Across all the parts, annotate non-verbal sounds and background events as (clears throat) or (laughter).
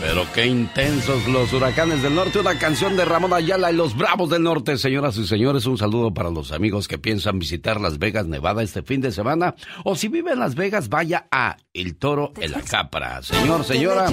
Pero qué intensos los huracanes del norte, una canción de Ramón Ayala y los Bravos del Norte. Señoras y señores, un saludo para los amigos que piensan visitar Las Vegas, Nevada este fin de semana. O si vive en Las Vegas, vaya a El Toro en la Capra. Señor, señora,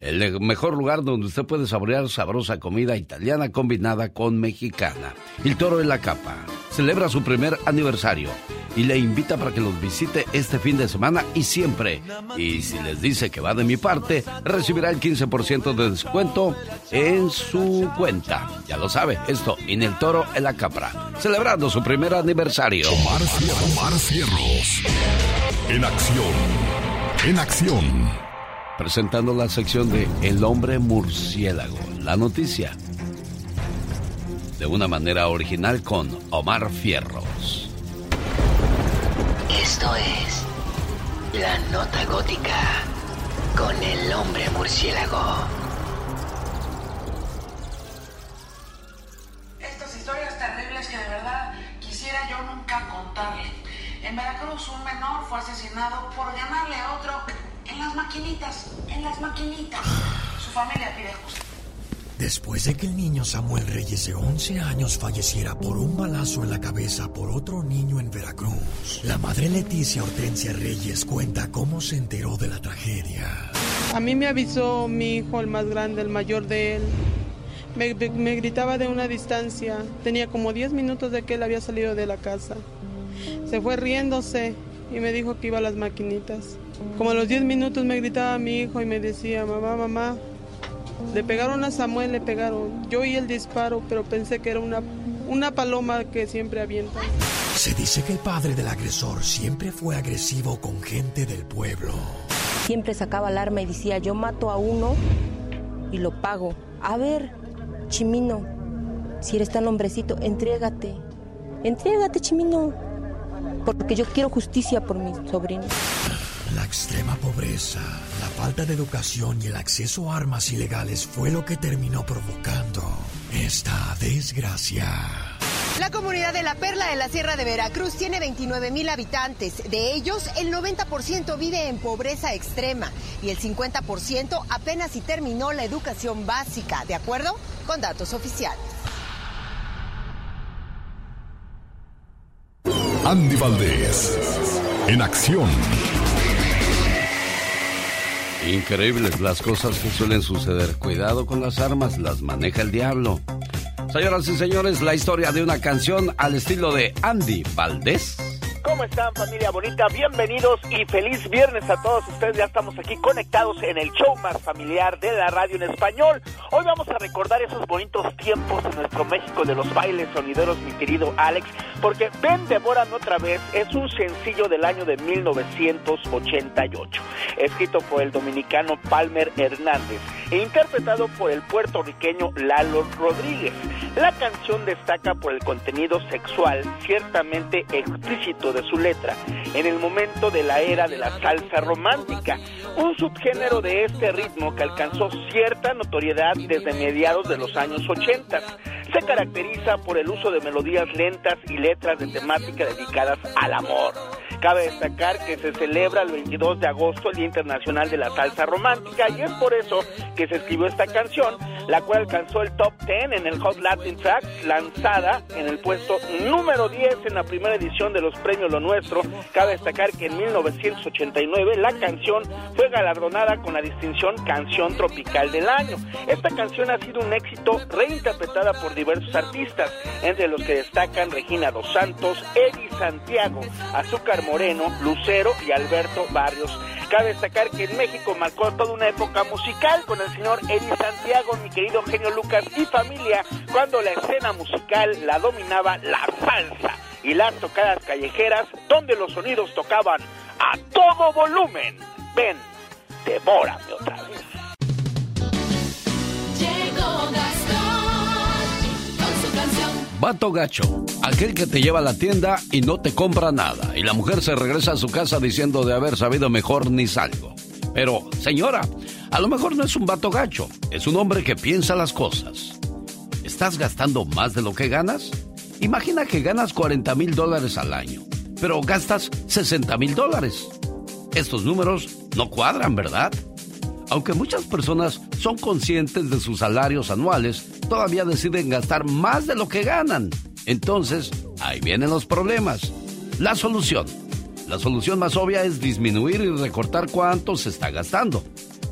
el mejor lugar donde usted puede saborear sabrosa comida italiana combinada con mexicana. El Toro en la Capa celebra su primer aniversario y le invita para que los visite este fin de semana y siempre. Y si les dice que va de mi parte, recibirá el 15% de descuento en su cuenta. Ya lo sabe, esto en el toro en la capra, celebrando su primer aniversario. Omar, Omar Cierros. En acción. En acción. Presentando la sección de El hombre murciélago, la noticia. De una manera original con Omar Fierros. Esto es La Nota Gótica con el hombre murciélago. Estas historias terribles que de verdad quisiera yo nunca contarle. En Veracruz un menor fue asesinado por ganarle a otro en las maquinitas, en las maquinitas. Su familia pide justicia. Después de que el niño Samuel Reyes de 11 años falleciera por un balazo en la cabeza por otro niño en Veracruz, la madre Leticia Hortensia Reyes cuenta cómo se enteró de la tragedia. A mí me avisó mi hijo, el más grande, el mayor de él. Me, me gritaba de una distancia. Tenía como 10 minutos de que él había salido de la casa. Se fue riéndose y me dijo que iba a las maquinitas. Como a los 10 minutos me gritaba mi hijo y me decía, mamá, mamá, le pegaron a Samuel, le pegaron. Yo oí el disparo, pero pensé que era una, una paloma que siempre avienta. Se dice que el padre del agresor siempre fue agresivo con gente del pueblo. Siempre sacaba el arma y decía, yo mato a uno y lo pago. A ver, Chimino, si eres tan hombrecito, entrégate. Entrégate, Chimino. Porque yo quiero justicia por mi sobrino. La extrema pobreza, la falta de educación y el acceso a armas ilegales fue lo que terminó provocando esta desgracia. La comunidad de La Perla en la Sierra de Veracruz tiene 29 mil habitantes. De ellos, el 90% vive en pobreza extrema y el 50% apenas si terminó la educación básica, de acuerdo con datos oficiales. Andy Valdés. En acción. Increíbles las cosas que suelen suceder. Cuidado con las armas, las maneja el diablo. Señoras y señores, la historia de una canción al estilo de Andy Valdés. ¿Cómo están familia bonita? Bienvenidos y feliz viernes a todos ustedes. Ya estamos aquí conectados en el show más familiar de la radio en español. Hoy vamos a recordar esos bonitos tiempos en nuestro México de los bailes sonideros, mi querido Alex, porque Ven Devoran otra vez es un sencillo del año de 1988, escrito por el dominicano Palmer Hernández e interpretado por el puertorriqueño Lalo Rodríguez. La canción destaca por el contenido sexual ciertamente explícito su letra en el momento de la era de la salsa romántica, un subgénero de este ritmo que alcanzó cierta notoriedad desde mediados de los años 80. Se caracteriza por el uso de melodías lentas y letras de temática dedicadas al amor. Cabe destacar que se celebra el 22 de agosto el Día Internacional de la Salsa Romántica y es por eso que se escribió esta canción, la cual alcanzó el top 10 en el Hot Latin Tracks, lanzada en el puesto número 10 en la primera edición de los premios Lo Nuestro. Cabe destacar que en 1989 la canción fue galardonada con la distinción Canción Tropical del Año. Esta canción ha sido un éxito reinterpretada por diversos artistas, entre los que destacan Regina Dos Santos, Eddie Santiago, Azúcar Moreno, Lucero y Alberto Barrios. Cabe destacar que en México marcó toda una época musical con el señor Eddie Santiago, mi querido genio Lucas y familia, cuando la escena musical la dominaba la salsa y las tocadas callejeras, donde los sonidos tocaban a todo volumen. Ven, devórame otra vez. Vato gacho, aquel que te lleva a la tienda y no te compra nada, y la mujer se regresa a su casa diciendo de haber sabido mejor ni salgo. Pero, señora, a lo mejor no es un vato gacho, es un hombre que piensa las cosas. ¿Estás gastando más de lo que ganas? Imagina que ganas 40 mil dólares al año, pero gastas 60 mil dólares. Estos números no cuadran, ¿verdad? Aunque muchas personas son conscientes de sus salarios anuales, todavía deciden gastar más de lo que ganan. Entonces, ahí vienen los problemas. La solución. La solución más obvia es disminuir y recortar cuánto se está gastando.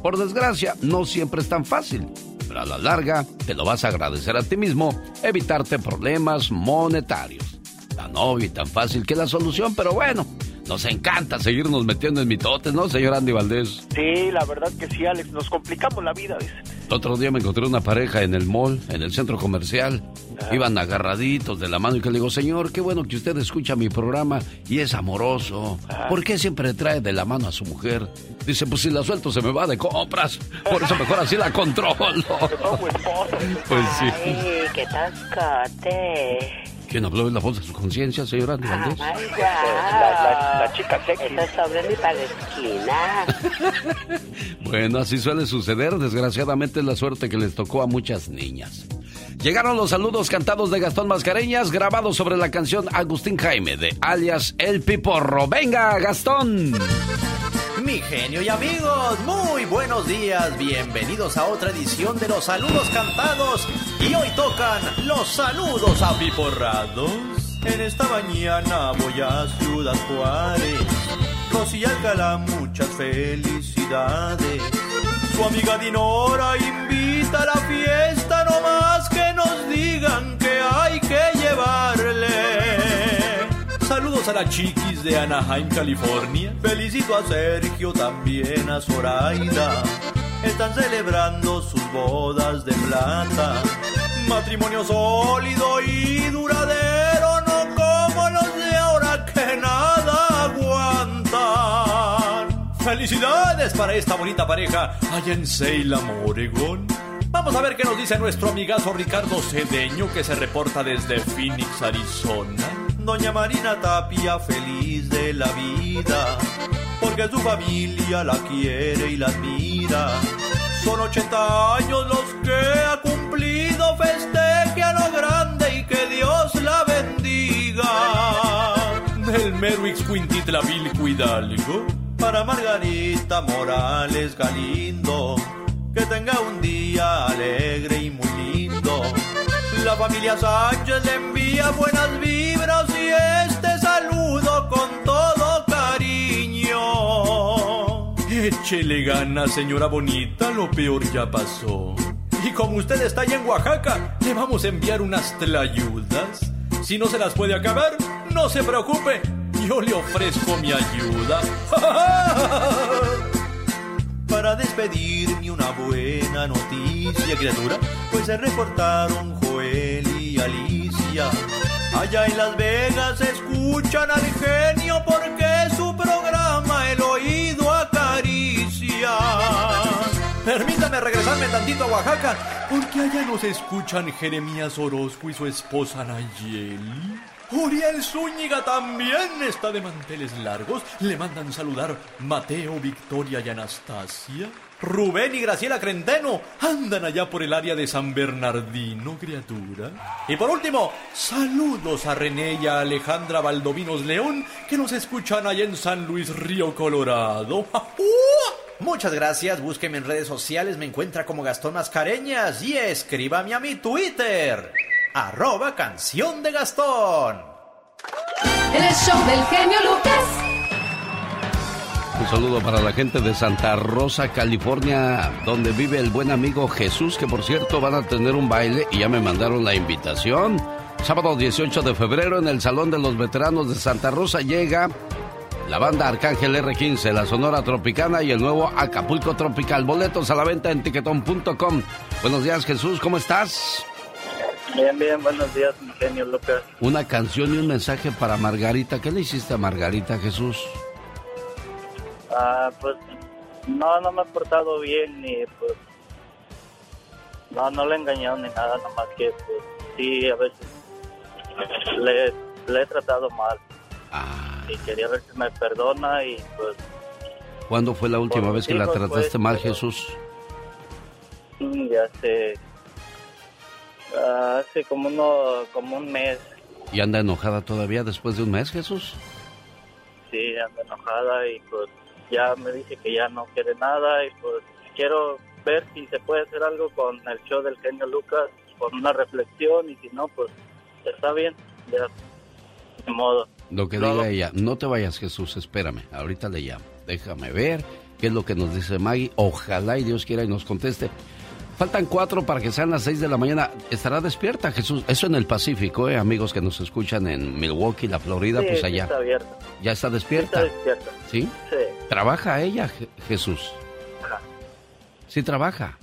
Por desgracia, no siempre es tan fácil, pero a la larga te lo vas a agradecer a ti mismo, evitarte problemas monetarios. Tan obvio y tan fácil que la solución, pero bueno, nos encanta seguirnos metiendo en mitotes, ¿no, señor Andy Valdés? Sí, la verdad que sí, Alex, nos complicamos la vida, dice. Otro día me encontré una pareja en el mall, en el centro comercial. Iban agarraditos de la mano y que le digo, señor, qué bueno que usted escucha mi programa y es amoroso. ¿Por qué siempre trae de la mano a su mujer? Dice, pues si la suelto se me va de compras. Por eso mejor así la controlo. (laughs) pues sí. Ay, qué tascate. ¿Quién habló? en la voz de su conciencia, señora Andy Valdés? Ay, la, la, chica sexy. Está sobre mi esquina. (laughs) bueno, así suele suceder. Desgraciadamente es la suerte que les tocó a muchas niñas. Llegaron los saludos cantados de Gastón Mascareñas, grabados sobre la canción Agustín Jaime de alias El Piporro. ¡Venga, Gastón! Mi genio y amigos, muy buenos días, bienvenidos a otra edición de los saludos cantados y hoy tocan los saludos apiporrados. En esta mañana voy a Ciudad Juárez, Rosy Alcalá, muchas felicidades. Su amiga Dinora invita a la fiesta, no más que nos digan que hay que llevarle. A la chiquis de Anaheim, California. Felicito a Sergio, también a Zoraida. Están celebrando sus bodas de plata. Matrimonio sólido y duradero, no como los de ahora que nada aguantan. Felicidades para esta bonita pareja allá en Salem, Oregón. Vamos a ver qué nos dice nuestro amigazo Ricardo Cedeño que se reporta desde Phoenix, Arizona. Doña Marina Tapia feliz de la vida, porque su familia la quiere y la admira. Son 80 años los que ha cumplido, festeje a lo grande y que Dios la bendiga. Del mero Ixcuintitla Hidalgo, para Margarita Morales Galindo, que tenga un día alegre y muy lindo la familia Sánchez le envía buenas vibras Échele ganas, señora bonita, lo peor ya pasó. Y como usted está allá en Oaxaca, le vamos a enviar unas tlayudas. Si no se las puede acabar, no se preocupe, yo le ofrezco mi ayuda. (laughs) Para despedirme una buena noticia, criatura, pues se reportaron Joel y Alicia. Allá en Las Vegas escuchan al genio porque Regresarme tantito a Oaxaca, porque allá nos escuchan Jeremías Orozco y su esposa Nayeli. Uriel Zúñiga también está de manteles largos. Le mandan saludar Mateo, Victoria y Anastasia. Rubén y Graciela Crenteno andan allá por el área de San Bernardino, criatura. Y por último, saludos a René y a Alejandra Valdovinos León, que nos escuchan allá en San Luis Río Colorado. Muchas gracias, búsqueme en redes sociales, me encuentra como Gastón Mascareñas y escríbame a mi Twitter, arroba canción de Gastón. El show del genio Lucas. Un saludo para la gente de Santa Rosa, California, donde vive el buen amigo Jesús, que por cierto van a tener un baile y ya me mandaron la invitación. Sábado 18 de febrero en el Salón de los Veteranos de Santa Rosa llega la banda Arcángel R15, la Sonora Tropicana y el nuevo Acapulco Tropical. Boletos a la venta en tiquetón.com. Buenos días, Jesús, ¿cómo estás? Bien, bien, buenos días, genio Lucas. Una canción y un mensaje para Margarita. ¿Qué le hiciste a Margarita, Jesús? Ah, pues no, no me he portado bien ni pues no, no le he engañado ni nada, nomás que pues sí, a veces le, le he tratado mal. Ah y quería ver si me perdona y pues... ¿Cuándo fue la última vez que la trataste pues, mal, Jesús? Ya hace... hace como, uno, como un mes. ¿Y anda enojada todavía después de un mes, Jesús? Sí, anda enojada y pues ya me dice que ya no quiere nada y pues quiero ver si se puede hacer algo con el show del genio Lucas, con una reflexión y si no, pues está bien, ya, de modo. Lo que diga ella, no te vayas Jesús, espérame, ahorita le llamo, déjame ver qué es lo que nos dice Maggie, ojalá y Dios quiera y nos conteste. Faltan cuatro para que sean las seis de la mañana. ¿Estará despierta Jesús? Eso en el Pacífico, ¿eh? amigos que nos escuchan en Milwaukee, la Florida, pues allá. está abierta. ¿Ya está despierta? está despierta. ¿Sí? Sí. ¿Trabaja ella, Jesús? Sí trabaja.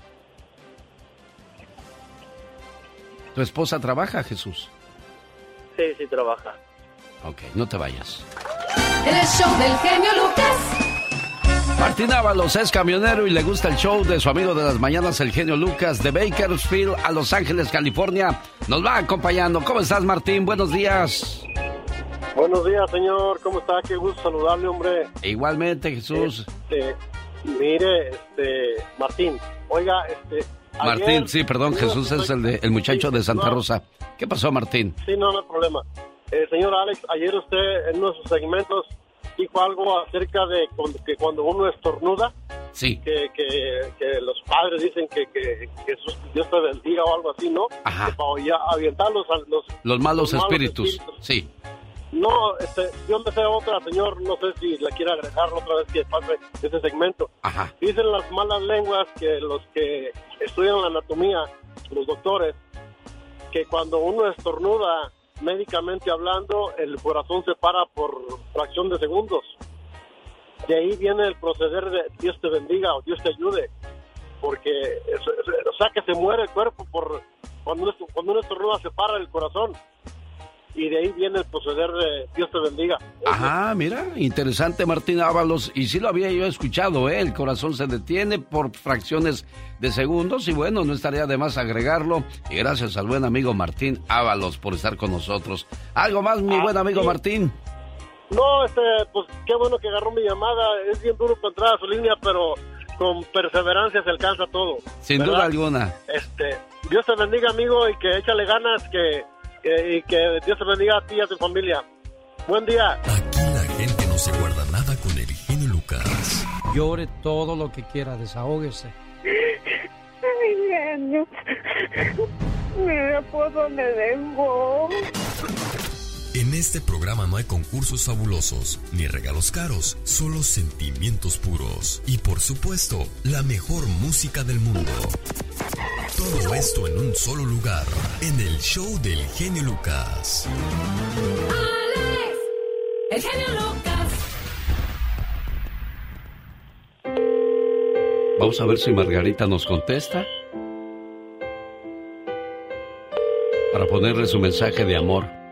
¿Tu esposa trabaja, Jesús? Sí, sí trabaja. Ok, no te vayas. El show del genio Lucas. Martín Ábalos es camionero y le gusta el show de su amigo de las mañanas, el genio Lucas, de Bakersfield a Los Ángeles, California. Nos va acompañando. ¿Cómo estás, Martín? Buenos días. Buenos días, señor. ¿Cómo está? Qué gusto saludarle, hombre. igualmente, Jesús. Este, mire, este, Martín, oiga, este... Martín, sí, perdón, Jesús es el, de, el muchacho de Santa Rosa. ¿Qué pasó, Martín? Sí, no, no hay problema. Eh, señor Alex, ayer usted en uno de sus segmentos dijo algo acerca de que cuando uno estornuda, sí. que, que, los padres dicen que, que, Dios te bendiga o algo así, ¿no? Ajá. para ya avientar los, los, malos, espíritus. Sí. No, este, yo me sé otra, señor, no sé si la quiere agregar otra vez que pase ese segmento. Ajá. Dicen las malas lenguas que los que estudian la anatomía, los doctores, que cuando uno estornuda médicamente hablando, el corazón se para por fracción de segundos. De ahí viene el proceder de Dios te bendiga o Dios te ayude, porque o sea que se muere el cuerpo por cuando uno, cuando uno se para el corazón y de ahí viene el proceder de Dios te bendiga. Ajá, mira, interesante Martín Ábalos, y sí lo había yo escuchado, ¿eh? el corazón se detiene por fracciones de segundos y bueno, no estaría de más agregarlo y gracias al buen amigo Martín Ábalos por estar con nosotros. ¿Algo más, mi buen amigo Martín? No, este, pues qué bueno que agarró mi llamada, es bien duro encontrar a su línea, pero con perseverancia se alcanza todo. Sin duda alguna. Este, Dios te bendiga, amigo, y que échale ganas, que y que Dios te bendiga a ti y a tu familia. Buen día. Aquí la gente no se guarda nada con el genio Lucas. Llore todo lo que quiera, desahógese. Ay, genio. Mi esposo me dejó. En este programa no hay concursos fabulosos ni regalos caros, solo sentimientos puros y por supuesto la mejor música del mundo. Todo esto en un solo lugar, en el show del genio Lucas. Alex, el genio Lucas. Vamos a ver si Margarita nos contesta. Para ponerle su mensaje de amor.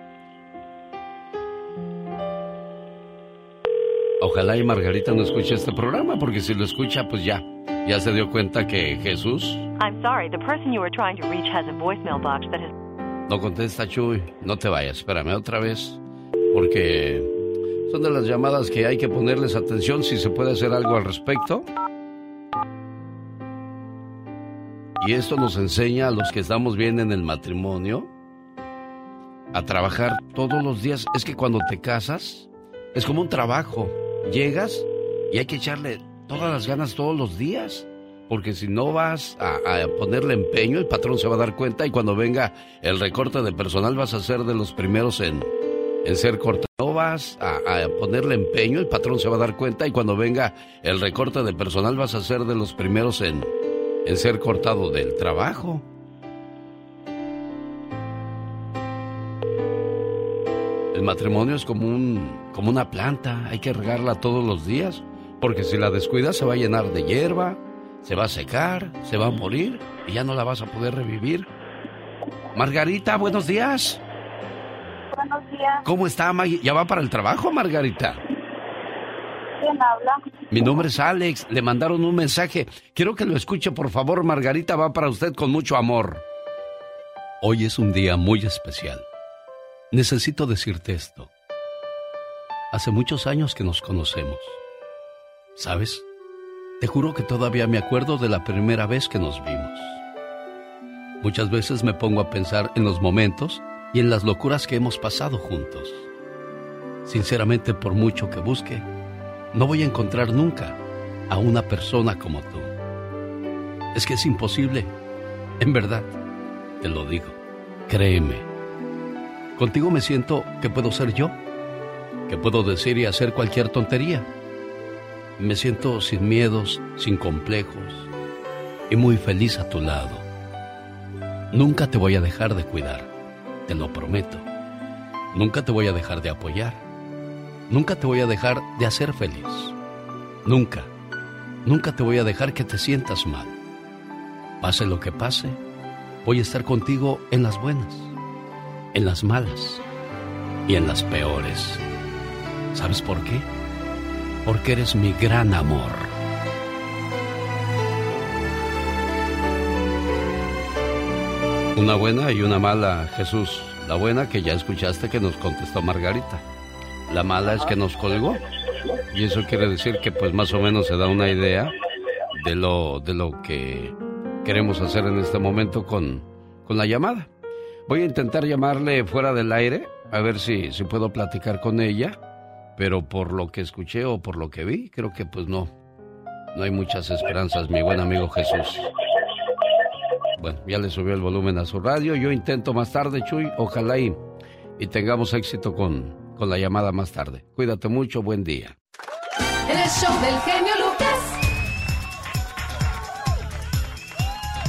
Ojalá y Margarita no escuche este programa, porque si lo escucha, pues ya, ya se dio cuenta que Jesús. No contesta, Chuy. No te vayas, espérame otra vez, porque son de las llamadas que hay que ponerles atención si se puede hacer algo al respecto. Y esto nos enseña a los que estamos bien en el matrimonio a trabajar todos los días. Es que cuando te casas es como un trabajo. Llegas y hay que echarle todas las ganas todos los días. Porque si no vas a, ponerle empeño, el patrón se va a dar cuenta y cuando venga el recorte de personal vas a ser de los primeros en, en ser cortado. No vas a, a, ponerle empeño, el patrón se va a dar cuenta y cuando venga el recorte de personal vas a ser de los primeros en, en ser cortado del trabajo. El matrimonio es como, un, como una planta, hay que regarla todos los días, porque si la descuidas se va a llenar de hierba, se va a secar, se va a morir y ya no la vas a poder revivir. Margarita, buenos días. Buenos días. ¿Cómo está, Maggie? ¿Ya va para el trabajo, Margarita? ¿Quién habla? Mi nombre es Alex. Le mandaron un mensaje. Quiero que lo escuche, por favor. Margarita va para usted con mucho amor. Hoy es un día muy especial. Necesito decirte esto. Hace muchos años que nos conocemos. ¿Sabes? Te juro que todavía me acuerdo de la primera vez que nos vimos. Muchas veces me pongo a pensar en los momentos y en las locuras que hemos pasado juntos. Sinceramente, por mucho que busque, no voy a encontrar nunca a una persona como tú. Es que es imposible. En verdad, te lo digo. Créeme. Contigo me siento que puedo ser yo, que puedo decir y hacer cualquier tontería me siento sin miedos, sin complejos y muy feliz a tu lado. Nunca te voy a dejar de cuidar, te lo prometo. Nunca te voy a dejar de apoyar. Nunca te voy a dejar de hacer feliz. Nunca, nunca te voy a dejar que te sientas mal. Pase lo que pase, voy a estar contigo en las buenas, en las malas y en las peores. ¿Sabes por qué? porque eres mi gran amor. Una buena y una mala, Jesús. La buena que ya escuchaste que nos contestó Margarita. La mala es que nos colgó. Y eso quiere decir que pues más o menos se da una idea de lo, de lo que queremos hacer en este momento con, con la llamada. Voy a intentar llamarle fuera del aire, a ver si, si puedo platicar con ella pero por lo que escuché o por lo que vi, creo que pues no. No hay muchas esperanzas, mi buen amigo Jesús. Bueno, ya le subió el volumen a su radio. Yo intento más tarde, Chuy. Ojalá y, y tengamos éxito con, con la llamada más tarde. Cuídate mucho, buen día. El show del genio Lucas.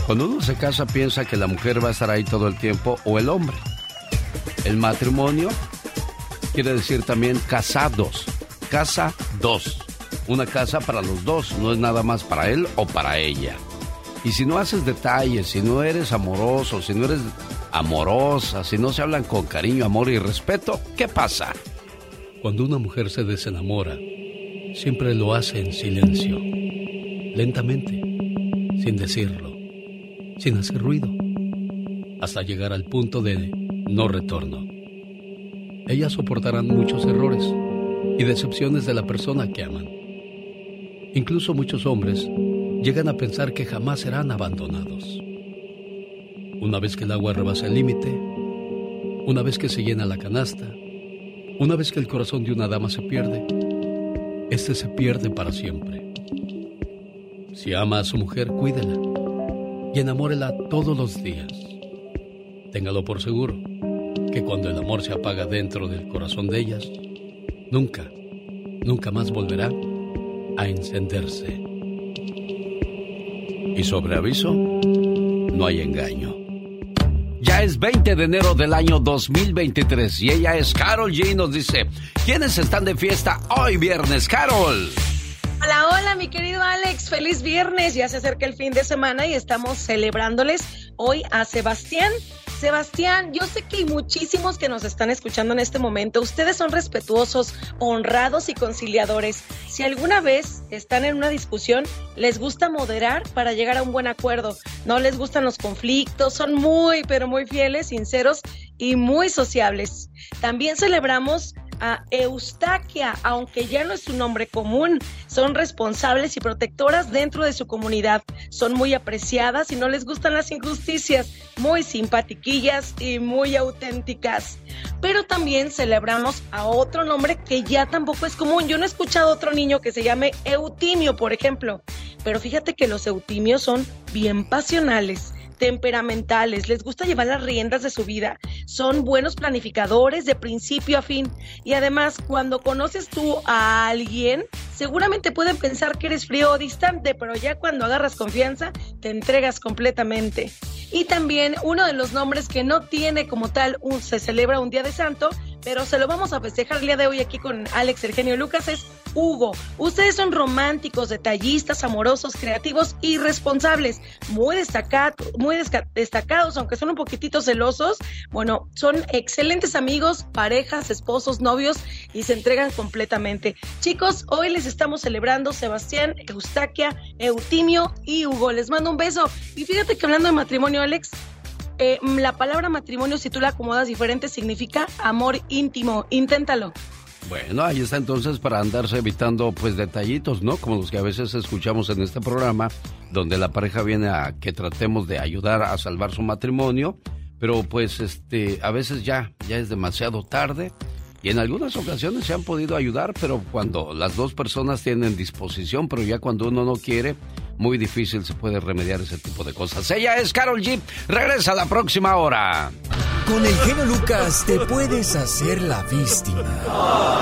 Cuando uno se casa piensa que la mujer va a estar ahí todo el tiempo o el hombre. El matrimonio quiere decir también casados. Casa dos. Una casa para los dos, no es nada más para él o para ella. Y si no haces detalles, si no eres amoroso, si no eres amorosa, si no se hablan con cariño, amor y respeto, ¿qué pasa? Cuando una mujer se desenamora, siempre lo hace en silencio, lentamente, sin decirlo, sin hacer ruido, hasta llegar al punto de no retorno ellas soportarán muchos errores y decepciones de la persona que aman. Incluso muchos hombres llegan a pensar que jamás serán abandonados. Una vez que el agua rebasa el límite, una vez que se llena la canasta, una vez que el corazón de una dama se pierde, este se pierde para siempre. Si ama a su mujer, cuídela y enamórela todos los días. Téngalo por seguro que cuando el amor se apaga dentro del corazón de ellas, nunca, nunca más volverá a encenderse. Y sobre aviso, no hay engaño. Ya es 20 de enero del año 2023 y ella es Carol G. Nos dice, ¿quiénes están de fiesta hoy viernes, Carol? Hola, hola, mi querido Alex. Feliz viernes. Ya se acerca el fin de semana y estamos celebrándoles hoy a Sebastián, Sebastián, yo sé que hay muchísimos que nos están escuchando en este momento. Ustedes son respetuosos, honrados y conciliadores. Si alguna vez están en una discusión, les gusta moderar para llegar a un buen acuerdo. No les gustan los conflictos, son muy, pero muy fieles, sinceros y muy sociables. También celebramos a Eustaquia, aunque ya no es su nombre común. Son responsables y protectoras dentro de su comunidad. Son muy apreciadas y no les gustan las injusticias, muy simpatiquillas y muy auténticas. Pero también celebramos a otro nombre que ya tampoco es común. Yo no he escuchado otro niño que se llame Eutimio, por ejemplo. Pero fíjate que los eutimios son bien pasionales temperamentales, les gusta llevar las riendas de su vida, son buenos planificadores de principio a fin y además cuando conoces tú a alguien, seguramente pueden pensar que eres frío o distante, pero ya cuando agarras confianza, te entregas completamente. Y también uno de los nombres que no tiene como tal un, se celebra un día de santo, pero se lo vamos a festejar el día de hoy aquí con Alex Eugenio Lucas, es Hugo. Ustedes son románticos, detallistas, amorosos, creativos y responsables, muy, destacados, muy destacados, aunque son un poquitito celosos. Bueno, son excelentes amigos, parejas, esposos, novios y se entregan completamente. Chicos, hoy les estamos celebrando Sebastián, Eustaquia, Eutimio y Hugo. Les mando un beso. Y fíjate que hablando de matrimonio, Alex, eh, la palabra matrimonio, si tú la acomodas diferente, significa amor íntimo. Inténtalo. Bueno, ahí está entonces para andarse evitando pues detallitos, ¿no? Como los que a veces escuchamos en este programa, donde la pareja viene a que tratemos de ayudar a salvar su matrimonio, pero pues este a veces ya ya es demasiado tarde y en algunas ocasiones se han podido ayudar, pero cuando las dos personas tienen disposición, pero ya cuando uno no quiere, muy difícil se puede remediar ese tipo de cosas. Ella es Carol G. Regresa a la próxima hora. Con el genio Lucas te puedes hacer la víctima.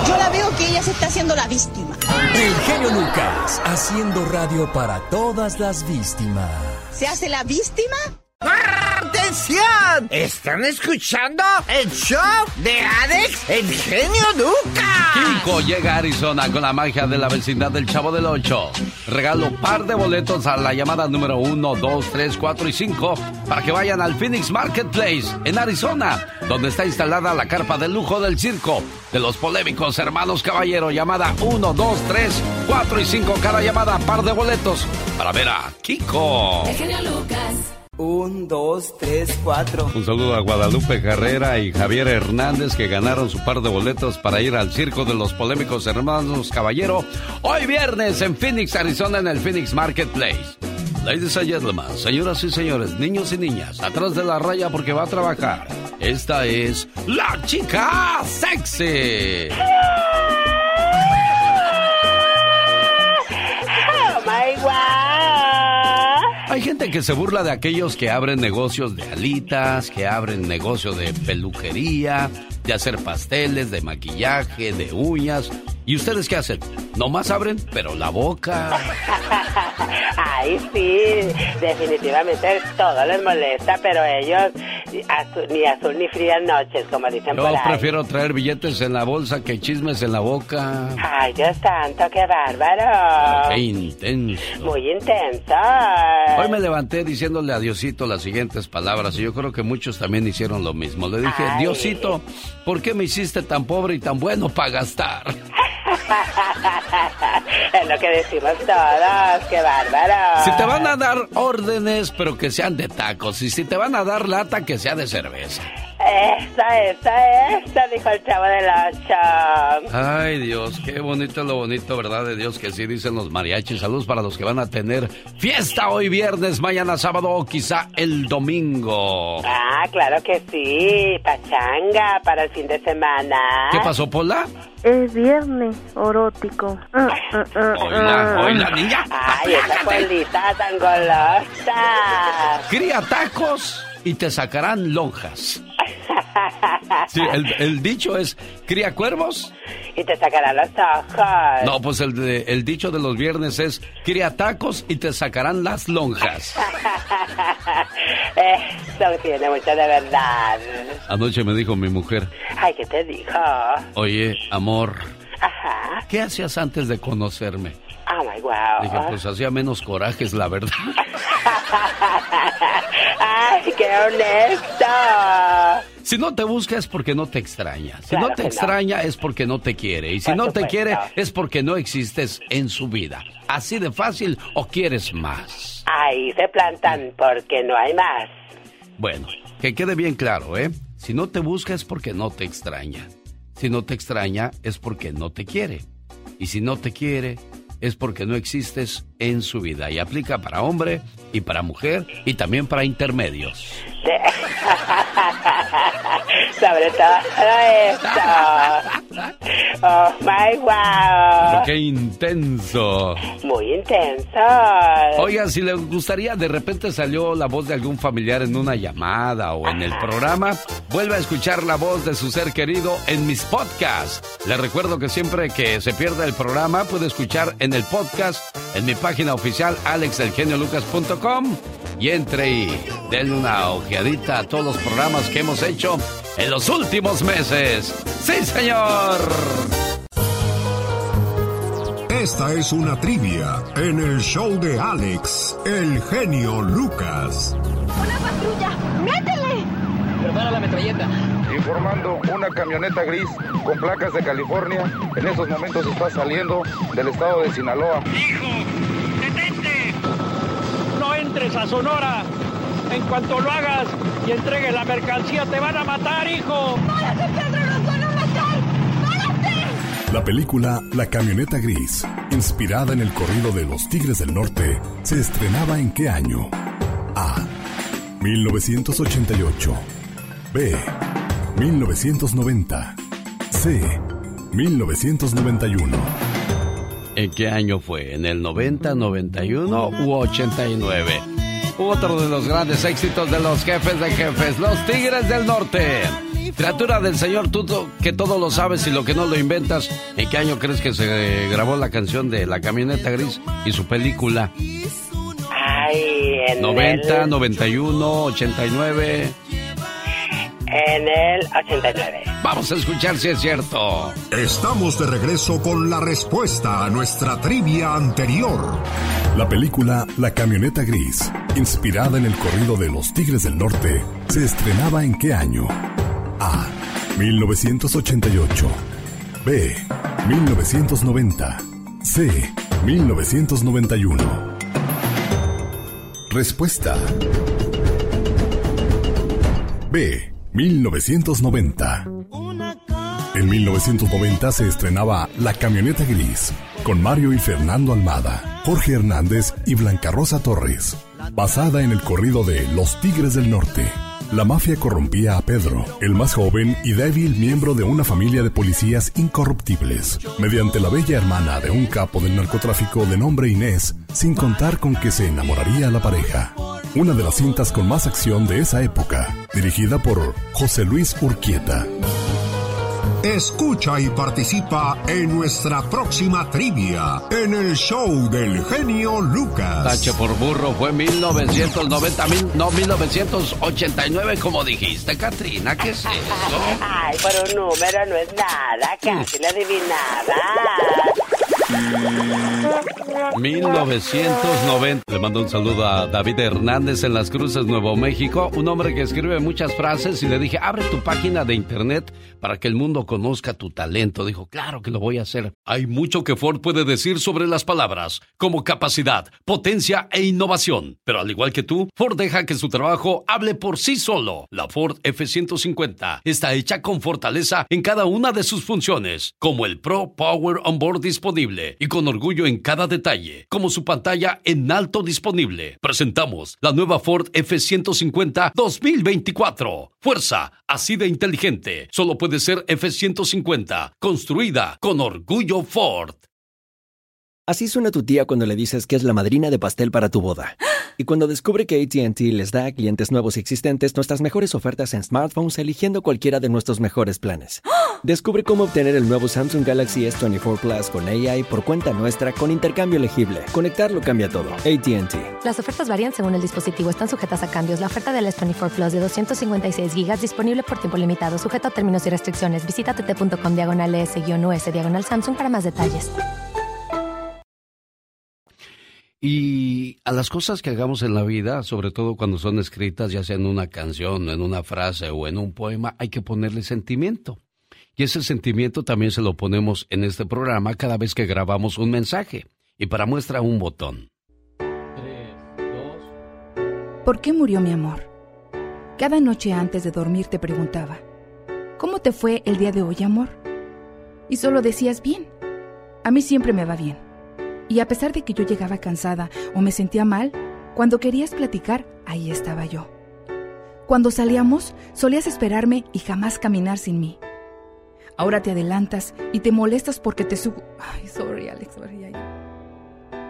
Yo la veo que ella se está haciendo la víctima. El genio Lucas, haciendo radio para todas las víctimas. ¿Se hace la víctima? ¡Atención! ¿Están escuchando el show de Alex, el genio Lucas? Kiko llega a Arizona con la magia de la vecindad del Chavo del Ocho. Regalo par de boletos a la llamada número 1, 2, 3, 4 y 5 para que vayan al Phoenix Marketplace en Arizona, donde está instalada la carpa de lujo del circo de los polémicos hermanos Caballero. Llamada 1, 2, 3, 4 y 5. Cada llamada par de boletos para ver a Kiko. El genio Lucas. Un, dos, tres, cuatro. Un saludo a Guadalupe Carrera y Javier Hernández que ganaron su par de boletos para ir al circo de los polémicos hermanos Caballero hoy viernes en Phoenix, Arizona, en el Phoenix Marketplace. Ladies and gentlemen, señoras y señores, niños y niñas, atrás de la raya porque va a trabajar. Esta es la chica sexy. Hay gente que se burla de aquellos que abren negocios de alitas, que abren negocio de peluquería, de hacer pasteles, de maquillaje, de uñas. ¿Y ustedes qué hacen? Nomás abren, pero la boca. (laughs) Ay, sí, definitivamente todo les molesta, pero ellos ni azul ni frías noches, como dicen Yo por ahí. prefiero traer billetes en la bolsa que chismes en la boca. Ay, Dios santo, qué bárbaro. Qué intenso. Muy intenso. Hoy me levanté diciéndole a Diosito las siguientes palabras y yo creo que muchos también hicieron lo mismo. Le dije, Ay. Diosito, ¿por qué me hiciste tan pobre y tan bueno para gastar? (laughs) (laughs) es lo que decimos todos, qué bárbaro. Si te van a dar órdenes, pero que sean de tacos. Y si te van a dar lata, que sea de cerveza. Esa, esa, esa, dijo el chavo del ocho. Ay, Dios, qué bonito lo bonito, ¿verdad? De Dios que sí dicen los mariachis. Saludos para los que van a tener fiesta hoy viernes, mañana sábado o quizá el domingo. Ah, claro que sí, pachanga para el fin de semana. ¿Qué pasó, Pola? Es viernes orótico. Ah, ah, ah, ah. oiga, niña. Ay, esa polita tan golosa. Cría tacos y te sacarán lonjas. (laughs) Sí, el, el dicho es, cría cuervos. Y te sacarán los ojos. No, pues el, de- el dicho de los viernes es, cría tacos y te sacarán las lonjas. (laughs) Eso tiene mucho de verdad. Anoche me dijo mi mujer, Ay, ¿qué te dijo? oye, amor, Ajá. ¿qué hacías antes de conocerme? Oh my wow. Dije, pues hacía menos corajes, la verdad. (laughs) Ay, qué honesto. Si no te busca es porque no te extraña. Si Claro no te no. extraña es porque no te quiere. Y si Por no te quiere es porque no existes en su vida. Así de fácil o quieres más. Ahí se plantan porque no hay más. Bueno, que quede bien claro, ¿eh? Si no te busca es porque no te extraña. Si no te extraña es porque no te quiere. Y si no te quiere es porque no existes en su vida. Y aplica para hombre y para mujer y también para intermedios. (laughs) Sobre todo esto. Oh my wow. ¡Qué intenso! Muy intenso. Oiga, si le gustaría, de repente salió la voz de algún familiar en una llamada o en el programa, vuelve a escuchar la voz de su ser querido en mis podcasts. Le recuerdo que siempre que se pierda el programa, puede escuchar en el podcast en mi página oficial alexelgeniolucas.com y entre y denle una ojeadita a todos los programas que hemos hecho en los últimos meses. ¡Sí, señor! Esta es una trivia en el show de Alex, el genio Lucas. ¡Una patrulla! ¡Métele! Prepara la metralleta. Informando, una camioneta gris con placas de California en esos momentos está saliendo del estado de Sinaloa. ¡Hijo! Entres a Sonora. En cuanto lo hagas y entregues la mercancía, te van a matar, hijo. ¡Párate, Pedro! ¡Nos van a matar! ¡Párate! La película La camioneta gris, inspirada en el corrido de los Tigres del Norte, se estrenaba en qué año? A. 1988. B. 1990. C. 1991. ¿En qué año fue? ¿En el 90, 91 u 89? Otro de los grandes éxitos de los jefes de jefes, los Tigres del Norte. Criatura del Señor, tú que todo lo sabes y lo que no lo inventas, ¿en qué año crees que se grabó la canción de La Camioneta Gris y su película? Ay, en 90, el... 91, 89. En el 89. Vamos a escuchar si es cierto. Estamos de regreso con la respuesta a nuestra trivia anterior. La película La camioneta gris, inspirada en el corrido de los Tigres del Norte, se estrenaba en qué año? A. 1988. B. 1990. C. 1991. Respuesta. B. 1990. En 1990 se estrenaba La Camioneta Gris, con Mario y Fernando Almada, Jorge Hernández y Blanca Rosa Torres, basada en el corrido de Los Tigres del Norte. La mafia corrompía a Pedro, el más joven y débil miembro de una familia de policías incorruptibles, mediante la bella hermana de un capo del narcotráfico de nombre Inés, sin contar con que se enamoraría la pareja una de las cintas con más acción de esa época, dirigida por José Luis Urquieta. Escucha y participa en nuestra próxima trivia en el show del genio Lucas. Tache por burro fue 1990, mil, no 1989 como dijiste, Katrina, ¿qué es eso? (laughs) Ay, por un número no es nada, casi la adivinaba. 1990. Le mando un saludo a David Hernández en Las Cruces, Nuevo México, un hombre que escribe muchas frases y le dije, abre tu página de internet para que el mundo conozca tu talento. Dijo, claro que lo voy a hacer. Hay mucho que Ford puede decir sobre las palabras, como capacidad, potencia e innovación. Pero al igual que tú, Ford deja que su trabajo hable por sí solo. La Ford F-150 está hecha con fortaleza en cada una de sus funciones, como el Pro Power Onboard disponible y con orgullo en cada detalle, como su pantalla en alto disponible. Presentamos la nueva Ford F-150 2024. Fuerza, así de inteligente. Solo puede ser F-150, construida con orgullo Ford. Así suena tu tía cuando le dices que es la madrina de pastel para tu boda. (gasps) Y cuando descubre que ATT les da a clientes nuevos y existentes nuestras mejores ofertas en smartphones eligiendo cualquiera de nuestros mejores planes. (gasps) Descubre cómo obtener el nuevo Samsung Galaxy S24 Plus con AI por cuenta nuestra con intercambio elegible. Conectarlo cambia todo. ATT. Las ofertas varían según el dispositivo. Están sujetas a cambios. La oferta del S24 Plus de 256 GB disponible por tiempo limitado, sujeto a términos y restricciones. Visita tt.com diagonal S-US diagonal Samsung para más detalles. Y a las cosas que hagamos en la vida, sobre todo cuando son escritas, ya sea en una canción, en una frase o en un poema, hay que ponerle sentimiento. Y ese sentimiento también se lo ponemos en este programa cada vez que grabamos un mensaje. Y para muestra un botón. ¿Por qué murió mi amor? Cada noche antes de dormir te preguntaba, ¿cómo te fue el día de hoy, amor? y solo decías bien. A mí siempre me va bien. Y a pesar de que yo llegaba cansada o me sentía mal, cuando querías platicar, ahí estaba yo. Cuando salíamos, solías esperarme y jamás caminar sin mí. Ahora te adelantas y te molestas porque te subo. Ay, sorry, Alex. Sorry,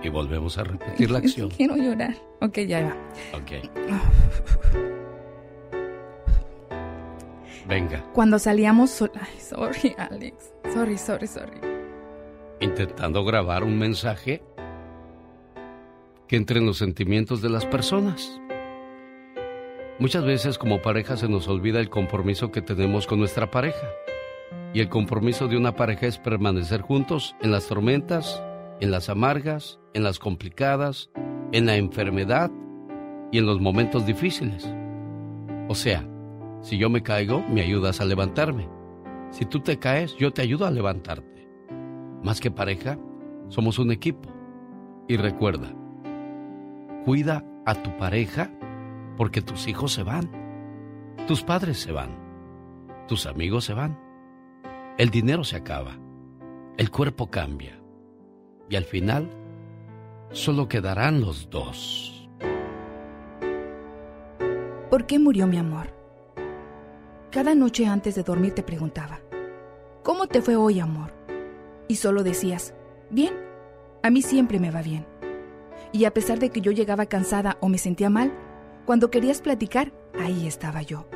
Y volvemos a repetir la (laughs) acción. Quiero llorar. Ok, ya va. Ok. (laughs) Venga. Cuando salíamos. Ay, sorry, Alex. Sorry, sorry, sorry. Intentando grabar un mensaje que entre en los sentimientos de las personas. Muchas veces como pareja se nos olvida el compromiso que tenemos con nuestra pareja. Y el compromiso de una pareja es permanecer juntos en las tormentas, en las amargas, en las complicadas, en la enfermedad y en los momentos difíciles. O sea, si yo me caigo, me ayudas a levantarme. Si tú te caes, yo te ayudo a levantarte. Más que pareja, somos un equipo. Y recuerda, cuida a tu pareja porque tus hijos se van, tus padres se van, tus amigos se van, el dinero se acaba, el cuerpo cambia y al final solo quedarán los dos. ¿Por qué murió mi amor? Cada noche antes de dormir te preguntaba, ¿cómo te fue hoy, amor? Y solo decías, bien, a mí siempre me va bien. Y a pesar de que yo llegaba cansada o me sentía mal, cuando querías platicar, ahí estaba yo.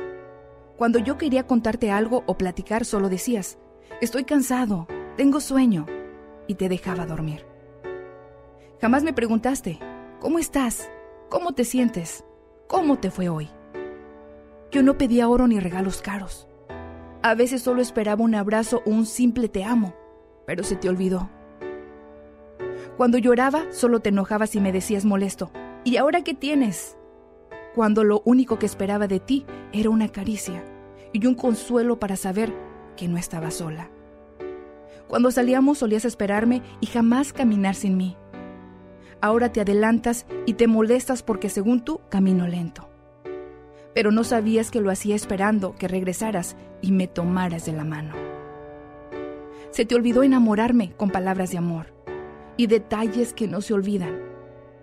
Cuando yo quería contarte algo o platicar, solo decías, estoy cansado, tengo sueño, y te dejaba dormir. Jamás me preguntaste, ¿cómo estás? ¿Cómo te sientes? ¿Cómo te fue hoy? Yo no pedía oro ni regalos caros. A veces solo esperaba un abrazo o un simple te amo, pero se te olvidó. Cuando lloraba, solo te enojabas y me decías molesto, ¿y ahora qué tienes? Cuando lo único que esperaba de ti era una caricia y un consuelo para saber que no estaba sola. Cuando salíamos solías esperarme y jamás caminar sin mí. Ahora te adelantas y te molestas porque según tú camino lento pero no sabías que lo hacía esperando que regresaras y me tomaras de la mano. Se te olvidó enamorarme con palabras de amor y detalles que no se olvidan.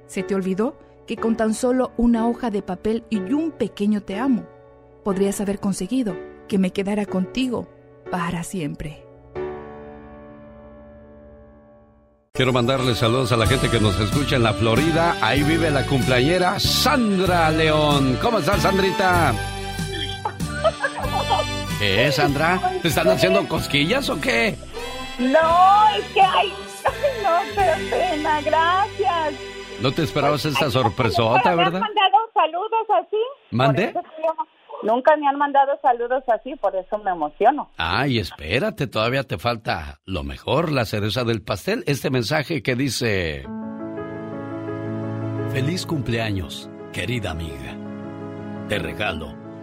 Se te olvidó que con tan solo una hoja de papel y un pequeño te amo, podrías haber conseguido que me quedara contigo para siempre. Quiero mandarle saludos a la gente que nos escucha en la Florida. Ahí vive la cumpleañera Sandra León. ¿Cómo estás, Sandrita? ¿Qué, Sandra? ¿Te están haciendo cosquillas o qué? No, es que hay... No, qué pena, gracias. ¿No te esperabas esta sorpresota, verdad? ¿Me han mandado saludos así? ¿Mande? Nunca me han mandado saludos así, por eso me emociono. Ay, espérate, todavía te falta lo mejor, la cereza del pastel. Este mensaje que dice... Feliz cumpleaños, querida amiga. Te regalo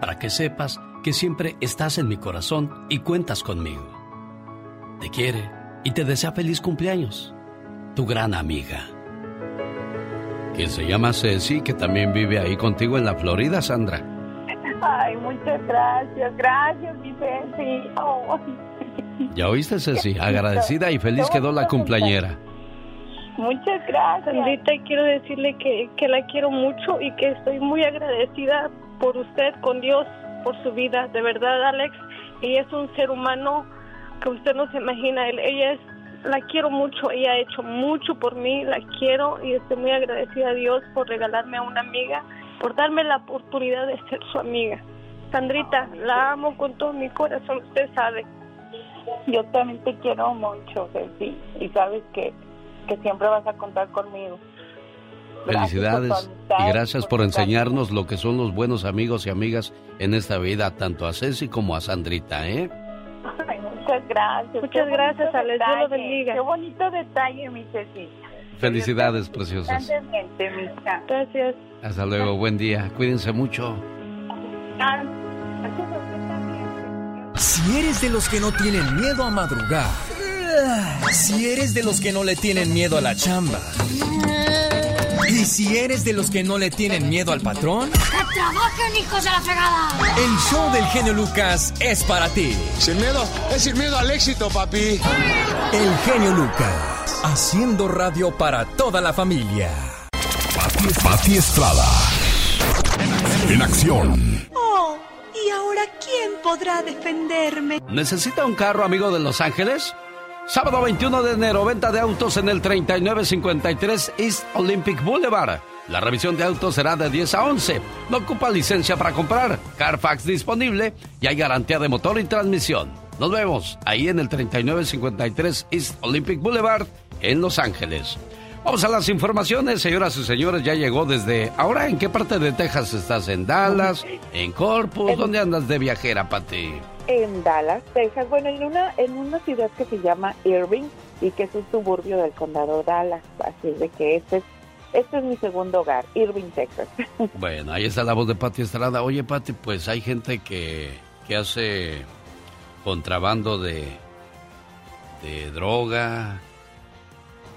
para que sepas que siempre estás en mi corazón y cuentas conmigo. Te quiere y te desea feliz cumpleaños, tu gran amiga. Quien se llama Ceci, que también vive ahí contigo en la Florida, Sandra. Ay, muchas gracias, gracias, Vicente. ¿Ya oíste, Ceci? Agradecida y feliz quedó la cumpleañera. Muchas gracias. Sandrita, quiero decirle que, que la quiero mucho y que estoy muy agradecida por usted, con Dios, por su vida. De verdad, Alex, ella es un ser humano que usted no se imagina. Ella es, la quiero mucho, ella ha hecho mucho por mí, la quiero y estoy muy agradecida a Dios por regalarme a una amiga por darme la oportunidad de ser su amiga. Sandrita, la amo con todo mi corazón, usted sabe. Yo también te quiero mucho, Ceci, y sabes que, que siempre vas a contar conmigo. Felicidades y gracias por enseñarnos lo que son los buenos amigos y amigas en esta vida, tanto a Ceci como a Sandrita, ¿eh? Ay, muchas gracias. Muchas gracias, Alex. Dios lo bendiga. Qué bonito detalle, mi Ceci. Felicidades, preciosas. Gracias. Hasta luego, buen día. Cuídense mucho. Si eres de los que no tienen miedo a madrugar, si eres de los que no le tienen miedo a la chamba, y si eres de los que no le tienen miedo al patrón, ¡Que trabajen, hijos de la fregada! el show del genio Lucas es para ti. Sin miedo, es sin miedo al éxito, papi. El genio Lucas, haciendo radio para toda la familia. Pati, Pati Estrada. En acción. Oh, ¿y ahora quién podrá defenderme? ¿Necesita un carro, amigo de Los Ángeles? Sábado 21 de enero, venta de autos en el 3953 East Olympic Boulevard. La revisión de autos será de 10 a 11. No ocupa licencia para comprar. Carfax disponible y hay garantía de motor y transmisión. Nos vemos ahí en el 3953 East Olympic Boulevard en Los Ángeles. Vamos a las informaciones, señoras y señores. Ya llegó desde. ¿Ahora en qué parte de Texas estás? ¿En Dallas? ¿En Corpus? ¿Dónde andas de viajera, Pati? En Dallas, Texas. Bueno, en una, en una ciudad que se llama Irving y que es un suburbio del condado Dallas. Así de que este es, este es mi segundo hogar, Irving, Texas. (laughs) Bueno, ahí está la voz de Pati Estrada. Oye, Pati, pues hay gente que, que hace contrabando de, de droga,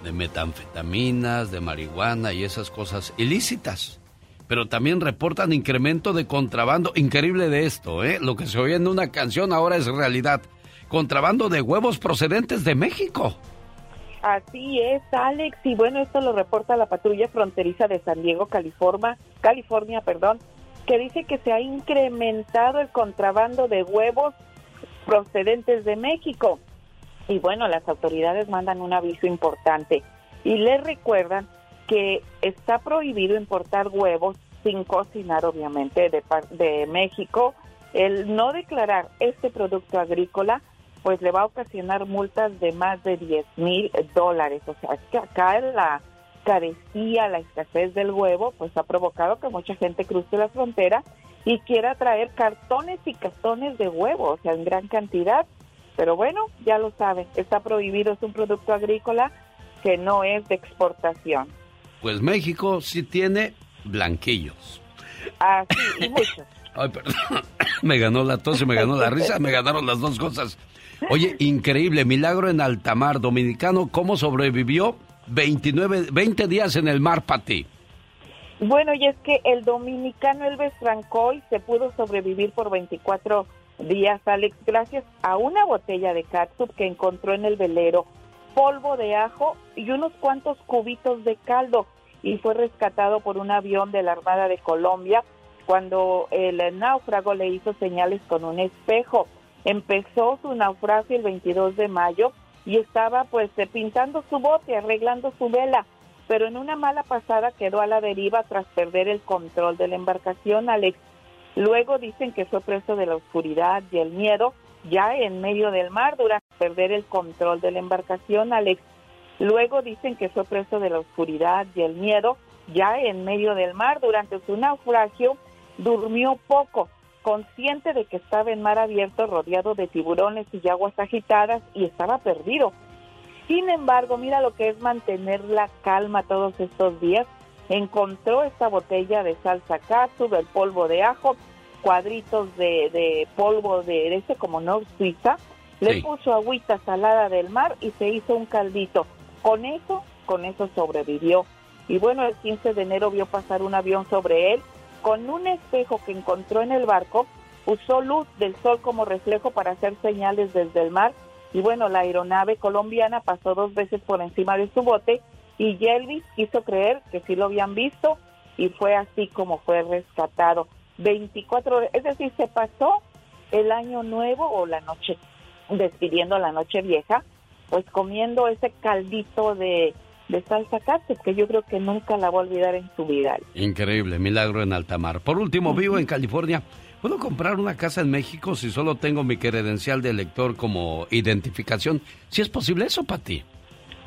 de metanfetaminas, de marihuana y esas cosas ilícitas. Pero también reportan incremento de contrabando. Increíble de esto, ¿eh? Lo que se oía en una canción ahora es realidad. Contrabando de huevos procedentes de México. Así es, Alex. Y bueno, esto lo reporta la patrulla fronteriza de San Diego, California, California, perdón, que dice que se ha incrementado el contrabando de huevos procedentes de México. Y bueno, las autoridades mandan un aviso importante y les recuerdan que está prohibido importar huevos sin cocinar, obviamente, de, de México. El no declarar este producto agrícola, pues le va a ocasionar multas de más de 10 mil dólares. O sea, es que acá la carecía, la escasez del huevo, pues ha provocado que mucha gente cruce la frontera y quiera traer cartones y cartones de huevo, o sea, en gran cantidad. Pero bueno, ya lo saben, está prohibido, es un producto agrícola que no es de exportación. Pues México sí tiene blanquillos. Así, y muchos. (laughs) Ay, perdón. (coughs) Me ganó la tos y me ganó la risa. Me ganaron las dos cosas. Oye, increíble. Milagro en Altamar, dominicano. ¿Cómo sobrevivió 29, 20 días en el mar, Pati? Bueno, y es que el dominicano Elvis Francoy se pudo sobrevivir por 24 días, Alex, gracias a una botella de catsup que encontró en el velero, polvo de ajo y unos cuantos cubitos de caldo. Y fue rescatado por un avión de la Armada de Colombia cuando el náufrago le hizo señales con un espejo. Empezó su naufragio el 22 de mayo y estaba pues eh, pintando su bote, arreglando su vela, pero en una mala pasada quedó a la deriva tras perder el control de la embarcación, Alex. Luego dicen que fue preso de la oscuridad y el miedo ya en medio del mar durante perder el control de la embarcación, Alex. Luego dicen que fue preso de la oscuridad y el miedo ya en medio del mar durante su naufragio. Durmió poco, consciente de que estaba en mar abierto rodeado de tiburones y aguas agitadas y estaba perdido. Sin embargo, mira lo que es mantener la calma todos estos días. Encontró esta botella de salsa catsup, el polvo de ajo, cuadritos de, de polvo de ese como no suiza, le puso agüita salada del mar y se hizo un caldito. Con eso, con eso sobrevivió. Y bueno, el 15 de enero vio pasar un avión sobre él. Con un espejo que encontró en el barco, usó luz del sol como reflejo para hacer señales desde el mar. Y bueno, la aeronave colombiana pasó dos veces por encima de su bote y Yelvis quiso creer que sí lo habían visto y fue así como fue rescatado. 24 horas, es decir, se pasó el año nuevo o la noche, despidiendo la noche vieja, pues comiendo ese caldito de, de salsa catsup que yo creo que nunca la va a olvidar en su vida. Increíble, milagro en Altamar. Por último, vivo en California. ¿Puedo comprar una casa en México si solo tengo mi credencial de elector como identificación? Si es posible eso, Pati.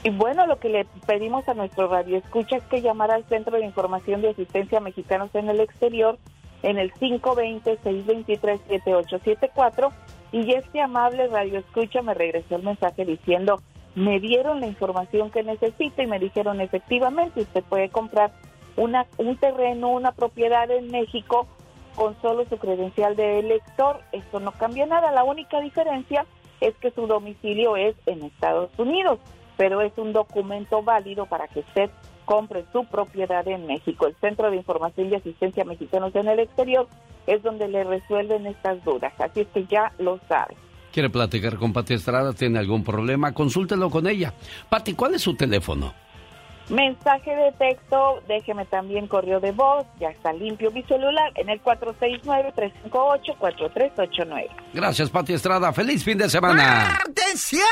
Y bueno, lo que le pedimos a nuestro radio escucha es que llamara al Centro de Información de Asistencia a Mexicanos en el Exterior en el 520-623-7874 Y este amable radio escucha me regresó el mensaje diciendo, me dieron la información que necesito y me dijeron efectivamente usted puede comprar una, un terreno, una propiedad en México con solo su credencial de elector. Esto no cambia nada, la única diferencia es que su domicilio es en Estados Unidos, pero es un documento válido para que usted compre su propiedad en México. El Centro de Información y Asistencia Mexicanos en el Exterior es donde le resuelven estas dudas, así es que ya lo sabe. ¿Quiere platicar con Pati Estrada? ¿Tiene algún problema? Consúltelo con ella. Pati, ¿cuál es su teléfono? Mensaje de texto, déjeme también correo de voz, ya está limpio mi celular en el 469-358-4389. Gracias, Pati Estrada. ¡Feliz fin de semana! ¡Atención!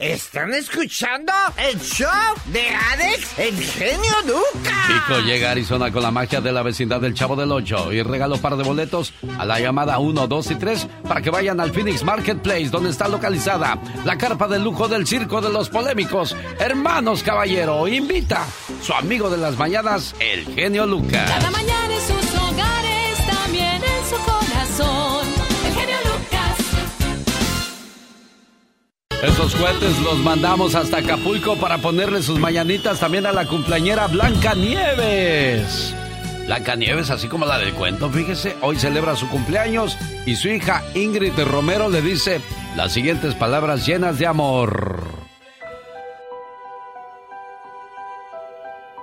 ¿Están escuchando el show de Alex, el genio Lucas? Chico llega a Arizona con la magia de la vecindad del Chavo del Ocho y regalo par de boletos a la llamada 1, 2 y 3 para que vayan al Phoenix Marketplace, donde está localizada la carpa de lujo del circo de los polémicos. Hermanos Caballero, invita su amigo de las mañanas, el genio Lucas. Cada mañana en sus hogares, también en su corazón, el genio Lucas. Esos cohetes los mandamos hasta Acapulco para ponerle sus mañanitas también a la cumpleañera Blanca Nieves. Blanca Nieves, así como la del cuento, fíjese, hoy celebra su cumpleaños y su hija Ingrid Romero le dice las siguientes palabras llenas de amor.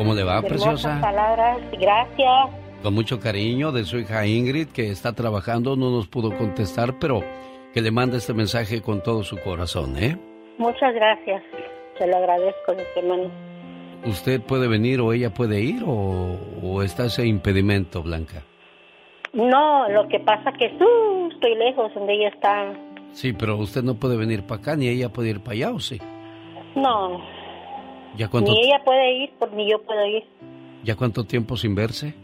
¿Cómo le va, preciosa? palabras, gracias. Con mucho cariño de su hija Ingrid, que está trabajando, no nos pudo contestar, pero que le manda este mensaje con todo su corazón, ¿eh? Muchas gracias. Se lo agradezco, mi hermano. ¿Usted puede venir o ella puede ir o, o está ese impedimento, Blanca? No, lo que pasa que tú estoy lejos donde ella está. Sí, pero usted no puede venir para acá, ni ella puede ir para allá, ¿o sí? No, ¿Ya cuánto, Ni ella puede ir, por ni yo puedo ir. ¿Ya cuánto tiempo sin verse?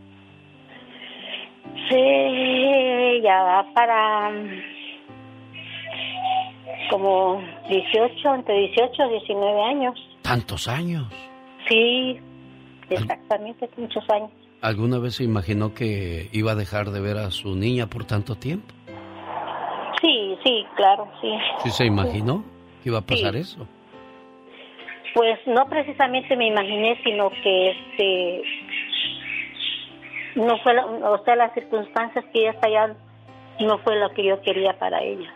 Sí, ya va para como 18, entre 18 y 19 años. ¿Tantos años? Sí, exactamente, muchos años. ¿Alguna vez se imaginó que iba a dejar de ver a su niña por tanto tiempo? Sí, sí, claro, sí. ¿Sí se imaginó que iba a pasar Sí. eso? Pues no precisamente me imaginé, sino que este no fue, la, o sea, las circunstancias que ella está allá no fue lo que yo quería para ella.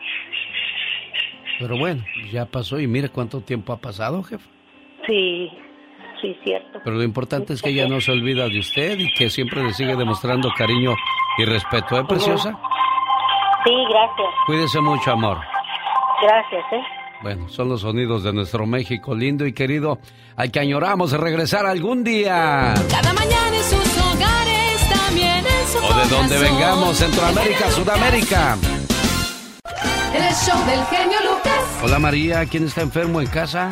Pero bueno, ya pasó y mire cuánto tiempo ha pasado, jefe. Sí, sí, cierto. Pero lo importante es que ella no se olvida de usted y que siempre le sigue demostrando cariño y respeto, ¿eh, preciosa? Sí, gracias, Cuídese mucho, amor. gracias, ¿eh? Bueno, son los sonidos de nuestro México lindo y querido, al que añoramos regresar algún día. Cada mañana en sus hogares, también en su O de donde vengamos, Centroamérica, Sudamérica. El show del genio Lucas. Hola María, ¿quién está enfermo en casa?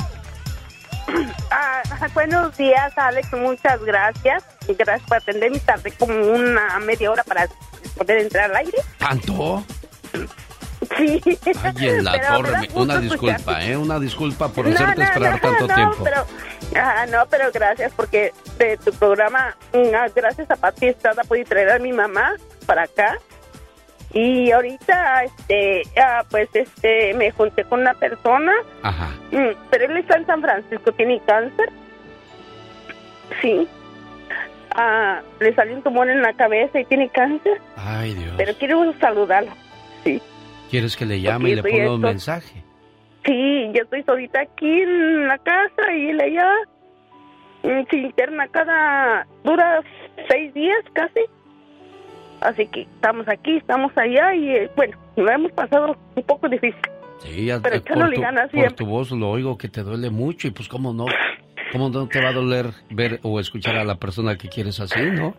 (clears throat) Ah, buenos días, Alex. Muchas gracias. Y gracias por atender mi tarde como una media hora para poder entrar al aire. ¿Tanto? Sí. Ay, en la torre. Una disculpa, ¿eh? Una disculpa por hacerte esperar tanto tiempo. Pero, ah, no, pero gracias porque de tu programa, mm, ah, gracias a Pati Estrada pude traer a mi mamá para acá. Y ahorita, este, ah, pues, este, me junté con una persona. Ajá. Mm, pero él está en San Francisco, tiene cáncer. Sí. Ah, le salió un tumor en la cabeza y tiene cáncer. Ay, Dios. Pero quiero saludarlo. Sí. ¿Quieres que le llame y le ponga un mensaje? Sí, yo estoy solita aquí en la casa y él allá. Mm, Se interna cada... dura seis días casi. Así que estamos aquí, estamos allá y eh, bueno, lo hemos pasado un poco difícil. Sí, ya Pero echándole tu, ganas por tu voz lo oigo que te duele mucho y pues cómo no, cómo no te va a doler ver o escuchar a la persona que quieres así, ¿no?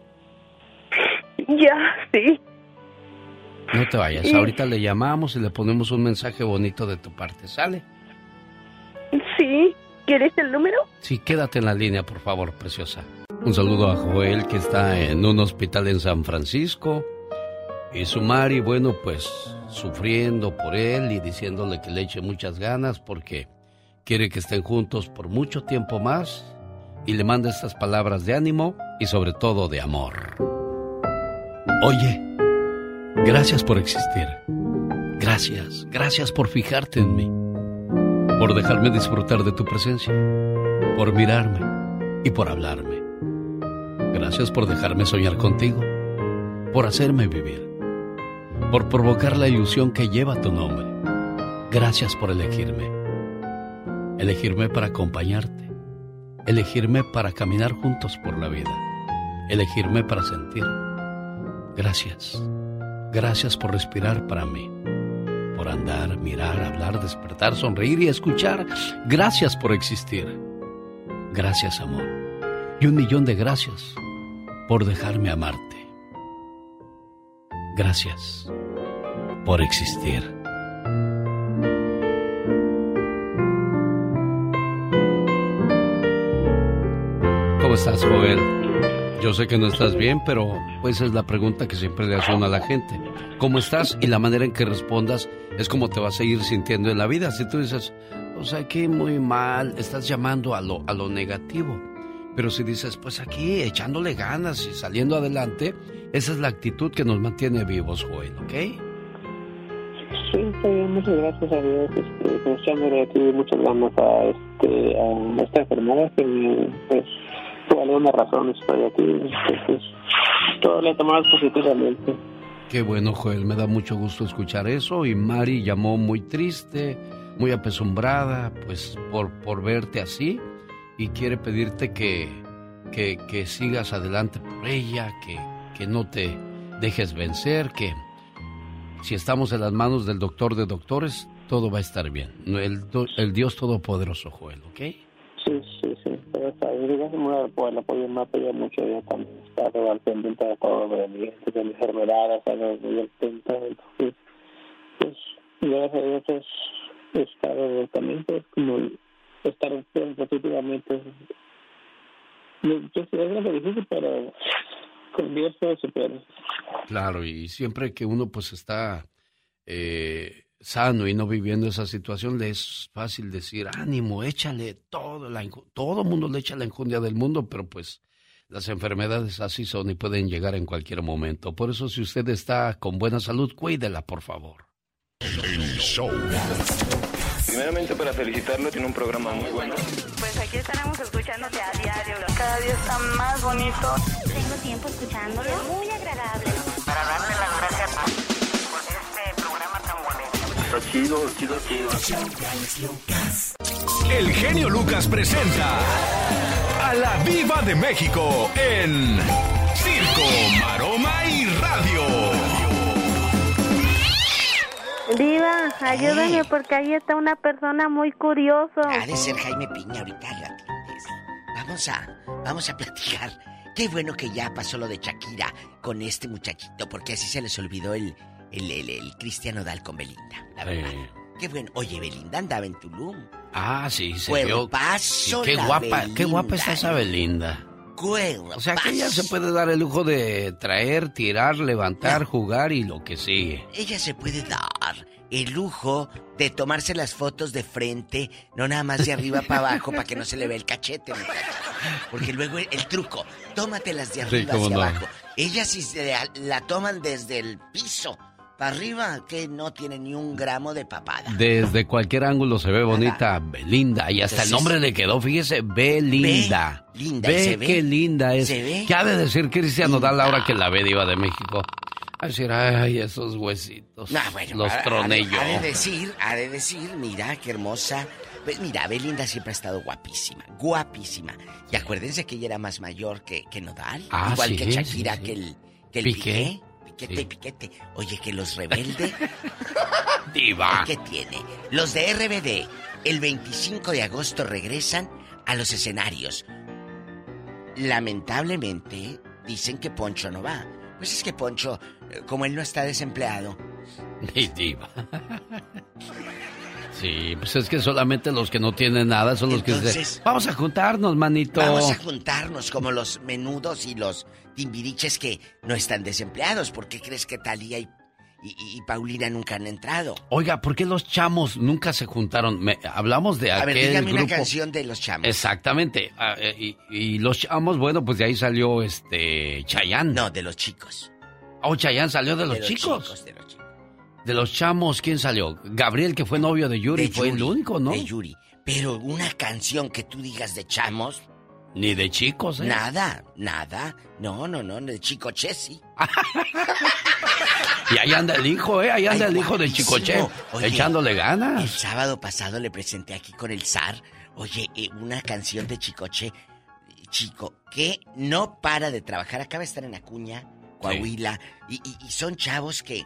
Ya, sí. No te vayas, Sí. ahorita le llamamos y le ponemos un mensaje bonito de tu parte, ¿sale? Sí. ¿Quieres el número? Sí, quédate en la línea, por favor, preciosa. Un saludo a Joel que está en un hospital en San Francisco y su Mari, bueno, pues sufriendo por él y diciéndole que le eche muchas ganas porque quiere que estén juntos por mucho tiempo más y le manda estas palabras de ánimo y sobre todo de amor. Oye, gracias por existir. Gracias, gracias por fijarte en mí, por dejarme disfrutar de tu presencia, por mirarme y por hablarme. Gracias por dejarme soñar contigo, por hacerme vivir, por provocar la ilusión que lleva tu nombre. Gracias por elegirme. Elegirme para acompañarte. Elegirme para caminar juntos por la vida. Elegirme para sentir. Gracias. Gracias por respirar para mí. Por andar, mirar, hablar, despertar, sonreír y escuchar. Gracias por existir. Gracias, amor. Y un millón de gracias por dejarme amarte. Gracias por existir. ¿Cómo estás, Joel? Yo sé que no estás bien, pero pues es la pregunta que siempre le hace uno a la gente. ¿Cómo estás? Y la manera en que respondas es como te vas a ir sintiendo en la vida. Si tú dices, pues aquí muy mal, estás llamando a lo, a lo negativo. Pero si dices, pues aquí echándole ganas y saliendo adelante, esa es la actitud que nos mantiene vivos, Joel, ¿ok? Sí, muchas gracias a Dios. Este, pues echándole aquí muchas ganas a, este, a esta enfermedad que pues, por alguna razón estoy aquí. Pues, todo lo tomamos positivamente. Qué bueno, Joel, me da mucho gusto escuchar eso. Y Mari llamó muy triste, muy apesumbrada, pues por, por verte así. Y quiere pedirte que, que, que sigas adelante por ella, que, que no te dejes vencer, que si estamos en las manos del doctor de doctores, todo va a estar bien. El, el Dios Todopoderoso, Joel, ¿ok? Sí, sí, sí. Pero está bien. Gracias muy por el apoyo. Me mucho ella también. Está al pendiente de todo, de mi, de mi enfermedad, está muy al pendiente. Entonces, pues, gracias a Dios es estar también, pues, como estar pues, positivamente. Yo sé, es algo difícil, pero con Dios todo se. Claro, y siempre que uno pues está eh, sano y no viviendo esa situación, le es fácil decir, ánimo, échale todo, la, todo mundo le echa la enjundia del mundo, pero pues las enfermedades así son y pueden llegar en cualquier momento. Por eso si usted está con buena salud, cuídela, por favor. Primeramente para felicitarlo, tiene un programa muy bueno. Pues aquí estaremos escuchándote a diario. Cada día está más bonito. Tengo tiempo escuchándolo. Muy agradable. Chido, chido, chido. El genio Lucas presenta a la Viva de México en Circo, Maroma y Radio. Diva, ayúdame porque ahí está una persona muy curioso. Ha de ser Jaime Piña ahorita lo atiendes. Vamos a, vamos a platicar. Qué bueno que ya pasó lo de Shakira con este muchachito, porque así se les olvidó el, el, el, el Cristian Odal con Belinda. La verdad. Qué bueno. Oye, Belinda andaba en Tulum. Ah, sí, se vio. Qué guapa, qué guapa está esa. Belinda. Cuerpazo. O sea que ella se puede dar el lujo de traer, tirar, levantar, jugar y lo que sigue. Ella se puede dar. el lujo de tomarse las fotos de frente, no nada más de arriba para abajo para que no se le vea el cachete, muchachos. Porque luego el, el truco, tómatelas de Sí, arriba cómo hacia no. abajo. Ellas si se la, la toman desde el piso para arriba, que no tiene ni un gramo de papada. Desde cualquier ángulo se ve bonita Belinda. Y hasta el nombre le quedó, fíjese, Belinda. Ve, linda, Ve se ve. qué linda es. Se ve. ¿Qué ha de decir Cristian Nodal ahora que la ve diva de México? A decir, ay, esos huesitos. No, bueno, los ha- ha troné de- yo. Ha de decir, ha de decir, mira qué hermosa. Pues mira, Belinda siempre ha estado guapísima, guapísima. Y acuérdense que ella era más mayor que, que Nodal, Ah, igual sí, que sí, Shakira, sí. que el, que el Piqué. Piqué. Piquete Sí. y piquete. Oye, que los rebelde. (laughs) Diva. ¿Qué tiene? Los de RBD, el 25 de agosto regresan a los escenarios. Lamentablemente, dicen que Poncho no va. Pues es que Poncho, eh, como él no está desempleado, Mi diva. (laughs) Sí, pues es que solamente los que no tienen nada son los que vamos a juntarnos, manito. Vamos a juntarnos como los menudos y los timbiriches que no están desempleados. ¿Por qué crees que Talía y, y- y Paulina nunca han entrado? Oiga, ¿por qué los chamos nunca se juntaron? Me- hablamos de A aquel ver, dígame grupo. una canción de los chamos. Exactamente. ah, eh, y, y los chamos, bueno, pues de ahí salió este Chayán. No, de los chicos. Oh, Chayán salió de los, De los chicos. chicos, de los chicos. De los chamos, ¿quién salió? Gabriel, que fue novio de Yuri, De fue el único, ¿no? De Yuri. Pero una canción que tú digas de chamos, Ni de chicos, ¿eh? nada, nada. No, no, no, de Chico Chessy. (laughs) Y ahí anda el hijo, ¿eh? Ahí anda Ay, el hijo de. Chicoche, Oye, echándole El ganas. sábado pasado le presenté aquí con el zar, oye, eh, una canción de Chicoche, chico, que no para de trabajar. Acaba de estar en Acuña, Coahuila, y, y- y son chavos que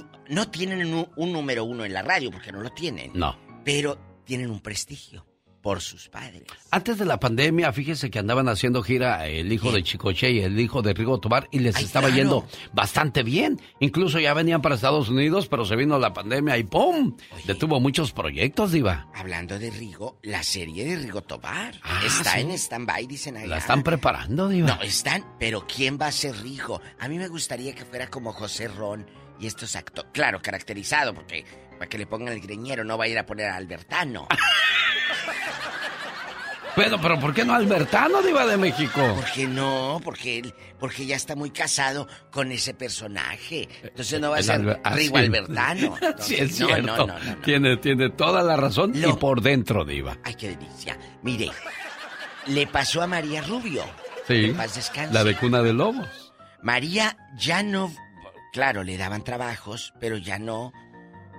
tú, no tienen un, un número uno en la radio, porque no lo tienen, No. pero tienen un prestigio por sus padres. Antes de la pandemia, fíjese que andaban haciendo gira el hijo de Chicoche y el hijo de Rigo Tobar y les Ay, estaba claro. yendo bastante bien. Incluso ya venían para Estados Unidos, pero se vino la pandemia y ¡pum! Detuvo muchos proyectos, Diva. Hablando de Rigo, la serie de Rigo Tobar Ah, está sí. en stand-by, dicen allá. La están preparando, Diva. No, están, pero ¿quién va a ser Rigo? A mí me gustaría que fuera como José Ron y estos actores. Claro, caracterizado, porque para que le pongan el greñero no va a ir a poner a Albertano. (laughs) Pero, pero ¿por qué no Albertano, Diva de México? ¿Por qué no? Porque él, porque ya está muy casado con ese personaje. Entonces no va a El ser Alber- ah, Rigo. Albertano. (laughs) Sí, es No, cierto. no, no. Tiene, tiene toda la razón y por dentro, Diva. Ay, qué delicia. Mire, le pasó a María Rubio. Sí. En paz descanse. La de Cuna de Lobos. María ya no, claro, le daban trabajos, pero ya no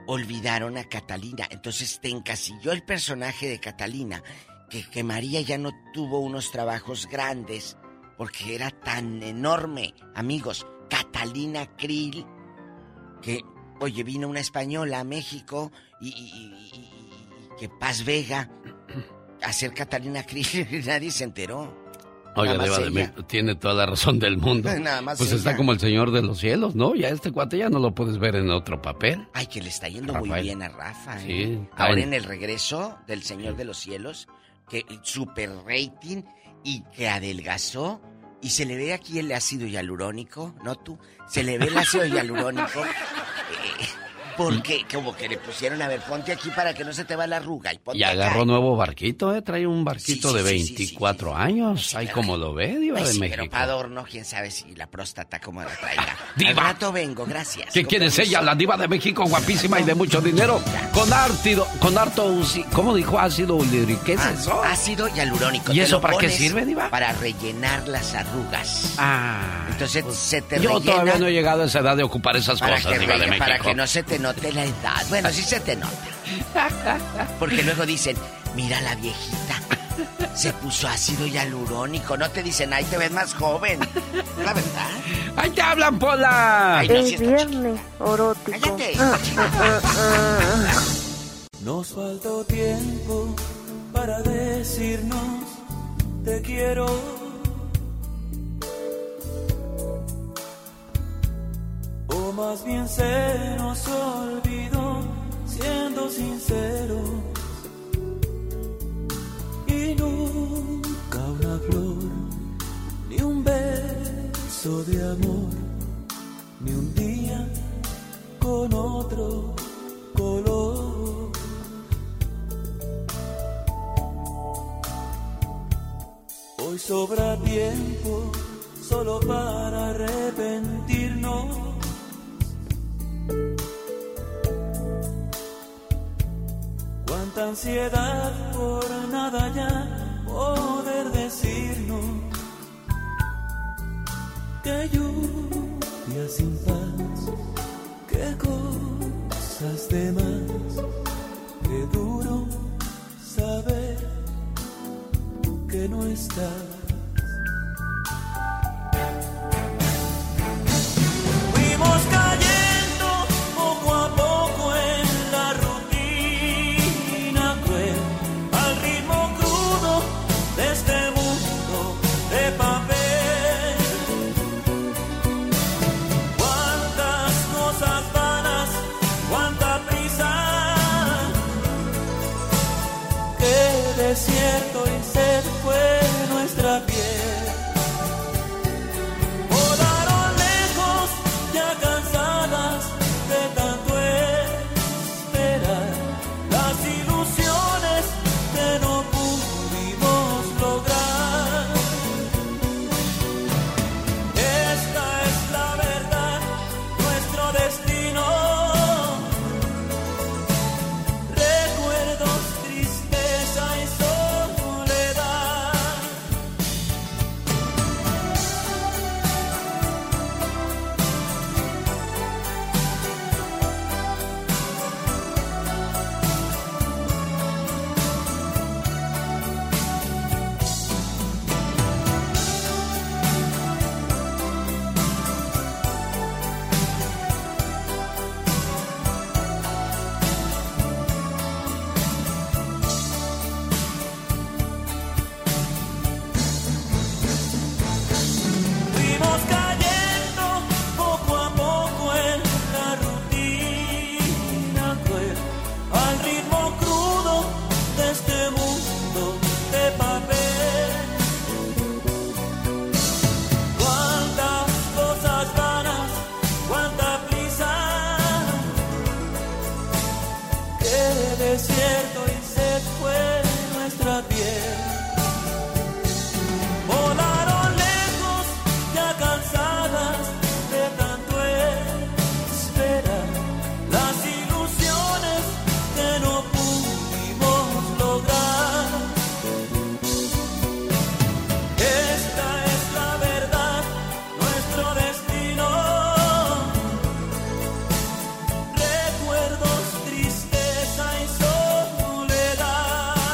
olvidaron a Catalina. Entonces te encasilló el personaje de Catalina, que, María ya no tuvo unos trabajos grandes porque era tan enorme. Amigos, Catalina Krill, que, oye, vino una española a México y- y que Paz Vega a ser Catalina Krill, (laughs) nadie se enteró. Oiga, Diva de. México, tiene toda la razón del mundo. Nada más Pues ella. está como el Señor de los Cielos, ¿no? Ya este cuate ya no lo puedes ver en otro papel. Ay, que le está yendo muy Rafael. bien a Rafa. ¿eh? Sí, Ahora ay. en el regreso del Señor de los Cielos, que super rating y que adelgazó. Y se le ve aquí el ácido hialurónico, ¿no tú? Se le ve el ácido (laughs) hialurónico. Porque como que le pusieron, a ver, ponte aquí para que no se te va la arruga. Y, ponte Y agarró acá. nuevo barquito, ¿eh? Trae un barquito Sí, sí, de sí, sí, 24 años. Ay, como lo ve, Diva Ay, de México. pero para adorno, quién sabe si la próstata como la traiga. (laughs) Diva. Al rato vengo, gracias. ¿Qué Con quiere permiso. ella? La diva de México, guapísima y de mucho dinero. Con ártido, con harto, ¿cómo dijo ácido úrico? ¿Qué es Ah, eso? Ácido hialurónico. ¿Y eso para qué sirve, Diva? Para rellenar las arrugas. Ah. Entonces se te Yo rellena todavía no he llegado a esa edad de ocupar esas cosas, diva de México. para que no se te note la edad. Bueno, sí se te nota. (laughs) Porque luego dicen, mira la viejita. Se puso ácido hialurónico. No te dicen, ay, te ves más joven. La verdad. ¡Ay, te hablan, Pola! Ay, no, Es sí está viernes erótico. Cállate. Ah, ah, ah. Nos faltó tiempo para decirnos te quiero. más bien se nos olvidó, siendo sincero. Y nunca una flor, ni un beso de amor, ni un día con otro color. Hoy sobra tiempo solo para arrepentirnos Cuánta ansiedad por nada ya poder decirnos que lluvia sin paz, qué cosas de más, qué duro saber que no estás. Fuimos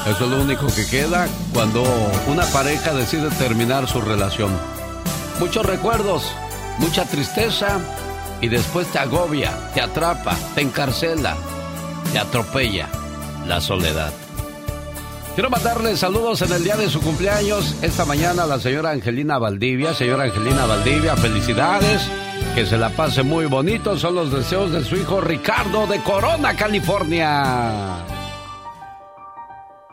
Eso es lo único que queda cuando una pareja decide terminar su relación. Muchos recuerdos, mucha tristeza y después te agobia, te atrapa, te encarcela, te atropella la soledad. Quiero mandarle saludos en el día de su cumpleaños esta mañana a la señora Angelina Valdivia. Señora Angelina Valdivia, felicidades. Que se la pase muy bonito. Son los deseos de su hijo Ricardo de Corona, California.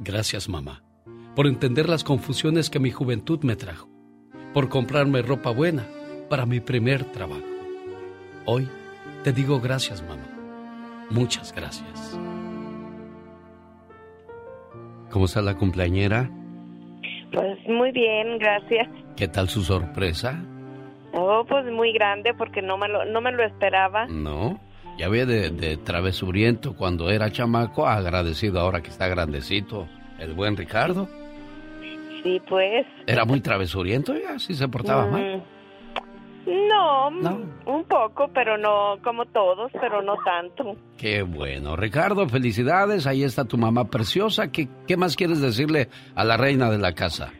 Gracias, mamá, por entender las confusiones que mi juventud me trajo, por comprarme ropa buena para mi primer trabajo. Hoy te digo gracias, mamá. Muchas gracias. ¿Cómo está la cumpleañera? Pues muy bien, gracias. ¿Qué tal su sorpresa? Oh, pues muy grande porque no me lo, no me lo esperaba. No, ya ve de, de travesuriento cuando era chamaco, agradecido ahora que está grandecito, el buen Ricardo. Sí, pues. Era muy travesuriento, ya, sí se portaba mal. Mm, No, un poco, pero no como todos, pero no tanto. Qué bueno. Ricardo, felicidades. Ahí está tu mamá preciosa. ¿Qué, ¿Qué más quieres decirle a la reina de la casa?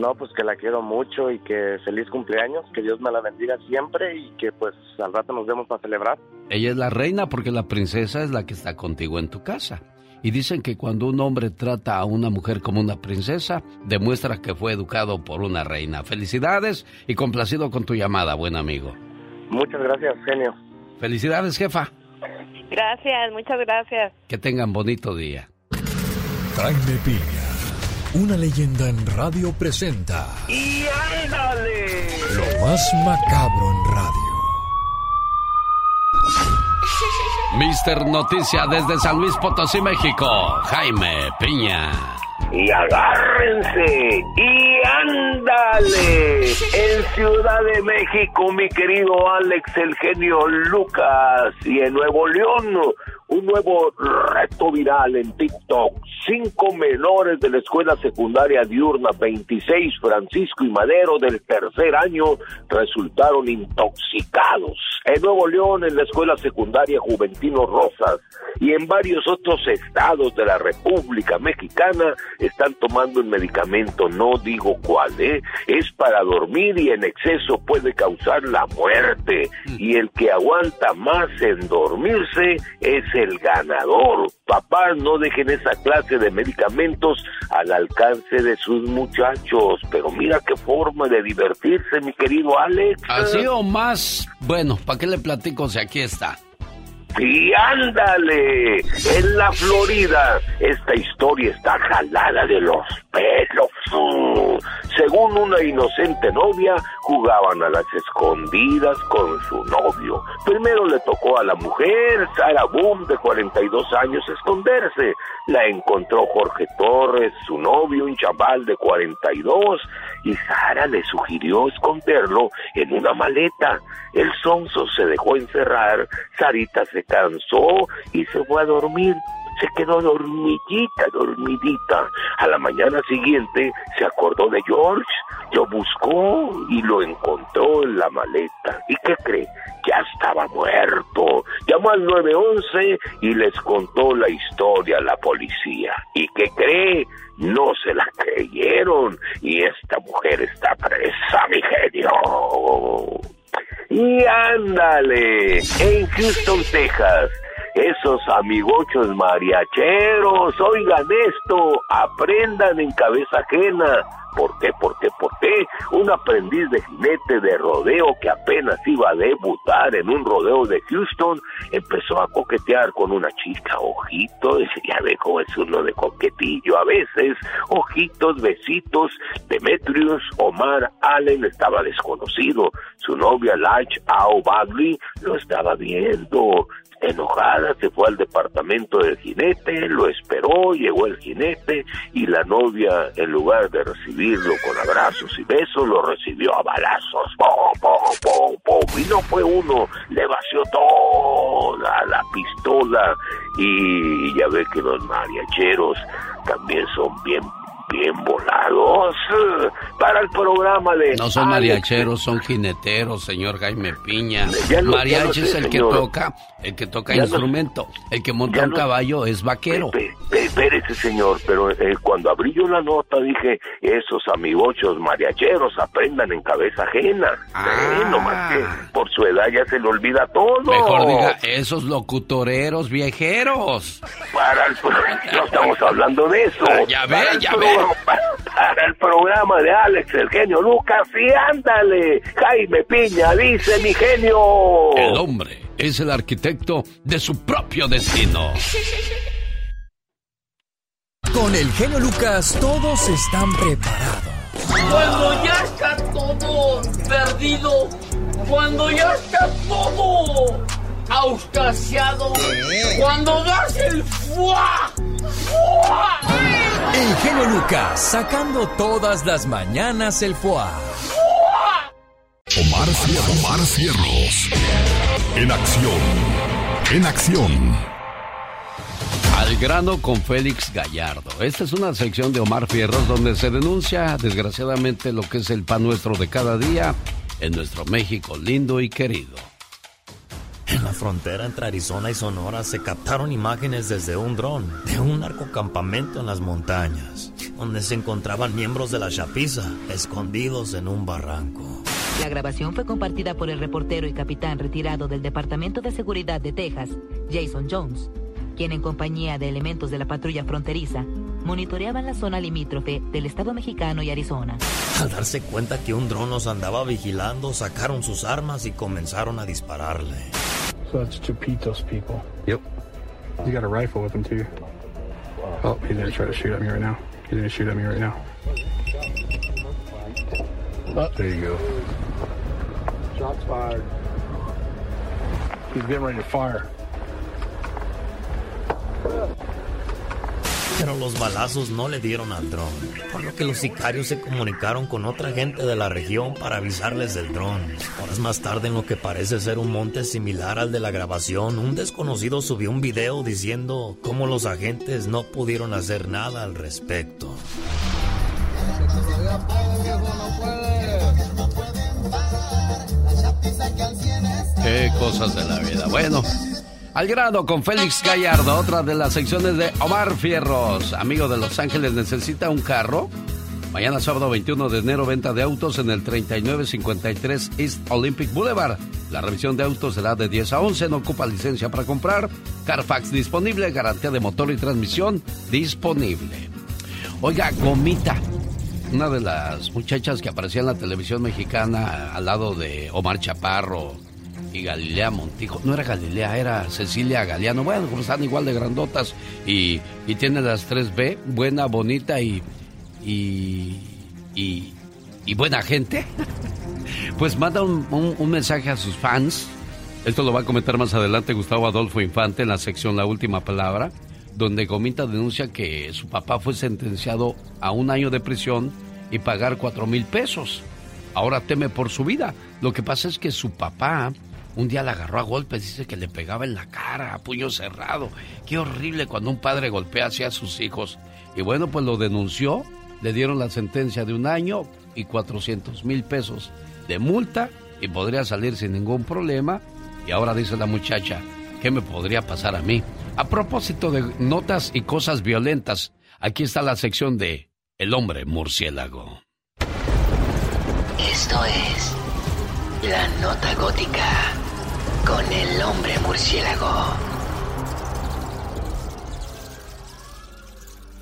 No, pues que la quiero mucho y que feliz cumpleaños, que Dios me la bendiga siempre y que pues al rato nos vemos para celebrar. Ella es la reina porque la princesa es la que está contigo en tu casa. y dicen que cuando un hombre trata a una mujer como una princesa, demuestra que fue educado por una reina. Felicidades y complacido con tu llamada, buen amigo. Muchas gracias, genio. Felicidades, jefa. Gracias, muchas gracias. Que tengan bonito día. Jaime Piña, una leyenda en radio presenta. ¡Y ándale! Lo más macabro en radio. Mister Noticia desde San Luis Potosí, México. Jaime Piña. Y agárrense y ándale. En Ciudad de México, mi querido Alex, el genio Lucas. Y en Nuevo León, un nuevo reto viral en TikTok. Cinco menores de la escuela secundaria diurna 26, Francisco y Madero, del tercer año, resultaron intoxicados. En Nuevo León, en la escuela secundaria Juventino Rosas y en varios otros estados de la República Mexicana están tomando un medicamento, no digo cuál, ¿eh? es para dormir y en exceso puede causar la muerte. Y el que aguanta más en dormirse es el ganador. Papás, no dejen esa clase de medicamentos al alcance de sus muchachos. Pero mira qué forma de divertirse, mi querido Alex. Así o más, bueno, ¿para qué le platico si aquí está? Y ándale, en la Florida, esta historia está jalada de los pelos. Mm. Según una inocente novia, jugaban a las escondidas con su novio. Primero le tocó a la mujer, Sara Boom, de 42 años, esconderse. La encontró Jorge Torres, su novio, un chaval de 42, y Sara le sugirió esconderlo en una maleta. El sonso se dejó encerrar, Sarita se cansó y se fue a dormir. Se quedó dormidita, dormidita. A la mañana siguiente se acordó de George, lo buscó y lo encontró en la maleta. ¿Y qué cree? Ya estaba muerto. Llamó al 911 y les contó la historia a la policía. ¿Y qué cree? No se la creyeron y esta mujer está presa, mi genio. Y ándale, en Houston, Texas, esos amigochos mariacheros, oigan esto, aprendan en cabeza ajena. ¿Por qué? ¿Por qué? ¿Por qué? Un aprendiz de jinete de rodeo que apenas iba a debutar en un rodeo de Houston empezó a coquetear con una chica. Ojitos, (laughs) ya ve cómo es uno de coquetillo a veces. Ojitos, besitos. Demetrius Omar Allen estaba desconocido. Su novia Lach Ao Bagley lo estaba viendo. Enojada se fue al departamento del jinete, lo esperó, llegó el jinete y la novia, en lugar de recibirlo con abrazos y besos, lo recibió a balazos. ¡Pum, pum, pum! Y no fue uno, le vació toda la pistola y ya ve que los mariacheros también son bien bien volados para el programa de... No son mariacheros, son jineteros, señor Jaime Piña. Lo- Mariachi es el que toca, el que toca Ya instrumento. El que monta un lo- caballo es vaquero. Espérese, señor, pero eh, cuando abrí yo la nota dije, esos amigochos mariacheros aprendan en cabeza ajena. Eh, nomás que por su edad ya se le olvida todo. Mejor diga, esos locutoreros viejeros. Para el no estamos hablando de eso. Ah, ya ve, ya ve. Para el programa de Alex, el genio Lucas, y ándale, Jaime Piña, dice mi genio. El hombre es el arquitecto de su propio destino. Con el genio Lucas todos están preparados. Cuando ya está todo perdido, cuando ya está todo auscasiado, cuando das el fuá, fuá, El genio Lucas sacando todas las mañanas el foie. Omar. Omar Fierros. En acción. En acción. Al grano con Félix Gallardo. Esta es una sección de Omar Fierros donde se denuncia desgraciadamente lo que es el pan nuestro de cada día en nuestro México lindo y querido. En la frontera entre Arizona y Sonora se captaron imágenes desde un dron de un narcocampamento en las montañas, donde se encontraban miembros de la chapiza escondidos en un barranco. La grabación fue compartida por el reportero y capitán retirado del Departamento de Seguridad de Texas, Jason Jones, quien en compañía de elementos de la patrulla fronteriza monitoreaban la zona limítrofe del estado mexicano y Arizona. Al darse cuenta que un dron los andaba vigilando, sacaron sus armas y comenzaron a dispararle. So that's Chupitos people. Yep. You got a rifle with him too. Oh, he's gonna try to shoot at me right now. He's gonna shoot at me right now. Oh, there you go. Shots fired. He's getting ready to fire. Pero los balazos no le dieron al dron, por lo que los sicarios se comunicaron con otra gente de la región para avisarles del dron. Horas más tarde, en lo que parece ser un monte similar al de la grabación, un desconocido subió un video diciendo cómo los agentes no pudieron hacer nada al respecto. Qué cosas de la vida. Bueno, al grado con Félix Gallardo, otra de las secciones de Omar Fierros. Amigo de Los Ángeles, ¿necesita un carro? Mañana sábado 21 de enero, venta de autos en el 3953 East Olympic Boulevard. La revisión de autos será de 10 a 11, no ocupa licencia para comprar. Carfax disponible, garantía de motor y transmisión disponible. Oiga, Gomita, una de las muchachas que aparecía en la televisión mexicana al lado de Omar Chaparro y Galilea Montijo. No era Galilea, era Cecilia Galeano. Bueno, como están igual de grandotas y, y tiene las 3B, buena, bonita y, y, y, buena gente. (laughs) Pues manda un mensaje a sus fans. Esto lo va a comentar más adelante Gustavo Adolfo Infante en la sección La Última Palabra, donde Gomita denuncia que su papá fue sentenciado a un año de prisión y pagar cuatro mil pesos. Ahora teme por su vida. Lo que pasa es que su papá un día la agarró a golpes, dice que le pegaba en la cara, a puño cerrado. Qué horrible cuando un padre golpea así a sus hijos. Y bueno, pues lo denunció, le dieron la sentencia de un año y 400 mil pesos de multa y podría salir sin ningún problema. Y ahora dice la muchacha, ¿qué me podría pasar a mí? A propósito de notas y cosas violentas, aquí está la sección de El hombre murciélago. Esto es La Nota Gótica con el hombre murciélago.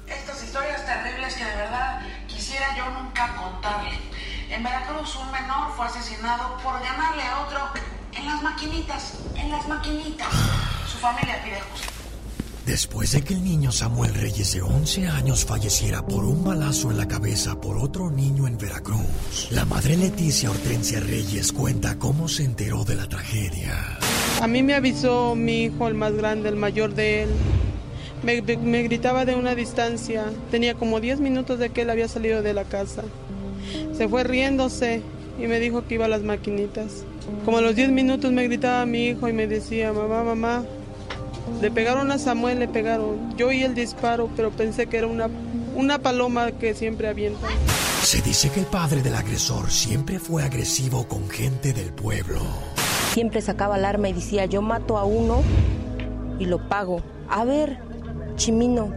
Estas historias terribles que de verdad quisiera yo nunca contarle. En Veracruz un menor fue asesinado por ganarle a otro en las maquinitas, en las maquinitas. Su familia pide justicia. Después de que el niño Samuel Reyes de 11 años falleciera por un balazo en la cabeza por otro niño en Veracruz, la madre Leticia Hortensia Reyes cuenta cómo se enteró de la tragedia. A mí me avisó mi hijo, el más grande, el mayor de él. Me, gritaba de una distancia. Tenía como 10 minutos de que él había salido de la casa. Se fue riéndose y me dijo que iba a las maquinitas. Como a los 10 minutos me gritaba mi hijo y me decía, mamá, mamá, le pegaron a Samuel, le pegaron. Yo oí el disparo, pero pensé que era una, una paloma que siempre avientan. Se dice que el padre del agresor siempre fue agresivo con gente del pueblo. Siempre sacaba alarma y decía, yo mato a uno y lo pago. A ver, Chimino,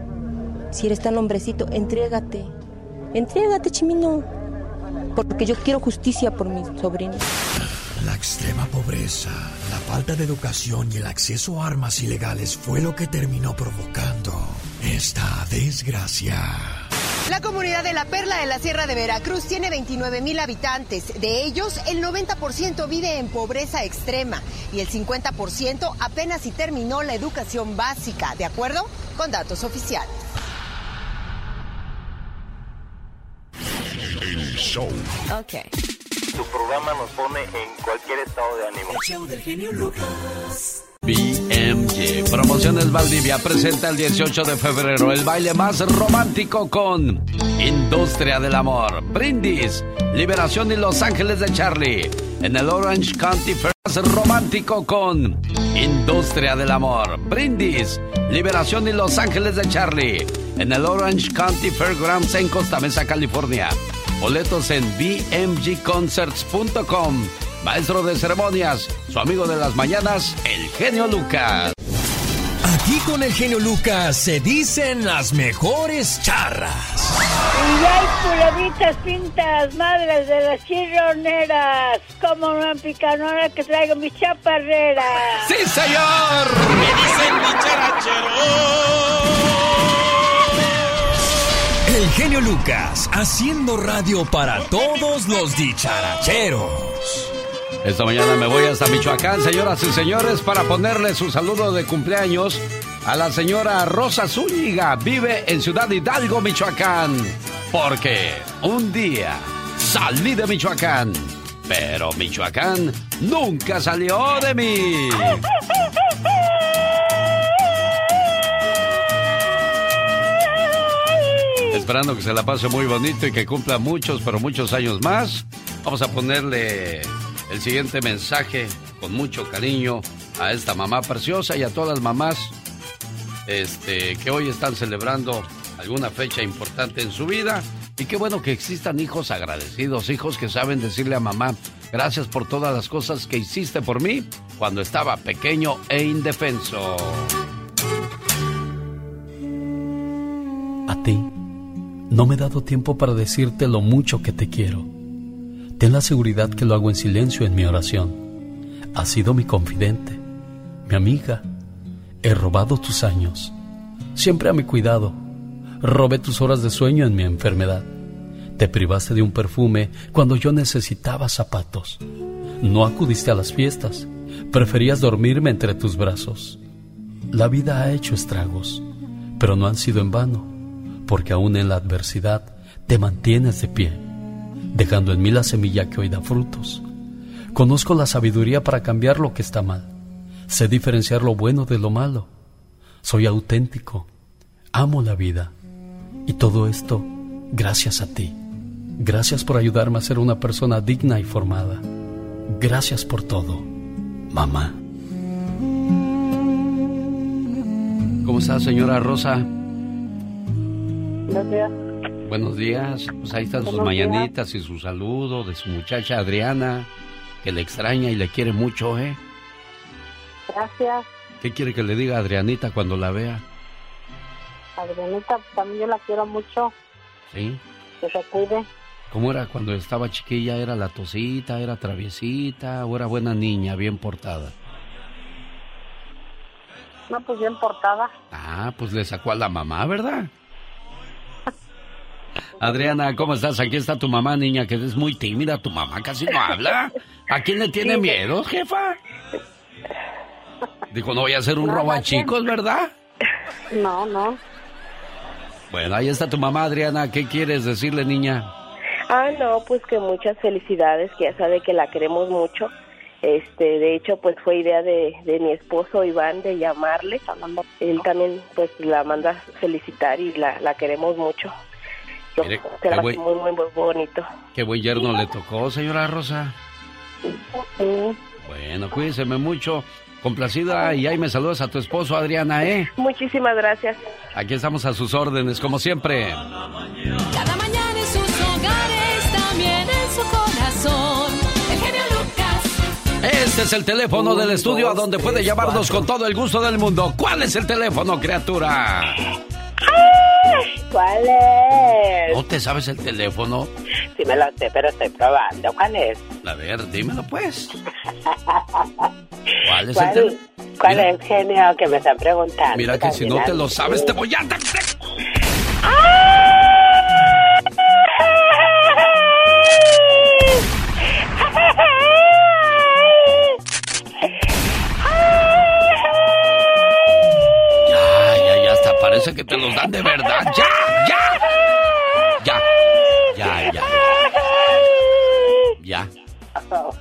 si eres tan hombrecito, entrégate. Entrégate, Chimino. Porque yo quiero justicia por mi sobrino. La extrema pobreza, la falta de educación y el acceso a armas ilegales fue lo que terminó provocando esta desgracia. La comunidad de La Perla de la Sierra de Veracruz tiene 29 mil habitantes. De ellos, el 90% vive en pobreza extrema y el 50% apenas si terminó la educación básica, de acuerdo con datos oficiales. El show. Ok. Tu programa nos pone en cualquier estado de ánimo. show del genio Lucas. BMG Promociones Valdivia presenta el 18 de febrero el baile más romántico con Industria del Amor, Brindis, Liberación y Los Ángeles de Charlie. En el Orange County Fair más romántico con Industria del Amor, Brindis, Liberación y Los Ángeles de Charlie. En el Orange County Fairgrounds en Costa Mesa, California. Boletos en bmgconcerts.com. Maestro de ceremonias, su amigo de las mañanas, el genio Lucas. Aquí con el genio Lucas se dicen las mejores charras. Y hay culebritas pintas, madres de las chirroneras. Como una picanora que traigo mi chaparrera. ¡Sí, señor! Me dicen El genio Lucas, haciendo radio para todos los dicharacheros. Esta mañana me voy hasta Michoacán, señoras y señores, para ponerle su saludo de cumpleaños a la señora Rosa Zúñiga. Vive en Ciudad Hidalgo, Michoacán. Porque un día salí de Michoacán, pero Michoacán nunca salió de mí. (laughs) Esperando que se la pase muy bonito y que cumpla muchos, pero muchos años más. Vamos a ponerle el siguiente mensaje con mucho cariño a esta mamá preciosa y a todas las mamás este, que hoy están celebrando alguna fecha importante en su vida. Y qué bueno que existan hijos agradecidos, hijos que saben decirle a mamá, gracias por todas las cosas que hiciste por mí cuando estaba pequeño e indefenso. A ti, no me he dado tiempo para decirte lo mucho que te quiero. Ten la seguridad que lo hago en silencio en mi oración. Has sido mi confidente, mi amiga. He robado tus años, siempre a mi cuidado. Robé tus horas de sueño en mi enfermedad. Te privaste de un perfume cuando yo necesitaba zapatos. No acudiste a las fiestas. Preferías dormirme entre tus brazos. La vida ha hecho estragos, pero no han sido en vano, porque aún en la adversidad te mantienes de pie, dejando en mí la semilla que hoy da frutos. Conozco la sabiduría para cambiar lo que está mal. Sé diferenciar lo bueno de lo malo. Soy auténtico. Amo la vida. Y todo esto gracias a ti. Gracias por ayudarme a ser una persona digna y formada. Gracias por todo, mamá. ¿Cómo está, señora Rosa? Buenos días. Buenos días. Pues ahí están sus días. mañanitas y su saludo de su muchacha Adriana, que le extraña y le quiere mucho, ¿eh? Gracias, ¿Qué quiere que le diga a Adrianita cuando la vea? Adrianita. También yo la quiero mucho. ¿Sí? Que se cuide. ¿Cómo era cuando estaba chiquilla? ¿Era la tosita, era traviesita o era buena niña, bien portada? No, pues bien portada. Ah, pues le sacó a la mamá, ¿verdad? Adriana, ¿cómo estás? Aquí está tu mamá, niña, que es muy tímida. Tu mamá casi no habla. ¿A quién le tiene Sí. miedo, jefa? Dijo, no voy a hacer un No, robo a más bien. chicos, ¿verdad? No, no. Bueno, ahí está tu mamá, Adriana. ¿Qué quieres decirle, niña? Ah, no, pues que muchas felicidades, que ya sabe que la queremos mucho. Este, de hecho, pues fue idea de, de mi esposo Iván de llamarle. Él también, pues, la manda felicitar y la, la queremos mucho. Lo- Mire, se la buen- muy, muy, muy bonito. Qué buen yerno le tocó, señora Rosa. Bueno, cuídeseme mucho. Complacida y ahí me saludas a tu esposo, Adriana, ¿eh? Muchísimas gracias. Aquí estamos a sus órdenes, como siempre. Cada mañana en sus hogares, también en su corazón. El genio Lucas. Este es el teléfono del estudio a donde puede llamarnos con todo el gusto del mundo. ¿Cuál es el teléfono, criatura? ¿Cuál es? ¿No te sabes el teléfono? Sí me lo sé, pero estoy probando. ¿Cuál es? A ver, dímelo pues. (laughs) ¿Cuál es el ¿Cuál, teléfono? cuál es, genio, que me están preguntando? Mira que si no te lo sabes te voy a... Ya, parece que te los dan de verdad. ¡Ya, ya! Ya, ya, ya. Ya. Oh.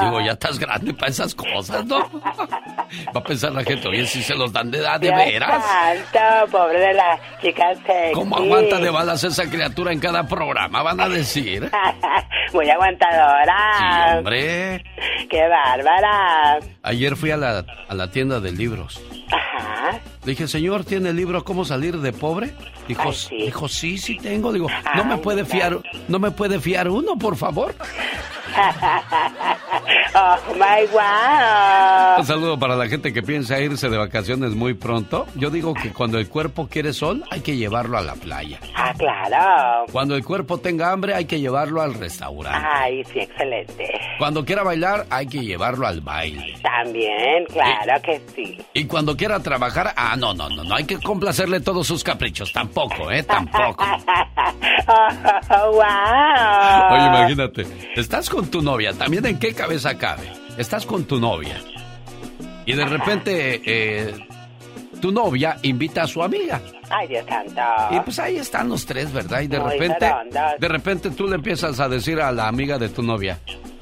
Digo, ya estás grande para esas cosas, ¿no? Va a pensar la gente, oye, si se los dan de edad, ¿de Dios veras? santo, pobre de la chica sexy. ¿Cómo aguanta de balas esa criatura en cada programa? Van a decir. (laughs) Muy aguantadora. Sí, hombre. Qué bárbara. Ayer fui a la, a la tienda de libros. Ajá. Le dije, señor, ¿tiene el libro Cómo salir de pobre? Dijo, dijo, sí, sí tengo. Digo, ¿no me puede fiar, no me puede fiar uno, por favor? Oh my wow. Un saludo para la gente que piensa irse de vacaciones muy pronto. Yo digo que cuando el cuerpo quiere sol, hay que llevarlo a la playa. Ah, claro. Cuando el cuerpo tenga hambre, hay que llevarlo al restaurante. Ay, sí, excelente. Cuando quiera bailar, hay que llevarlo al baile. También, claro que sí. Y cuando quiera trabajar, ah, no, no, no, no hay que complacerle todos sus caprichos. Tampoco, ¿eh? Tampoco. (laughs) Oh, wow. Oye, imagínate, estás con tu novia, también en qué cabeza cabe. Estás con tu novia. Y de repente, eh, tu novia invita a su amiga. Ay, Dios santo. Y pues ahí están los tres, ¿verdad? Y de Muy repente, de repente tú le empiezas a decir a la amiga de tu novia,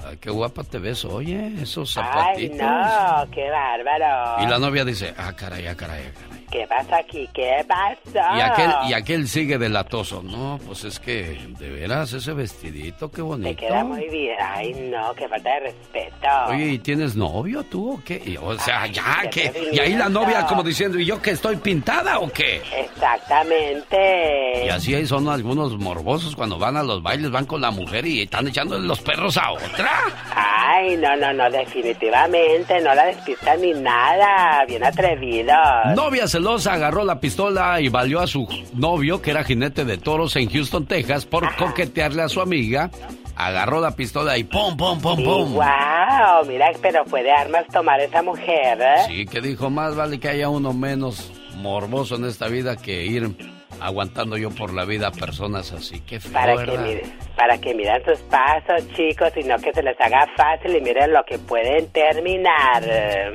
Ay, qué guapa te ves, oye, esos Ay, zapatitos. no, qué bárbaro. Y la novia dice, ah, caray, ah, caray, ah, caray. ¿Qué pasa aquí? ¿Qué pasa? Y aquel, y aquel sigue de latoso. No, pues es que, de veras, ese vestidito, qué bonito. Te queda muy bien. Ay, no, qué falta de respeto. Oye, ¿y tienes novio tú o qué? Y, o sea, ya, qué que Y ahí la novia como diciendo, ¿y yo que estoy pintada o qué? Exactamente. Y así ahí son algunos morbosos cuando van a los bailes, van con la mujer y están echándole los perros a otra. Ay, no, no, no, definitivamente. No la despistan ni nada. Bien atrevido. Novia celosa agarró la pistola y valió a su novio, que era jinete de toros en Houston, Texas, por coquetearle a su amiga. Agarró la pistola y ¡pum, pum, pum, pum! Wow, mira, pero fue de armas tomar esa mujer. ¿eh? Sí, que dijo, más vale que haya uno menos morboso en esta vida que ir aguantando yo por la vida a personas así. Qué feo, Para que, ¿verdad? miren, para que miren sus pasos, chicos, y no que se les haga fácil y miren lo que pueden terminar.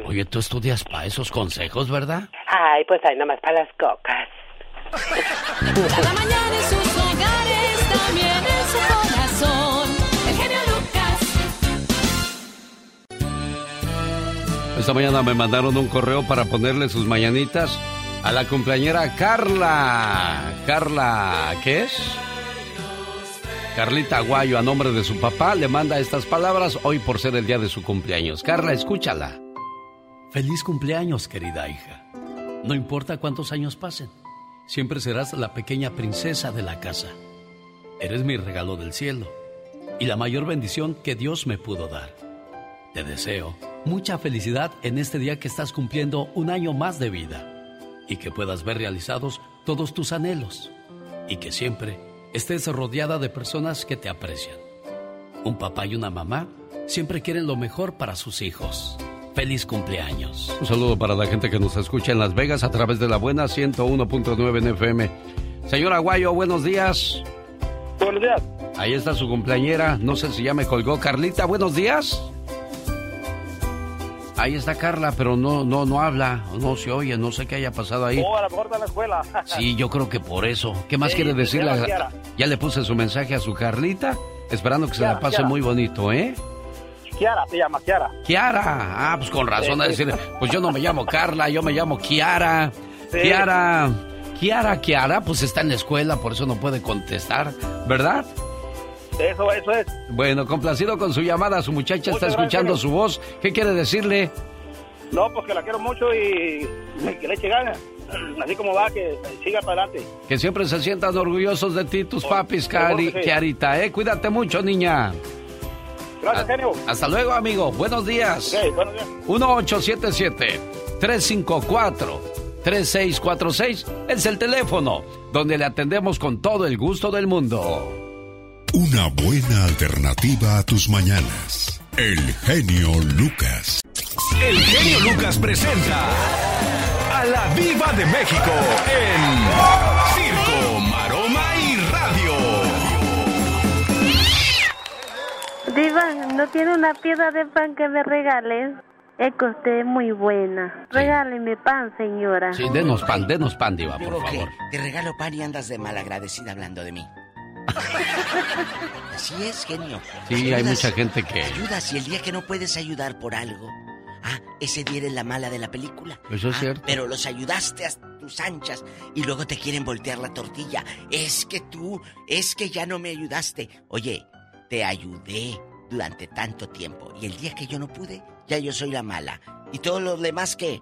Oye, tú estudias para esos consejos, ¿verdad? Ay, pues ahí nomás para las cocas. Cada mañana en sus hogares, también en su corazón. El genio Lucas. Esta mañana me mandaron un correo para ponerle sus mañanitas a la cumpleañera Carla. Carla, ¿qué es? Carlita Aguayo, a nombre de su papá, le manda estas palabras hoy por ser el día de su cumpleaños. Carla, escúchala. Feliz cumpleaños, querida hija. No importa cuántos años pasen, siempre serás la pequeña princesa de la casa. Eres mi regalo del cielo y la mayor bendición que Dios me pudo dar. Te deseo mucha felicidad en este día que estás cumpliendo un año más de vida y que puedas ver realizados todos tus anhelos y que siempre estés rodeada de personas que te aprecian. Un papá y una mamá siempre quieren lo mejor para sus hijos. Feliz cumpleaños. Un saludo para la gente que nos escucha en Las Vegas a través de la buena 101.9 en FM. Señor Aguayo, buenos días. Buenos días. Ahí está su cumpleañera. No sé si ya me colgó. Carlita, buenos días. Ahí está Carla, pero no, no, no habla, no se oye, no sé qué haya pasado ahí. Oh, a está en la escuela. (laughs) Sí, yo creo que por eso. ¿Qué más Sí, quiere decirle? se llama a- Kiara. Ya le puse su mensaje a su Carlita, esperando que se la pase Kiara. muy bonito, ¿eh? Kiara, se llama Kiara. Kiara, ah, pues con razón a Sí. decirle, pues yo no me llamo Carla, yo me llamo Kiara. Kiara, Kiara, Kiara, pues está en la escuela, por eso no puede contestar, ¿verdad? Eso, eso es. Bueno, complacido con su llamada, su muchacha está escuchando gracias. su voz. ¿Qué quiere decirle? No, pues que la quiero mucho y que le eche ganas. Así como va, que siga para adelante. Que siempre se sientan orgullosos de ti, tus papis, Cari, sí. Kiarita, ¿eh? Cuídate mucho, niña. Gracias, genio. Hasta luego, amigo. Buenos días. Ok, buenos días. 1877-354-3646 es el teléfono donde le atendemos con todo el gusto del mundo. Una buena alternativa a tus mañanas. El genio Lucas. El genio Lucas presenta a la Viva de México en Circo, Maroma y Radio. Diva, ¿no tiene una piedra de pan que me regales? Es que usted es muy buena. Regáleme pan, señora. Sí, denos pan, denos pan, Diva, por favor. Te regalo pan y andas de malagradecida hablando de mí. (laughs) Así es, genio. Sí, hay mucha gente que... Ayudas y el día que no puedes ayudar por algo, ah, ese día eres la mala de la película. Eso es Ah, cierto. Pero los ayudaste a tus anchas y luego te quieren voltear la tortilla. Es que tú, es que ya no me ayudaste. Oye, te ayudé durante tanto tiempo y el día que yo no pude, ya yo soy la mala. ¿Y todos los demás qué?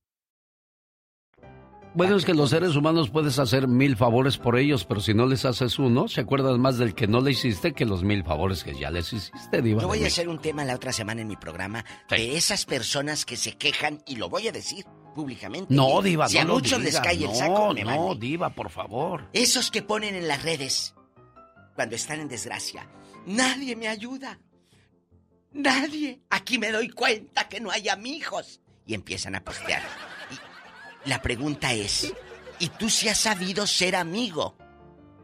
Bueno, es que los seres humanos puedes hacer mil favores por ellos, pero si no les haces uno, se acuerdan más del que no le hiciste que los mil favores que ya les hiciste, Diva. Yo voy a hacer un tema la otra semana en mi programa de esas personas que se quejan, y lo voy a decir públicamente. No, Diva, si no a muchos les cae el no, saco, me No, vale. Diva, por favor. Esos que ponen en las redes cuando están en desgracia. Nadie me ayuda. Nadie. Aquí me doy cuenta que no hay amigos. Y empiezan a postear. La pregunta es, ¿y tú si has sabido ser amigo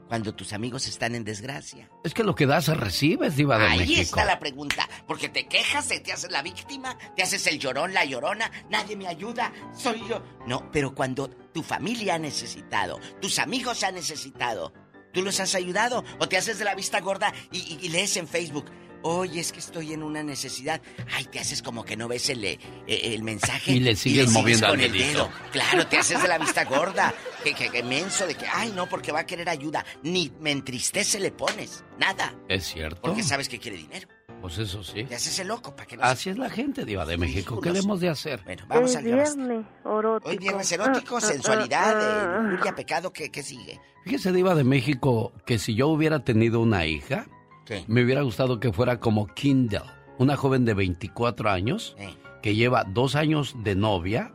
cuando tus amigos están en desgracia? Es que lo que das recibes, Diva de Ahí México. está la pregunta. Porque te quejas, te haces la víctima, te haces el llorón, la llorona, nadie me ayuda, soy yo. No, pero cuando tu familia ha necesitado, tus amigos han necesitado, ¿tú los has ayudado? ¿O te haces de la vista gorda y, y- y lees en Facebook? Oye, es que estoy en una necesidad. Ay, te haces como que no ves el, eh, el mensaje. Y le sigues moviendo con el dedo. Claro, te haces de la vista gorda. Que, que, que menso de que, ay, no, porque va a querer ayuda. Ni me entristece le pones. Nada. Es cierto. Porque sabes que quiere dinero. Pues eso sí. Te haces el loco para que no Así es la gente, Diva de México. ¿Qué le hemos de hacer? Bueno, vamos al viernes erótico. Hoy viernes erótico, Ah, ah, sensualidad, ah, eh, lujuria, pecado, ¿qué, ¿qué sigue? Fíjese, Diva de México, que si yo hubiera tenido una hija, ¿Qué? me hubiera gustado que fuera como Kindle, una joven de 24 años Eh. que lleva dos años de novia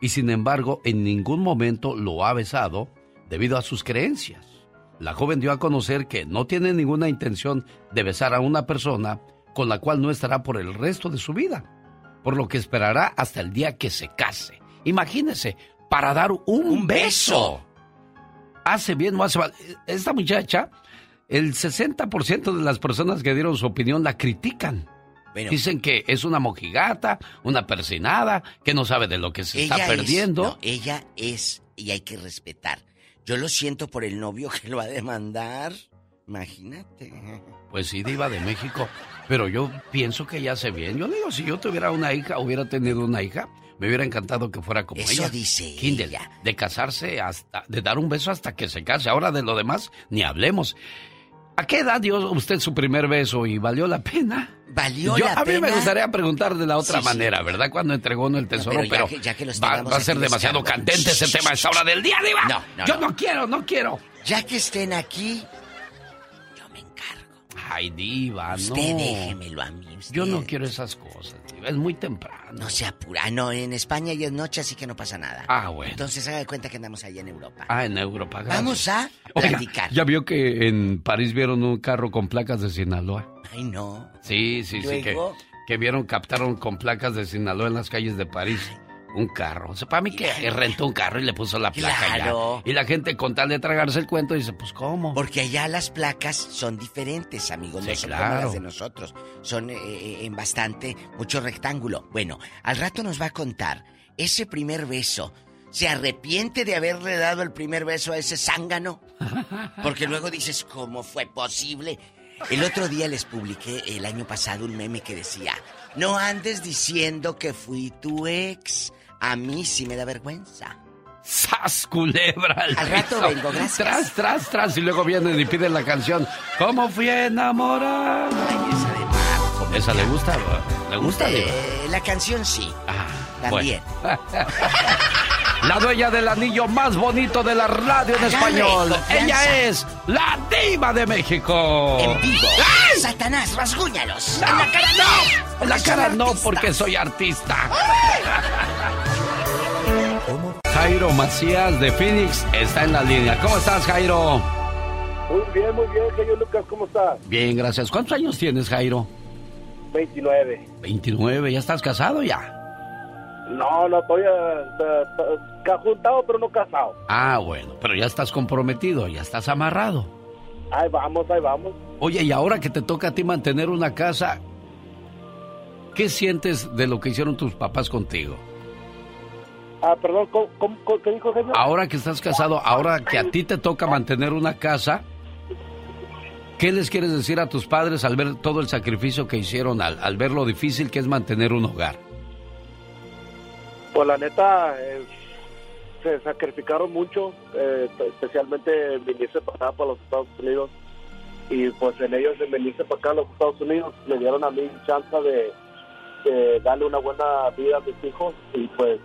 y sin embargo en ningún momento lo ha besado debido a sus creencias. La joven dio a conocer que no tiene ninguna intención de besar a una persona con la cual no estará por el resto de su vida, por lo que esperará hasta el día que se case. Imagínese, para dar un, beso. Hace bien o hace mal. Esta muchacha, el 60% de las personas que dieron su opinión la critican. Bueno. Dicen que es una mojigata, una persinada, que no sabe de lo que se está es- perdiendo. no, ella es, y hay que respetar. Yo lo siento por el novio que lo va a demandar. Imagínate. Pues sí, diva de México. Pero yo pienso que ella hace bien. Yo digo, si yo tuviera una hija, hubiera tenido una hija, me hubiera encantado que fuera como Eso ella. dice Kindle, de casarse hasta, de dar un beso hasta que se case. Ahora de lo demás, ni hablemos. ¿A qué edad dio usted su primer beso y valió la pena? ¿Valió Yo, la a mí me pena? gustaría preguntar de la otra Sí, sí. manera, ¿verdad? Cuando entregó uno el tesoro, pero ya pero, que- ya que los va, a ser demasiado buscando. candente ese tema a esta hora del día, Diva. No, no, Yo no. quiero, no quiero. Ya que estén aquí, Ay, Diva, no. usted déjemelo a mí. usted. Yo no quiero esas cosas. Es muy temprano. No se apura. Ah, No, en España ya es noche, así que no pasa nada. Ah, bueno. Entonces haga de cuenta que andamos allá en Europa. Ah, en Europa. gracias. Vamos a (laughs) Oiga, platicar. ya vio que en París vieron un carro con placas de Sinaloa. Ay, no. Sí, sí, sí, que, vieron, captaron con placas de Sinaloa en las calles de París. Un carro. O sea, para mí que rentó un carro y le puso la placa Claro. Y la gente con tal de tragarse el cuento dice, pues ¿cómo? Porque allá las placas son diferentes, amigos. Sí, no son claro. como las de nosotros. Son eh, eh, en bastante, mucho rectángulo. Bueno, al rato nos va a contar ese primer beso. ¿Se arrepiente de haberle dado el primer beso a ese zángano? Porque luego dices, ¿cómo fue posible? El otro día les publiqué el año pasado un meme que decía, no andes diciendo que fui tu ex. A mí sí me da vergüenza. ¡Sas, culebra! Al rato piso! vengo, gracias. Tras, tras, tras. Y luego vienen y piden la canción. ¿Cómo fui enamorada? esa le gusta? ¿Le gusta? Eh, la canción sí. También. Bueno. (laughs) La dueña del anillo más bonito de la radio en español. Ella es la diva de México. En vivo. ¡Ay! Satanás, rasguñalos. No, en la cara no. En la cara no, porque soy artista. (laughs) Jairo Macías de Phoenix está en la línea. ¿Cómo estás, Jairo? Muy bien, muy bien, señor Lucas, ¿cómo estás? Bien, gracias. ¿Cuántos años tienes, Jairo? 29. 29, ¿ya estás casado ya? No, no, estoy uh, juntado, pero no casado. Ah, bueno, pero ya estás comprometido, ya estás amarrado. Ahí vamos, ahí vamos. Oye, y ahora que te toca a ti mantener una casa, ¿qué sientes de lo que hicieron tus papás contigo? Ah, perdón, ¿cómo, qué dijo, señor? Ahora que estás casado, ahora que a ti te toca mantener una casa, ¿qué les quieres decir a tus padres al ver todo el sacrificio que hicieron, al, ver lo difícil que es mantener un hogar? Pues la neta, eh, se sacrificaron mucho, eh, especialmente venirse para acá, para los Estados Unidos. Y pues en ellos de venirse para acá a los Estados Unidos, me dieron a mí chance de, de darle una buena vida a mis hijos. Y pues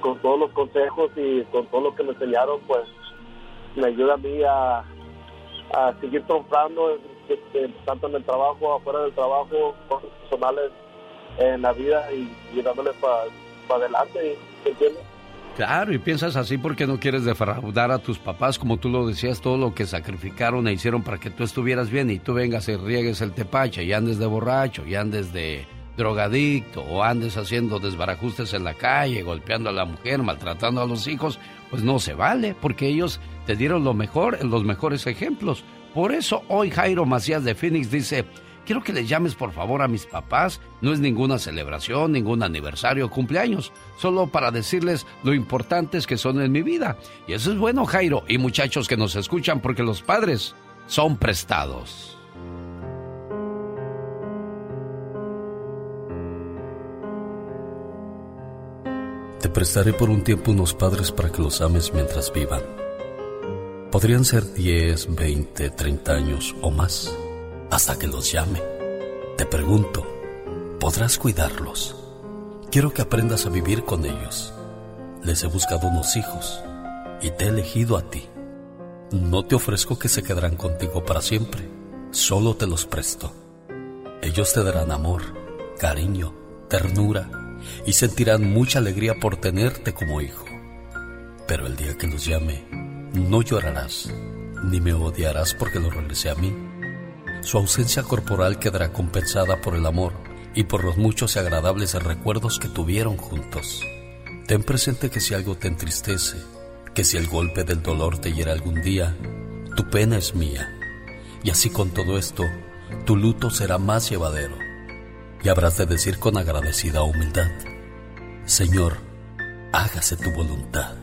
con todos los consejos y con todo lo que me enseñaron, pues me ayuda a mí a, a seguir triunfando tanto en el trabajo, afuera del trabajo, personales en la vida y, dándole para adelante, ¿entiendes? Claro, y piensas así porque no quieres defraudar a tus papás, como tú lo decías, todo lo que sacrificaron e hicieron para que tú estuvieras bien y tú vengas y riegues el tepache y andes de borracho y andes de drogadicto o andes haciendo desbarajustes en la calle, golpeando a la mujer, maltratando a los hijos, pues no se vale, porque ellos te dieron lo mejor, los mejores ejemplos. Por eso hoy Jairo Macías de Phoenix dice, quiero que le llames por favor a mis papás, no es ninguna celebración, ningún aniversario, cumpleaños, solo para decirles lo importantes que son en mi vida. Y eso es bueno, Jairo, y muchachos que nos escuchan, porque los padres son prestados. Te prestaré por un tiempo unos padres para que los ames mientras vivan. Podrían ser 10, 20, 30 años o más, hasta que los llame. Te pregunto, ¿podrás cuidarlos? Quiero que aprendas a vivir con ellos. Les he buscado unos hijos y te he elegido a ti. No te ofrezco que se quedarán contigo para siempre, solo te los presto. Ellos te darán amor, cariño, ternura y sentirán mucha alegría por tenerte como hijo. Pero el día que los llame, no llorarás, ni me odiarás porque lo regresé a mí. Su ausencia corporal quedará compensada por el amor y por los muchos y agradables recuerdos que tuvieron juntos. Ten presente que si algo te entristece, que si el golpe del dolor te hiera algún día, tu pena es mía. Y así con todo esto, tu luto será más llevadero y habrás de decir con agradecida humildad, Señor, hágase tu voluntad.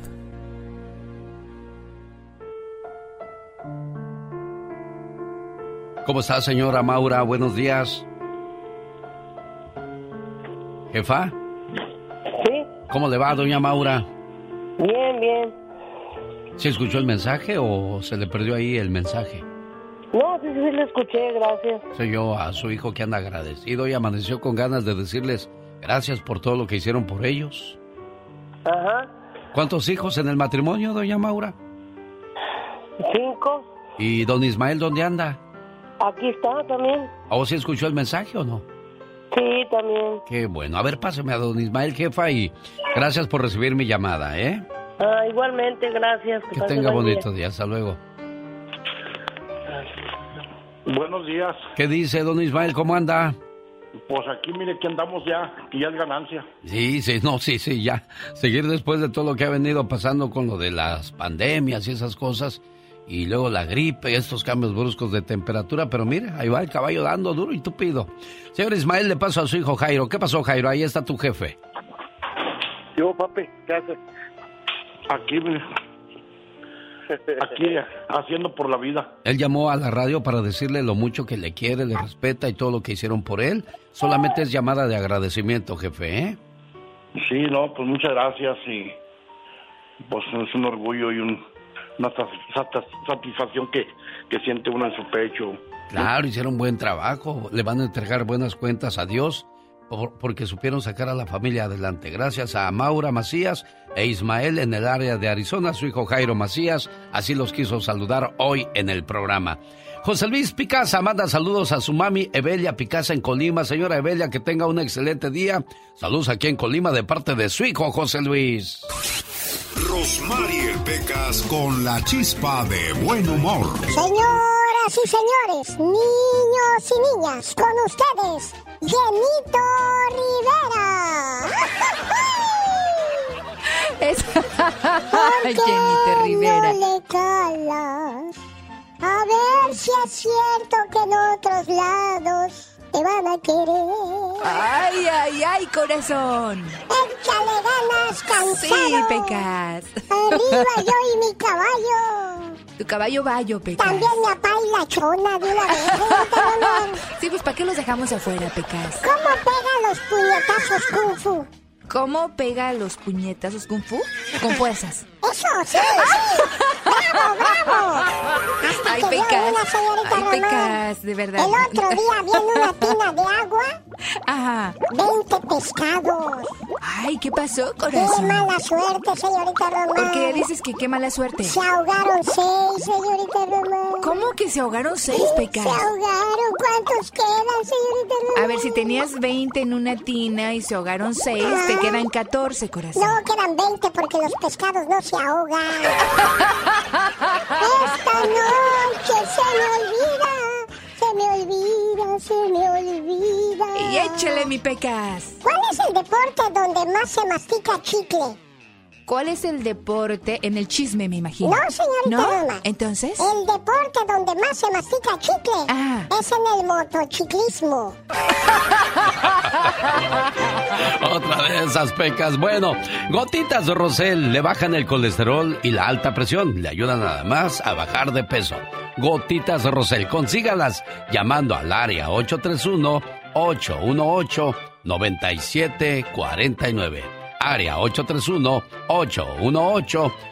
¿Cómo está, señora Maura? Buenos días. ¿Jefa? Sí. ¿Cómo le va, doña Maura? Bien, bien. ¿Se escuchó el mensaje o se le perdió ahí el mensaje? No, sí, sí, le escuché, gracias. Soy yo a su hijo que anda agradecido y amaneció con ganas de decirles gracias por todo lo que hicieron por ellos. Ajá. ¿Cuántos hijos en el matrimonio, doña Maura? Cinco. ¿Y don Ismael dónde anda? Aquí está también. ¿A vos sí escuchó el mensaje o no? Sí, también. Qué bueno. A ver, páseme a don Ismael, jefa, y gracias por recibir mi llamada, ¿eh? Ah, igualmente, gracias. Que, tenga bonito día. Hasta luego. Buenos días. ¿Qué dice don Ismael? ¿Cómo anda? Pues aquí mire que andamos ya, que ya es ganancia. Sí, sí, no, sí, sí, ya. Seguir después de todo lo que ha venido pasando con lo de las pandemias y esas cosas, y luego la gripe y estos cambios bruscos de temperatura, pero mire, ahí va el caballo dando duro y tupido. Señor Ismael, le paso a su hijo Jairo. ¿Qué pasó, Jairo? Ahí está tu jefe. Yo, papi, ¿qué haces? Aquí, mire aquí haciendo por la vida. Él llamó a la radio para decirle lo mucho que le quiere, le respeta y todo lo que hicieron por él. Solamente es llamada de agradecimiento, jefe, ¿eh? Sí, no, pues muchas gracias y pues es un orgullo y una satisfacción que, que siente uno en su pecho. Claro, hicieron buen trabajo, le van a entregar buenas cuentas a Dios porque supieron sacar a la familia adelante. Gracias a Maura Macías e Ismael en el área de Arizona, su hijo Jairo Macías, así los quiso saludar hoy en el programa. José Luis Picasa manda saludos a su mami Evelia Picasa en Colima. Señora Evelia, que tenga un excelente día. Saludos aquí en Colima de parte de su hijo José Luis. Rosmarie Pecas con la chispa de buen humor. Señoras y señores, niños y niñas, con ustedes, Jenito Rivera. Es... ¿Por qué Jenito Rivera. no le calas? A ver si es cierto que en otros lados te van a querer. Ay, ay, ay, corazón. Échale ganas, cansado. Sí, Pecas. Arriba yo y mi caballo. Tu caballo bayo, Pecas. También mi papá y la chona de una vez. Nomás. (laughs) Sí, pues ¿para qué los dejamos afuera, Pecas? ¿Cómo pega los puñetazos kung fu? ¿Cómo pega los puñetazos kung fu? Con fuerzas. Eso, sí, sí. (laughs) ¡Bravo, bravo! Hasta Ay, que Pecas. una señorita Ay. Pecas, de verdad. El otro día vi en una tina de agua Ajá. 20 pescados. Ay, ¿qué pasó, ¡Qué corazón? mala suerte, señorita Román! ¿Por qué dices que qué mala suerte? Se ahogaron seis, señorita Román. ¿Cómo que se ahogaron seis, Pecas? Se ahogaron. ¿Cuántos quedan, señorita Román? A ver, si tenías 20 en una tina y se ahogaron 6, te quedan 14, corazón. No, quedan 20 porque los pescados no se ahogan. (laughs) Esta noche se me olvida, me olvida, se me olvida. Y échale, mi Pecas. ¿Cuál es el deporte donde más se mastica chicle? ¿Cuál es el deporte en el chisme, me imagino? No, señorita ¿No? Roma. Entonces. El deporte donde más se mastica chicle Ah. es en el motociclismo. (laughs) Otra de esas pecas. Bueno, gotitas de Rosel le bajan el colesterol y la alta presión. Le ayudan además a bajar de peso. Gotitas de Rosel, consígalas llamando al área 831-818-9749. Área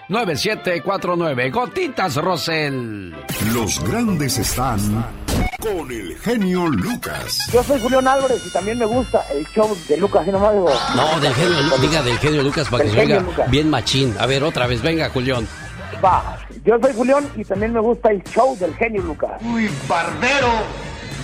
831-818-9749. Gotitas Rosel. Los grandes están con el genio Lucas. Yo soy Julián Álvarez y también me gusta el show de Lucas y digo. No, del genio, Lu- diga del genio Lucas para que se oiga genio Lucas. bien machín. A ver, otra vez, venga, Julián. Va, yo soy Julián y también me gusta el show del genio Lucas. Uy, barbero,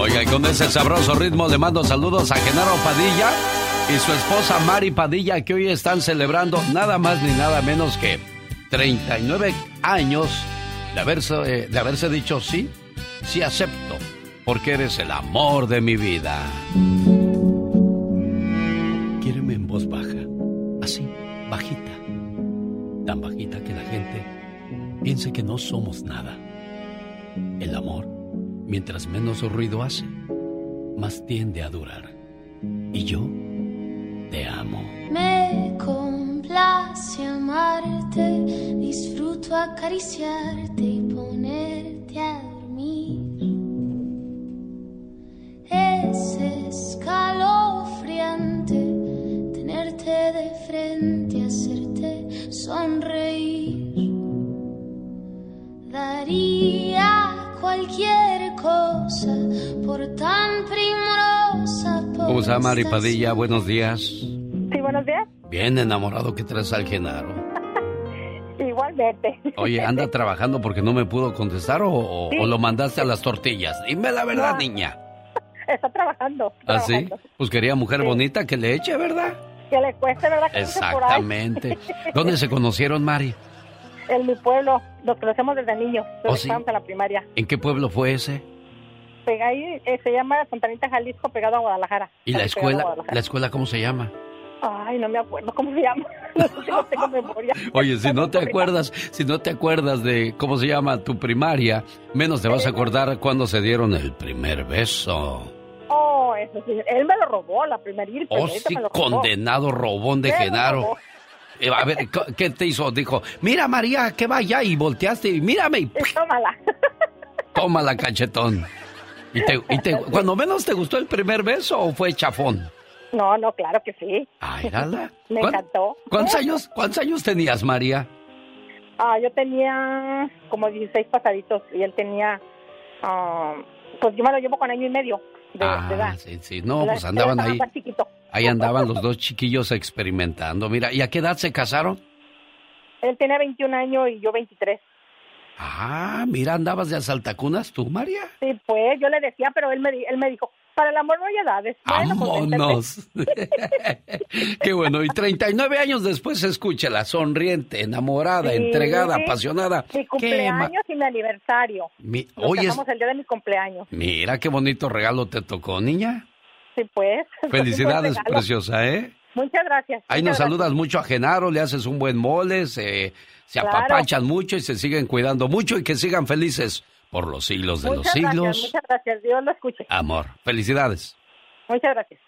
Oiga, y con ese sabroso ritmo le mando saludos a Genaro Padilla y su esposa Mari Padilla, que hoy están celebrando nada más ni nada menos que 39 años de haberse, eh, de haberse dicho sí, sí acepto, porque eres el amor de mi vida. Quiéreme en voz baja, así, bajita, tan bajita que la gente piense que no somos nada. El amor Mientras menos ruido hace, más tiende a durar. Y yo te amo. Me complace amarte, disfruto acariciarte y ponerte a dormir. Es escalofriante tenerte de frente, hacerte sonreír. Daría cualquier cosa por tan primorosa. ¿Cómo Mari Padilla? Buenos días. Sí, buenos días. Bien enamorado que traes al Genaro. (laughs) Igualmente. Oye, ¿anda (laughs) trabajando porque no me pudo contestar o, o- Sí. o lo mandaste a las tortillas? Dime la verdad, No. niña. (laughs) Está trabajando. ¿Ah, sí? Pues quería mujer bonita que le eche, ¿verdad? Que le cueste, ¿verdad? Que ande por ahí. Exactamente. ¿Dónde se conocieron, Mari? En mi pueblo, los conocemos desde niños, desde ¿Oh, sí? en la primaria. ¿En qué pueblo fue ese? Ahí, eh, se llama Fontanita, Jalisco, pegado a Guadalajara. ¿Y la a escuela? ¿La escuela cómo se llama? Ay, no me acuerdo cómo se llama. (laughs) No tengo memoria. Oye, si no te (laughs) acuerdas, si no te acuerdas de cómo se llama tu primaria, menos te vas a acordar cuando se dieron el primer beso. Oh, eso sí. Él me lo robó, la primerita. Oh, señorita, sí, me lo robó. condenado robón de Me lo Genaro. Eh, A ver, ¿qué te hizo? Dijo, mira María, que vaya y volteaste y mírame y Tómala. (laughs) toma la cachetón. Y te, y te- cuando menos te gustó el primer beso o fue chafón. No, no, claro que sí. Ay, dala. (laughs) Me ¿Cuán- encantó. ¿Cuántos años, ¿Cuántos años tenías, María? Ah, yo tenía como 16 pasaditos y él tenía, ah, pues yo me lo llevo con año y medio de, de Ah, edad. sí, sí. No, pues andaban ahí. Ahí andaban los dos chiquillos experimentando. Mira, ¿y a qué edad se casaron? Él tenía 21 años y yo 23. Ah, mira, andabas de asaltacunas tú, María. Sí, pues yo le decía, pero él me, él me dijo, para el amor no hay edades. Pues, ¡Vámonos! (laughs) Qué bueno. Y 39 años después, escúchela, sonriente, enamorada, Sí, entregada, apasionada. Mi cumpleaños y mi aniversario. Mi- Oye, es- el día de mi cumpleaños. mira qué bonito regalo te tocó, niña. Sí, pues. (laughs) Felicidades, preciosa, ¿eh? Muchas gracias. Ahí muchas nos gracias. saludas mucho a Genaro, le haces un buen mole, se, se Claro. apapachan mucho y se siguen cuidando mucho y que sigan felices por los siglos de Muchas los siglos. gracias, muchas gracias. Dios lo escuche. Amor, felicidades. Muchas gracias.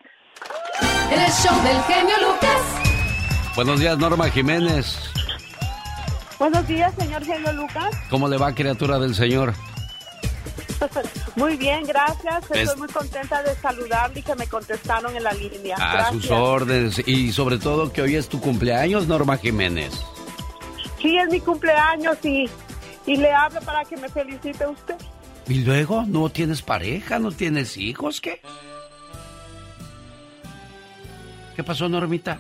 El show del genio Lucas. Buenos días, Norma Jiménez. Buenos días, señor Genio Lucas. ¿Cómo le va, criatura del Señor? (laughs) Muy bien, gracias. Estoy Es- muy contenta de saludarle y que me contestaron en la línea. A gracias. sus órdenes. Y sobre todo que hoy es tu cumpleaños, Norma Jiménez. Sí, es mi cumpleaños y, y le hablo para que me felicite usted. ¿Y luego? ¿No tienes pareja? ¿No tienes hijos? ¿Qué? ¿Qué pasó, Normita?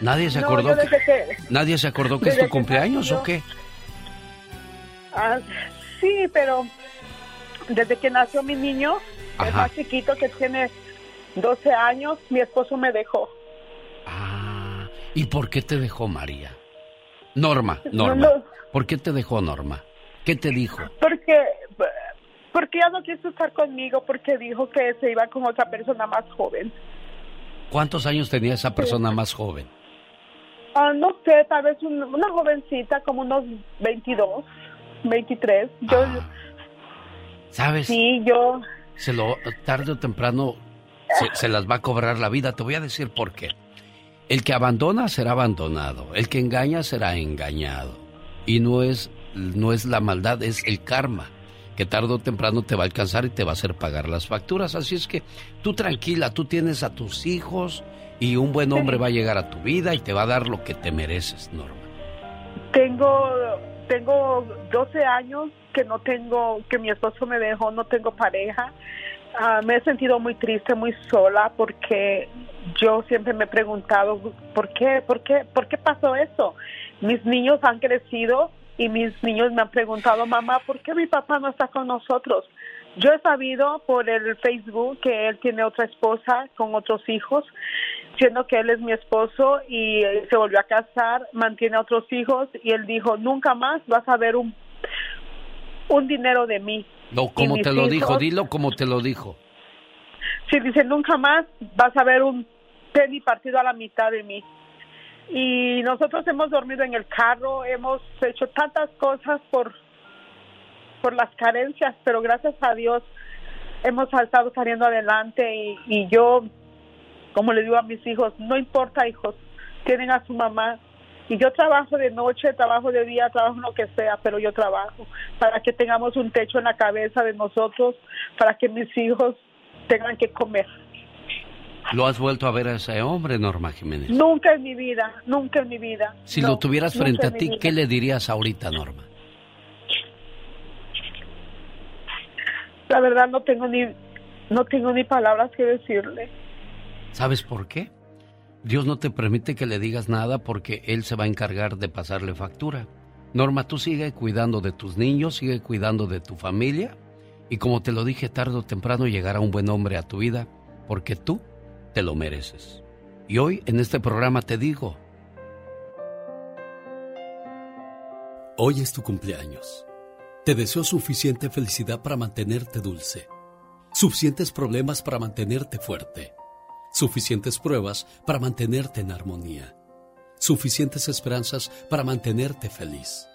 ¿Nadie se acordó que, ¿Nadie se acordó que es tu cumpleaños nació. o qué? Ah, sí, pero desde que nació mi niño, el más chiquito que tiene 12 años, mi esposo me dejó. ¿Y por qué te dejó María? Norma, No, Norma. no. ¿Por qué te dejó Norma? ¿Qué te dijo? Porque, porque ya no quiso estar conmigo porque dijo que se iba con otra persona más joven. ¿Cuántos años tenía esa persona más joven? Ah, no sé, tal vez un- una jovencita como unos 22, 23. Yo, ¿Sabes? Sí, yo... Se lo, tarde o temprano se, se las va a cobrar la vida. Te voy a decir por qué. El que abandona será abandonado. El que engaña será engañado. Y no es, no es la maldad, es el karma. Que tarde o temprano te va a alcanzar y te va a hacer pagar las facturas. Así es que tú tranquila, tú tienes a tus hijos y un buen hombre va a llegar a tu vida y te va a dar lo que te mereces, Norma. Tengo, tengo 12 años que no tengo, que mi esposo me dejó, no tengo pareja. Ah, me he sentido muy triste, muy sola, porque yo siempre me he preguntado, ¿por qué, por qué, por qué pasó eso? Mis niños han crecido y mis niños me han preguntado, mamá, ¿por qué mi papá no está con nosotros? Yo he sabido por el Facebook que él tiene otra esposa con otros hijos, siendo que él es mi esposo y se volvió a casar, mantiene otros hijos y él dijo, nunca más vas a ver un, un dinero de mí. No, como te lo dijo, dilo como te lo dijo. Sí, dice, nunca más vas a ver un penny partido a la mitad de mí. Y nosotros hemos dormido en el carro, hemos hecho tantas cosas por, por las carencias, pero gracias a Dios hemos estado saliendo adelante y, y yo, como le digo a mis hijos, no importa hijos, tienen a su mamá. Y yo trabajo de noche, trabajo de día, trabajo lo que sea, pero yo trabajo para que tengamos un techo en la cabeza de nosotros, para que mis hijos tengan que comer. ¿Lo has vuelto a ver a ese hombre, Norma Jiménez? Nunca en mi vida, nunca en mi vida. Si No, lo tuvieras frente a ti. ¿qué le dirías ahorita, Norma? La verdad no tengo ni no tengo ni palabras que decirle. ¿Sabes por qué? Dios no te permite que le digas nada porque Él se va a encargar de pasarle factura. Norma, tú sigue cuidando de tus niños, sigue cuidando de tu familia y como te lo dije, tarde o temprano llegará un buen hombre a tu vida porque tú te lo mereces. Y hoy en este programa te digo, Hoy es tu cumpleaños. Te deseo suficiente felicidad para mantenerte dulce, suficientes problemas para mantenerte fuerte, suficientes pruebas para mantenerte en armonía, suficientes esperanzas para mantenerte feliz,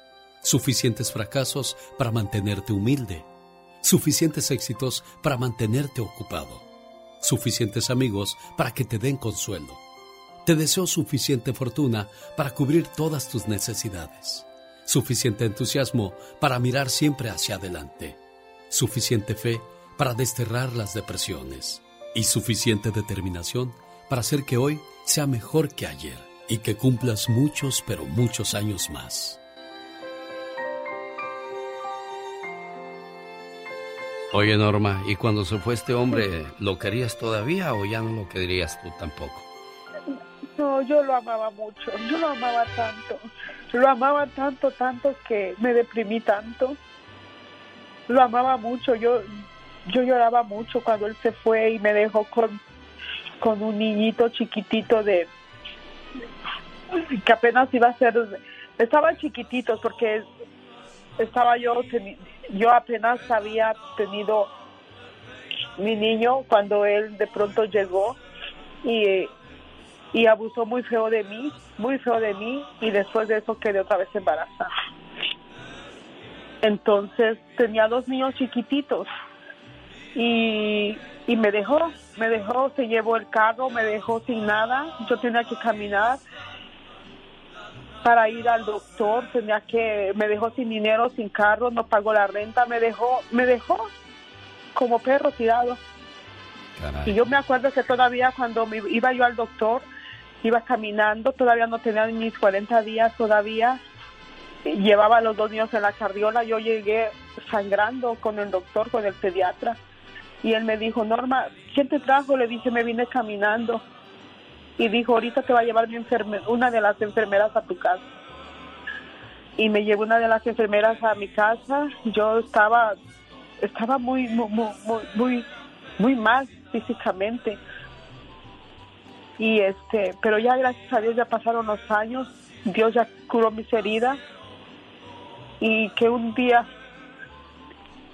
suficientes fracasos para mantenerte humilde, suficientes éxitos para mantenerte ocupado, suficientes amigos para que te den consuelo. Te deseo suficiente fortuna para cubrir todas tus necesidades suficiente entusiasmo para mirar siempre hacia adelante, suficiente fe para desterrar las depresiones y suficiente determinación para hacer que hoy sea mejor que ayer. y que cumplas muchos, pero muchos años más. Oye, Norma, ¿y cuando se fue este hombre, lo querías todavía o ya no lo querías tú tampoco? No, yo lo amaba mucho, yo lo amaba tanto, lo amaba tanto, tanto que me deprimí tanto. Lo amaba mucho, yo yo lloraba mucho cuando él se fue y me dejó con, con un niñito chiquitito de que apenas iba a ser estaban chiquititos porque estaba yo yo apenas había tenido mi niño cuando él de pronto llegó y, y abusó muy feo de mí, muy feo de mí y después de eso quedé otra vez embarazada. Entonces tenía dos niños chiquititos y, y me dejó, me dejó, se llevó el carro, me dejó sin nada, yo tenía que caminar para ir al doctor, tenía que, me dejó sin dinero, sin carro, no pagó la renta, me dejó, me dejó como perro tirado. Y yo me acuerdo que todavía cuando me iba yo al doctor, iba caminando, todavía no tenía mis 40 días todavía, llevaba a los dos niños en la cardiola, yo llegué sangrando con el doctor, con el pediatra, y él me dijo, Norma, ¿quién te trajo? Le dije, me vine caminando y dijo, ahorita te va a llevar mi una de las enfermeras a tu casa. Y me llevó una de las enfermeras a mi casa. Yo estaba, estaba muy, muy, muy, muy, muy mal físicamente. Y este, pero ya gracias a Dios ya pasaron los años, Dios ya curó mis heridas y que un día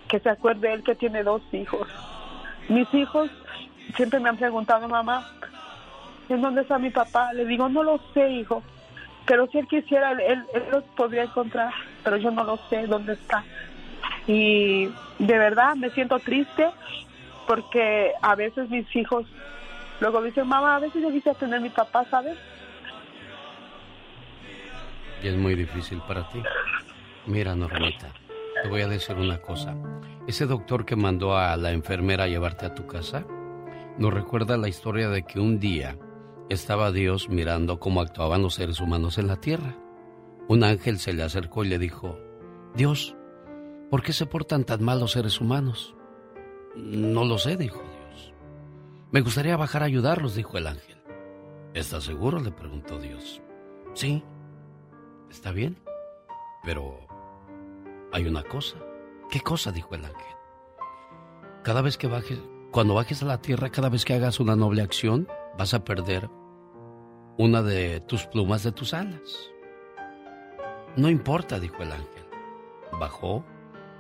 que se acuerde él que tiene dos hijos. Mis hijos siempre me han preguntado, mamá, ¿en dónde está mi papá? Le digo, no lo sé, hijo. Pero si él quisiera, él, él los podría encontrar, pero yo no lo sé dónde está. Y de verdad me siento triste porque a veces mis hijos luego dicen, mamá, a veces yo quisiera tener mi papá, ¿sabes? Y es muy difícil para ti. Mira, Normita, te voy a decir una cosa. Ese doctor que mandó a la enfermera a llevarte a tu casa, nos recuerda la historia de que un día estaba Dios mirando cómo actuaban los seres humanos en la tierra. Un ángel se le acercó y le dijo, Dios, ¿por qué se portan tan mal los seres humanos? No lo sé, dijo Dios. Me gustaría bajar a ayudarlos, dijo el ángel. ¿Estás seguro? le preguntó Dios. Sí, está bien, pero hay una cosa. ¿Qué cosa? dijo el ángel. Cada vez que bajes, cuando bajes a la tierra, cada vez que hagas una noble acción, vas a perder una de tus plumas de tus alas. No importa, dijo el ángel. Bajó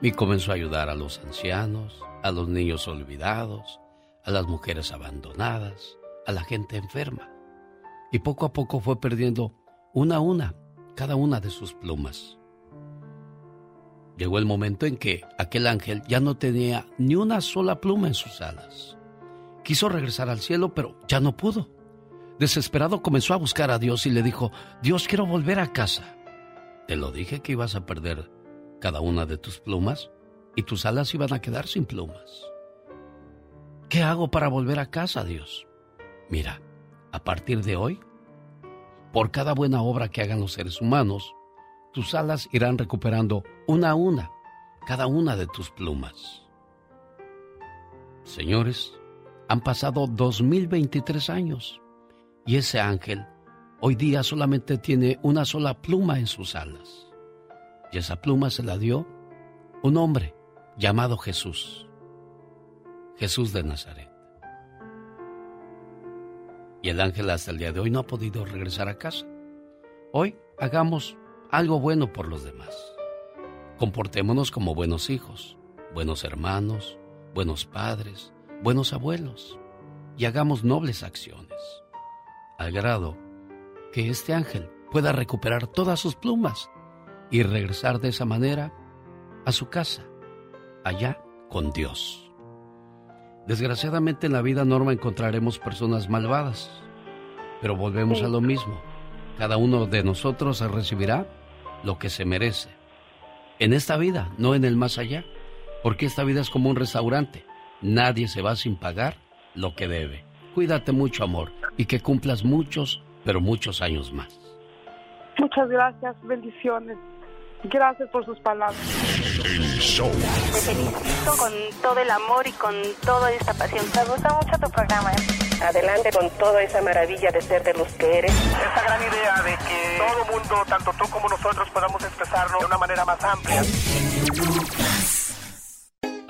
y comenzó a ayudar a los ancianos, a los niños olvidados, a las mujeres abandonadas, a la gente enferma. Y poco a poco fue perdiendo una a una cada una de sus plumas. Llegó el momento en que aquel ángel ya no tenía ni una sola pluma en sus alas. Quiso regresar al cielo, pero ya no pudo. Desesperado comenzó a buscar a Dios y le dijo, Dios, quiero volver a casa. Te lo dije que ibas a perder cada una de tus plumas y tus alas iban a quedar sin plumas. ¿Qué hago para volver a casa, Dios? Mira, a partir de hoy, por cada buena obra que hagan los seres humanos, tus alas irán recuperando una a una cada una de tus plumas. Señores, han pasado 2023 años y ese ángel hoy día solamente tiene una sola pluma en sus alas. Y esa pluma se la dio un hombre llamado Jesús. Jesús de Nazaret. Y el ángel hasta el día de hoy no ha podido regresar a casa. Hoy hagamos algo bueno por los demás. Comportémonos como buenos hijos, buenos hermanos, buenos padres, buenos abuelos y hagamos nobles acciones, al grado que este ángel pueda recuperar todas sus plumas y regresar de esa manera a su casa, allá con Dios. Desgraciadamente en la vida norma encontraremos personas malvadas, pero volvemos a lo mismo. Cada uno de nosotros recibirá lo que se merece. En esta vida, no en el más allá, porque esta vida es como un restaurante. Nadie se va sin pagar lo que debe. Cuídate mucho, amor, y que cumplas muchos, pero muchos años más. Muchas gracias, bendiciones. Gracias por sus palabras. El show. Te felicito con todo el amor y con toda esta pasión. Me gusta mucho tu programa. ¿eh? Adelante con toda esa maravilla de ser de los que eres. Esa gran idea de que todo mundo, tanto tú como nosotros, podamos expresarlo de una manera más amplia.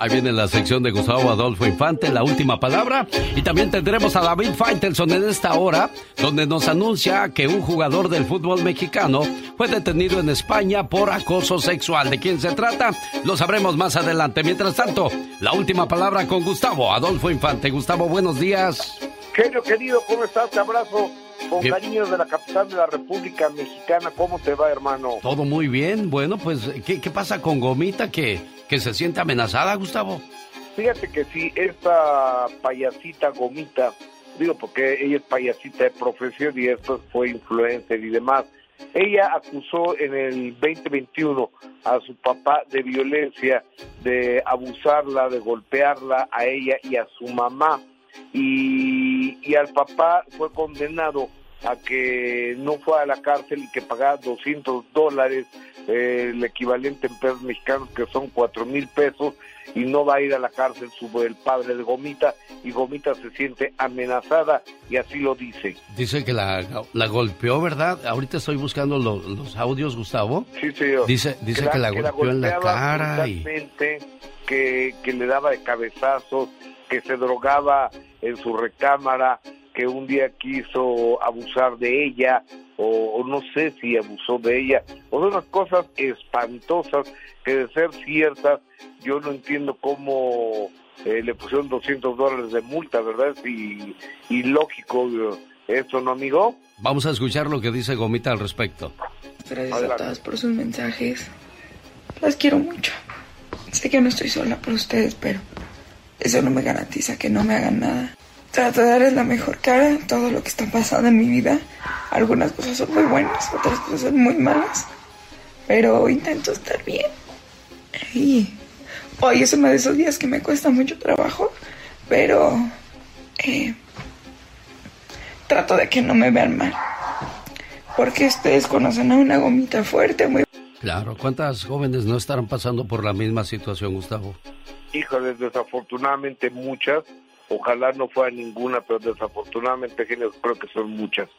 Ahí viene la sección de Gustavo Adolfo Infante, la última palabra. Y también tendremos a David Faitelson en esta hora, donde nos anuncia que un jugador del fútbol mexicano fue detenido en España por acoso sexual. ¿De quién se trata? Lo sabremos más adelante. Mientras tanto, la última palabra con Gustavo Adolfo Infante. Gustavo, buenos días. Genio querido, ¿cómo estás? Te abrazo con Bien. cariño de la capital de la República Mexicana. ¿Cómo te va, hermano? Todo muy bien. Bueno, pues, ¿qué, qué pasa con Gomita que, que se siente amenazada, Gustavo? Fíjate que si esta payasita gomita, digo porque ella es payasita de profesión y esto fue influencer y demás, ella acusó en el 2021 a su papá de violencia, de abusarla, de golpearla a ella y a su mamá. Y, y al papá fue condenado a que no fue a la cárcel y que pagara 200 dólares, eh, el equivalente en pesos mexicanos que son 4 mil pesos, y no va a ir a la cárcel su, el padre de Gomita, y Gomita se siente amenazada y así lo dice. Dice que la, la golpeó, ¿verdad? Ahorita estoy buscando lo- los audios, Gustavo. Sí, señor. Dice, dice que la, golpeó en la cara y... que, que le daba de cabezazos, que se drogaba en su recámara, que un día quiso abusar de ella, o, o no sé si abusó de ella, o de unas cosas espantosas que de ser ciertas, yo no entiendo cómo eh, le pusieron 200 dólares de multa, ¿verdad? Y, y lógico eso, ¿no, amigo? Vamos a escuchar lo que dice Gomita al respecto. Gracias a todas por sus mensajes. Las quiero mucho. Sé que no estoy sola por ustedes, pero eso no me garantiza que no me hagan nada. Trato de darles la mejor cara a todo lo que está pasando en mi vida. Algunas cosas son muy buenas, otras cosas son muy malas. Pero intento estar bien. Y hoy es uno de esos días que me cuesta mucho trabajo, pero eh, trato de que no me vean mal. Porque ustedes conocen a una gomita fuerte, muy Claro, ¿cuántas jóvenes no estarán pasando por la misma situación, Gustavo? Híjoles, desafortunadamente muchas. Ojalá no fuera ninguna, pero desafortunadamente, creo que son muchas.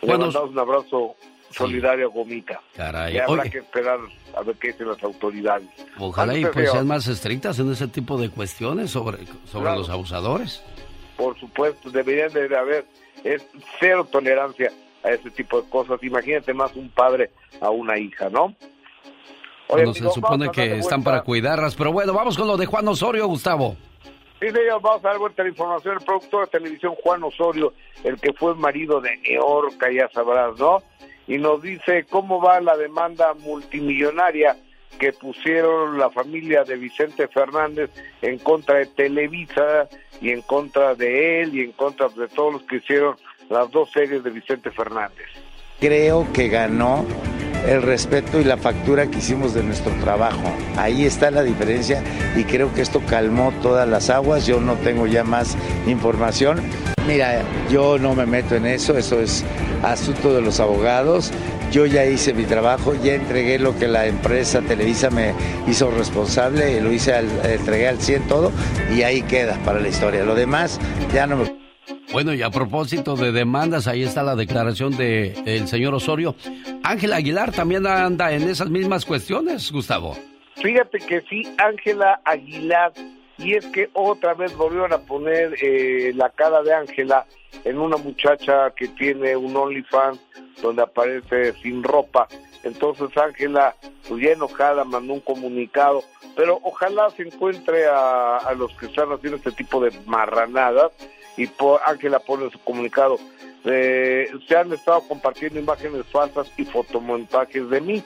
Le Bueno, mandamos un abrazo solidario a Gomita. Caray, Y habrá oye. que esperar a ver qué dicen las autoridades. Ojalá y pues sean más estrictas en ese tipo de cuestiones sobre, sobre Claro. los abusadores. Por supuesto, deberían de haber es cero tolerancia a ese tipo de cosas. Imagínate más un padre a una hija, ¿no? Oye, Bueno, amigo, se supone que están para cuidarlas, pero bueno, vamos con lo de Juan Osorio, Gustavo. Sí, señor, vamos a dar vuelta la información. El productor de televisión Juan Osorio, el que fue marido de Neorca, ya sabrás, ¿no? Y nos dice cómo va la demanda multimillonaria que pusieron la familia de Vicente Fernández en contra de Televisa y en contra de él y en contra de todos los que hicieron las dos series de Vicente Fernández. Creo que ganó el respeto y la factura que hicimos de nuestro trabajo. Ahí está la diferencia y creo que esto calmó todas las aguas. Yo no tengo ya más información. Mira, yo no me meto en eso, eso es asunto de los abogados. Yo ya hice mi trabajo, ya entregué lo que la empresa Televisa me hizo responsable, lo hice, al, entregué al 100 todo y ahí queda para la historia. Lo demás ya no me Bueno, y a propósito de demandas, ahí está la declaración de el señor Osorio. Ángel Aguilar también anda en esas mismas cuestiones, Gustavo. Fíjate que sí, Ángela Aguilar, y es que otra vez volvieron a poner eh, la cara de Ángela en una muchacha que tiene un OnlyFans donde aparece sin ropa. Entonces Ángela, pues ya enojada, mandó un comunicado, pero ojalá se encuentre a, a los que están haciendo este tipo de marranadas y por, Ángela pone en su comunicado, eh, se han estado compartiendo imágenes falsas y fotomontajes de mí.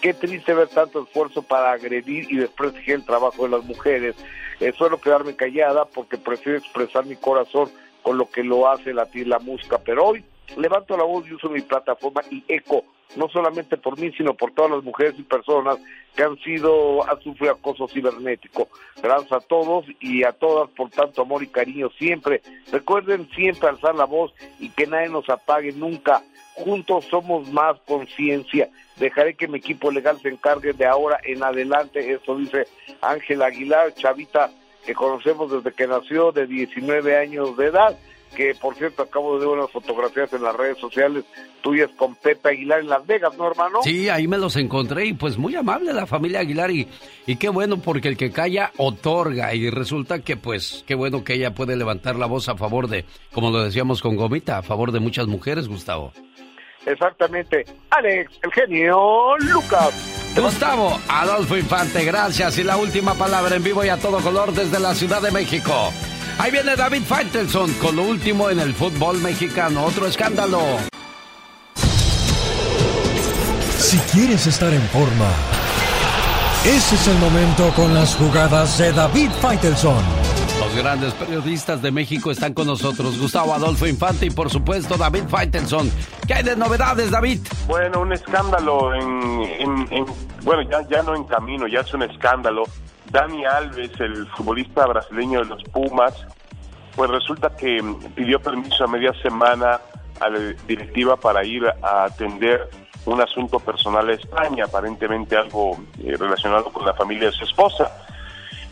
Qué triste ver tanto esfuerzo para agredir y desprestigiar el trabajo de las mujeres. Eh, suelo quedarme callada porque prefiero expresar mi corazón con lo que lo hace latir la música, pero hoy levanto la voz y uso mi plataforma y eco no solamente por mí, sino por todas las mujeres y personas que han sido, han sufrido acoso cibernético. Gracias a todos y a todas por tanto amor y cariño siempre. Recuerden siempre alzar la voz y que nadie nos apague nunca. Juntos somos más conciencia. Dejaré que mi equipo legal se encargue de ahora en adelante. Eso dice Ángel Aguilar, chavita que conocemos desde que nació, de 19 años de edad que por cierto acabo de ver unas fotografías en las redes sociales tuyas con Pepe Aguilar en Las Vegas, ¿no, hermano? Sí, ahí me los encontré y pues muy amable la familia Aguilar y, y qué bueno porque el que calla otorga y resulta que pues qué bueno que ella puede levantar la voz a favor de, como lo decíamos con Gomita, a favor de muchas mujeres, Gustavo. Exactamente. Alex, el genio Lucas. Gustavo Adolfo Infante, gracias. Y la última palabra en vivo y a todo color desde la Ciudad de México. Ahí viene David Faitelson con lo último en el fútbol mexicano. Otro escándalo. Si quieres estar en forma, ese es el momento con las jugadas de David Faitelson. Los grandes periodistas de México están con nosotros. Gustavo Adolfo Infante y por supuesto David Faitelson. ¿Qué hay de novedades, David? Bueno, un escándalo en, bueno, ya, ya no en camino, ya es un escándalo Dani Alves, el futbolista brasileño de los Pumas, pues resulta que pidió permiso a media semana a la directiva para ir a atender un asunto personal a España, aparentemente algo eh, relacionado con la familia de su esposa.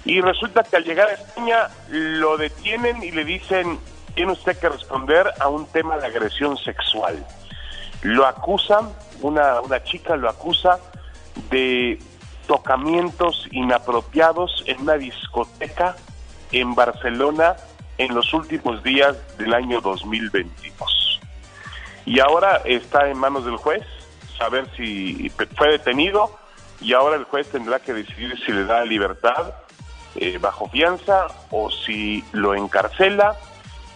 Y resulta que al llegar a España lo detienen y le dicen, tiene usted que responder a un tema de agresión sexual. Lo acusan, una, una chica lo acusa de tocamientos inapropiados en una discoteca en Barcelona en los últimos días del año 2022. Y ahora está en manos del juez saber si fue detenido y ahora el juez tendrá que decidir si le da libertad eh, bajo fianza o si lo encarcela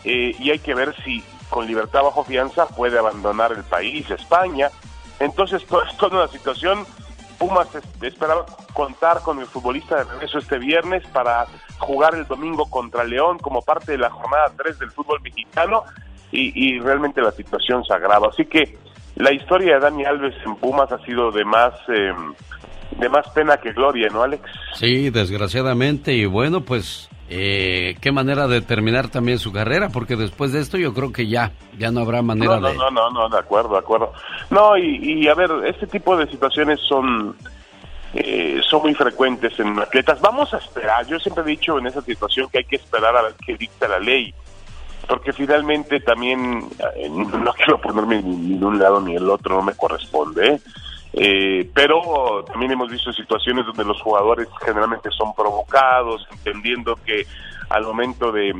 eh, y hay que ver si con libertad bajo fianza puede abandonar el país, España. Entonces, esto (laughs) es toda una situación Pumas esperaba contar con el futbolista de regreso este viernes para jugar el domingo contra León como parte de la jornada 3 del fútbol mexicano y, realmente la situación se agrava. Así que la historia de Dani Alves en Pumas ha sido de más... Em, de más pena que gloria, ¿no, Alex? Sí, desgraciadamente. Y bueno, pues eh, qué manera de terminar también su carrera, porque después de esto yo creo que ya, ya no habrá manera no, de... No, no, no, de acuerdo, de acuerdo. No, y, a ver, este tipo de situaciones son, eh, son muy frecuentes en atletas. Vamos a esperar, yo siempre he dicho en esa situación que hay que esperar a ver qué dicta la ley, porque finalmente también, eh, no quiero ponerme ni de un lado ni el otro, no me corresponde, ¿eh? Eh, pero también hemos visto situaciones donde los jugadores generalmente son provocados, entendiendo que al momento de,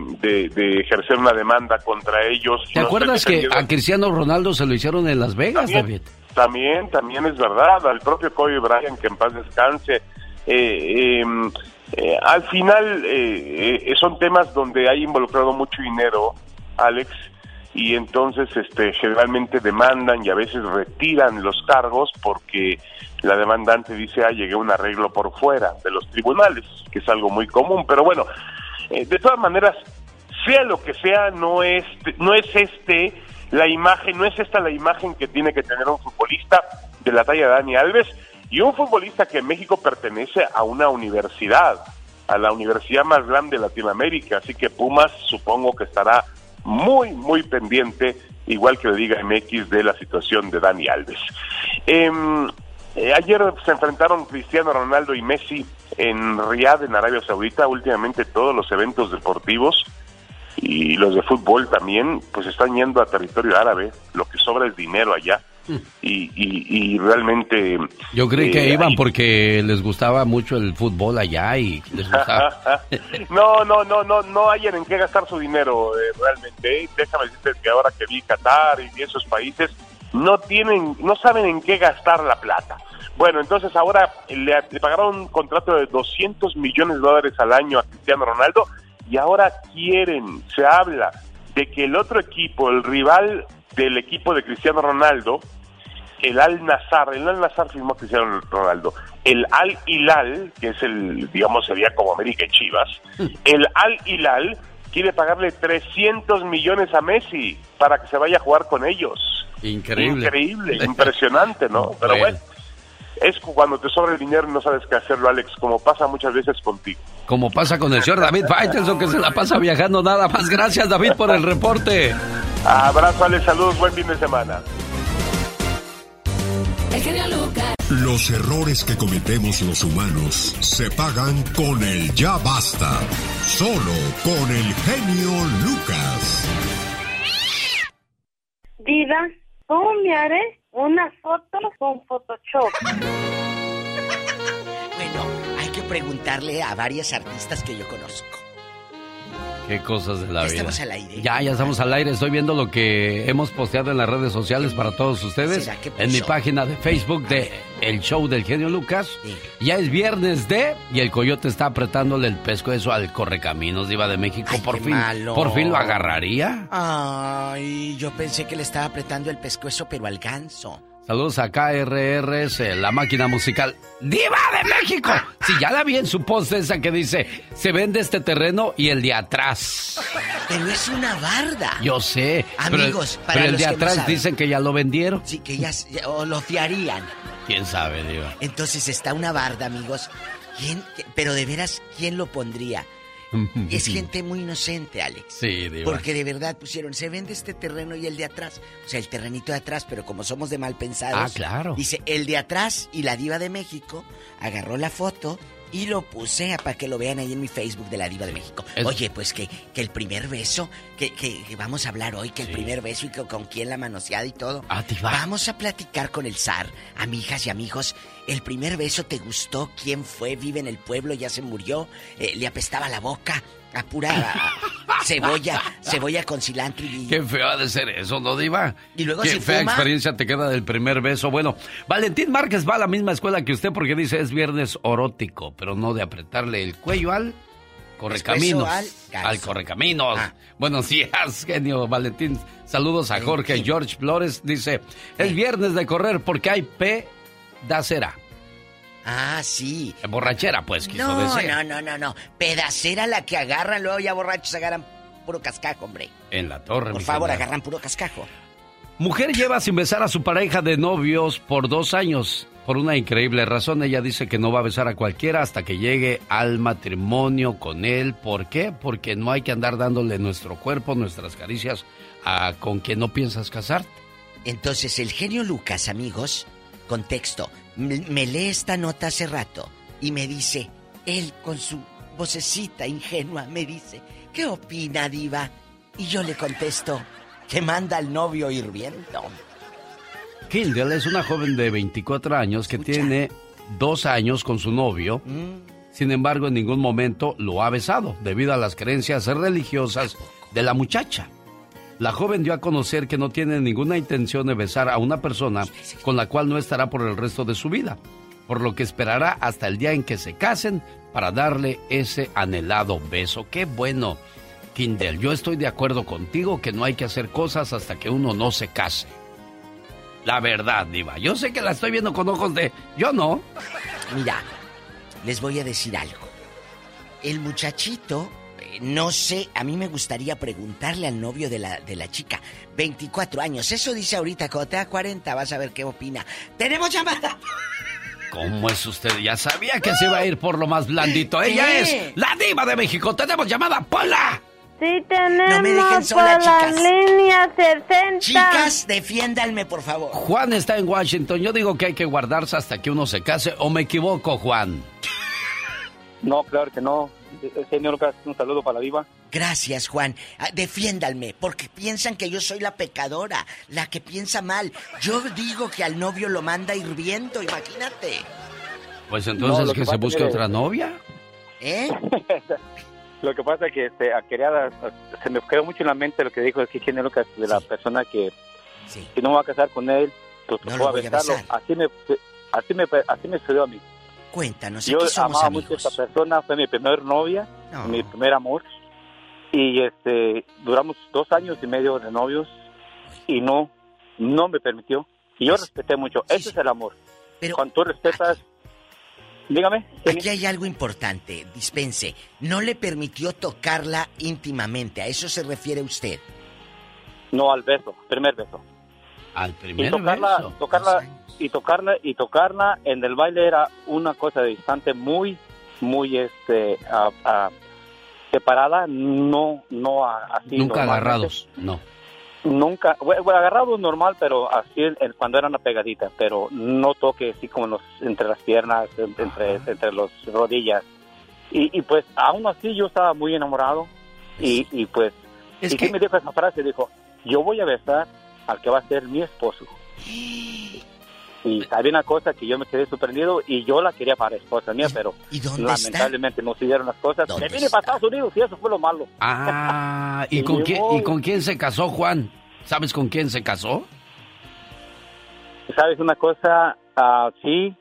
ejercer una demanda contra ellos... ¿Te acuerdas que a Cristiano Ronaldo se lo hicieron en Las Vegas, también, David? También, también es verdad, al propio Kobe Bryant, que en paz descanse. Eh, em, eh, al final son temas donde hay involucrado mucho dinero, Alex, y entonces este generalmente demandan y a veces retiran los cargos porque la demandante dice ah llegué a un arreglo por fuera de los tribunales que es algo muy común. Pero bueno eh, de todas maneras sea lo que sea no es no es este la imagen no es esta la imagen que tiene que tener un futbolista de la talla de Dani Alves y un futbolista que en México pertenece a una universidad a la universidad más grande de Latinoamérica. Así que Pumas supongo que estará muy, muy pendiente, igual que le diga MX, de la situación de Dani Alves. Em, eh, ayer se enfrentaron Cristiano Ronaldo y Messi en Riyadh, en Arabia Saudita. Últimamente todos los eventos deportivos y los de fútbol también, pues están yendo a territorio árabe. Lo que sobra es dinero allá. Y, y, realmente... Yo creí que eh, iban porque les gustaba mucho el fútbol allá y les gustaba... (laughs) no, no, no, no, no hayan en qué gastar su dinero eh, realmente. Déjame decirte que ahora que vi Qatar y esos países, no tienen, no saben en qué gastar la plata. Bueno, entonces ahora le, le pagaron un contrato de 200 millones de dólares al año a Cristiano Ronaldo y ahora quieren, se habla de que el otro equipo, el rival del equipo de Cristiano Ronaldo, el Al Nazar, el Al Nazar firmó Cristiano Ronaldo, el Al Hilal, que es el, digamos, sería como América y Chivas, el Al Hilal quiere pagarle 300 millones a Messi para que se vaya a jugar con ellos. Increíble. Increíble, (laughs) impresionante, ¿no? Pero bueno, es cuando te sobra el dinero y no sabes qué hacerlo, Alex, como pasa muchas veces contigo. Como pasa con el señor David Faitelson, que se la pasa viajando nada más. Gracias, David, por el reporte. Abrazo, Alex, saludos, buen fin de semana. El genio Lucas. Los errores que cometemos los humanos se pagan con el ya basta. Solo con el genio Lucas. Diva, ¿cómo me haré una foto con Photoshop? Bueno, hay que preguntarle a varias artistas que yo conozco. Qué cosas de la Ya vida. estamos al aire. Ya, ya estamos al aire. Estoy viendo lo que hemos posteado en las redes sociales para todos ustedes. ¿Será que En mi página de Facebook de El Show del Genio Lucas. Ya es viernes de... Y el coyote está apretándole el pescuezo al Correcaminos Diva de México. por qué fin, malo. por fin lo agarraría. Ay, yo pensé que le estaba apretando el pescuezo, pero al ganso. Saludos a KRRS, la máquina musical. ¡Diva de México! Si ya la vi en su post esa que dice, se vende este terreno y el de atrás. Pero es una barda. Yo sé. pero- Amigos, pero, para el los de que no atrás saben. dicen que ya lo vendieron. Sí, que ya, ya- o lo fiarían. ¿Quién sabe, Diva? Entonces está una barda, amigos. ¿Quién? Pero de veras, ¿quién lo pondría? (laughs) Es gente muy inocente, Alex. Sí, Diva. Porque de verdad pusieron, se vende este terreno y el de atrás. O sea, el terrenito de atrás, pero como somos de mal pensados. Ah, claro. Dice, el de atrás y la diva de México agarró la foto y lo puse para que lo vean ahí en mi Facebook de la diva de México. Es- Oye, pues que, que el primer beso, que, que- que vamos a hablar hoy, que el primer beso y que, con quién la manoseada y todo. Ah, diva. Vamos a platicar con el zar, amigas y amigos. ¿El primer beso te gustó? ¿Quién fue? ¿Vive en el pueblo? ¿Ya se murió? Eh, ¿Le apestaba la boca? A pura cebolla, cebolla con cilantro y... Qué feo ha de ser eso, ¿no, Diva? Y luego Qué si fea fuma- experiencia te queda del primer beso. Bueno, Valentín Márquez va a la misma escuela que usted porque dice es viernes orótico, pero no de apretarle el cuello al correcaminos. Al. Al correcaminos. Ah. Buenos (laughs) días, genio Valentín. Saludos a Jorge George Flores. Dice, es viernes de correr porque hay pedacera. Ah, sí. Borrachera, pues, quiso No, decir. no, no, no, no. Pedacera la que agarran, luego ya borrachos agarran puro cascajo, hombre. En la torre. Por mi favor, agarran puro cascajo. Mujer lleva sin besar a su pareja de novios por dos años. Por una increíble razón, ella dice que no va a besar a cualquiera hasta que llegue al matrimonio con él. ¿Por qué? Porque no hay que andar dándole nuestro cuerpo, nuestras caricias a con quien no piensas casarte. Entonces, el genio Lucas, amigos, contexto, me, lee esta nota hace rato y me dice, él con su vocecita ingenua me dice, ¿qué opina, diva? Y yo le contesto, que manda al novio hirviendo. Kindle es una joven de 24 años que tiene dos años con su novio. Sin embargo, en ningún momento lo ha besado debido a las creencias religiosas de la muchacha. La joven dio a conocer que no tiene ninguna intención de besar a una persona con la cual no estará por el resto de su vida, por lo que esperará hasta el día en que se casen para darle ese anhelado beso. Qué bueno, Kindle. Yo estoy de acuerdo contigo que no hay que hacer cosas hasta que uno no se case. La verdad, Diva. Yo sé que la estoy viendo con ojos de. Yo no. Mira, les voy a decir algo. El muchachito, no sé, a mí me gustaría preguntarle al novio de la, de la chica. 24 años, eso dice ahorita, cuando te da 40 vas a ver qué opina. ¡Tenemos llamada! ¿Cómo es usted? Ya sabía que se iba a ir por lo más blandito. Ella ¿Qué? es la Diva de México. Tenemos llamada, Pola. Sí, tenemos No me dejen sola, por la chicas. línea 60. Chicas, defiéndanme, por favor. Juan está en Washington. Yo digo que hay que guardarse hasta que uno se case. ¿O me equivoco, Juan? No, claro que no. Eh, Señor Lucas, un saludo para la diva. Gracias, Juan. Ah, Defiéndanme, porque piensan que yo soy la pecadora, la que piensa mal. Yo digo que al novio lo manda hirviendo, imagínate. Pues entonces No, que, que se busque que- otra novia. ¿Eh? (laughs) Lo que pasa es que este, a- quería, dar- se me quedó mucho en la mente lo que dijo el Genio Lucas de la persona que, que no va a casar con él, pues No a besarlo. besar. Así me, así me, así me sucedió a mí. Cuéntanos, Yo aquí somos amaba amigos. mucho a esta persona, fue mi primer novia, No. mi primer amor. Y este, duramos dos años y medio de novios y no, no me permitió. Y yo respeté mucho. Ese es el amor. Pero Cuando tú respetas, dígame. Aquí hay algo importante, dispense. No le permitió tocarla íntimamente, ¿a eso se refiere usted? No al beso, primer beso. Al y primer tocarla, beso. tocarla y tocarla y tocarla en el baile era una cosa distante muy, muy este separada, no, no a- así. Nunca agarrados, no. Nunca, bueno, bueno, agarrado normal, pero así en- en- cuando era una pegadita, pero no toque así como los, entre las piernas, en- entre, entre las rodillas. Y, y pues aún así yo estaba muy enamorado y, y pues, Es y que- me dijo esa frase, dijo, yo voy a besar al que va a ser mi esposo. Y había una cosa que yo me quedé sorprendido y yo la quería para esposa mía, pero dónde está? lamentablemente no se dieron las cosas. Me vine para Estados Unidos y eso fue lo malo. Ah, (laughs) ¿y Y con, quién, voy. ¿y con quién se casó Juan? ¿Sabes con quién se casó? ¿Sabes una cosa? Ah, sí,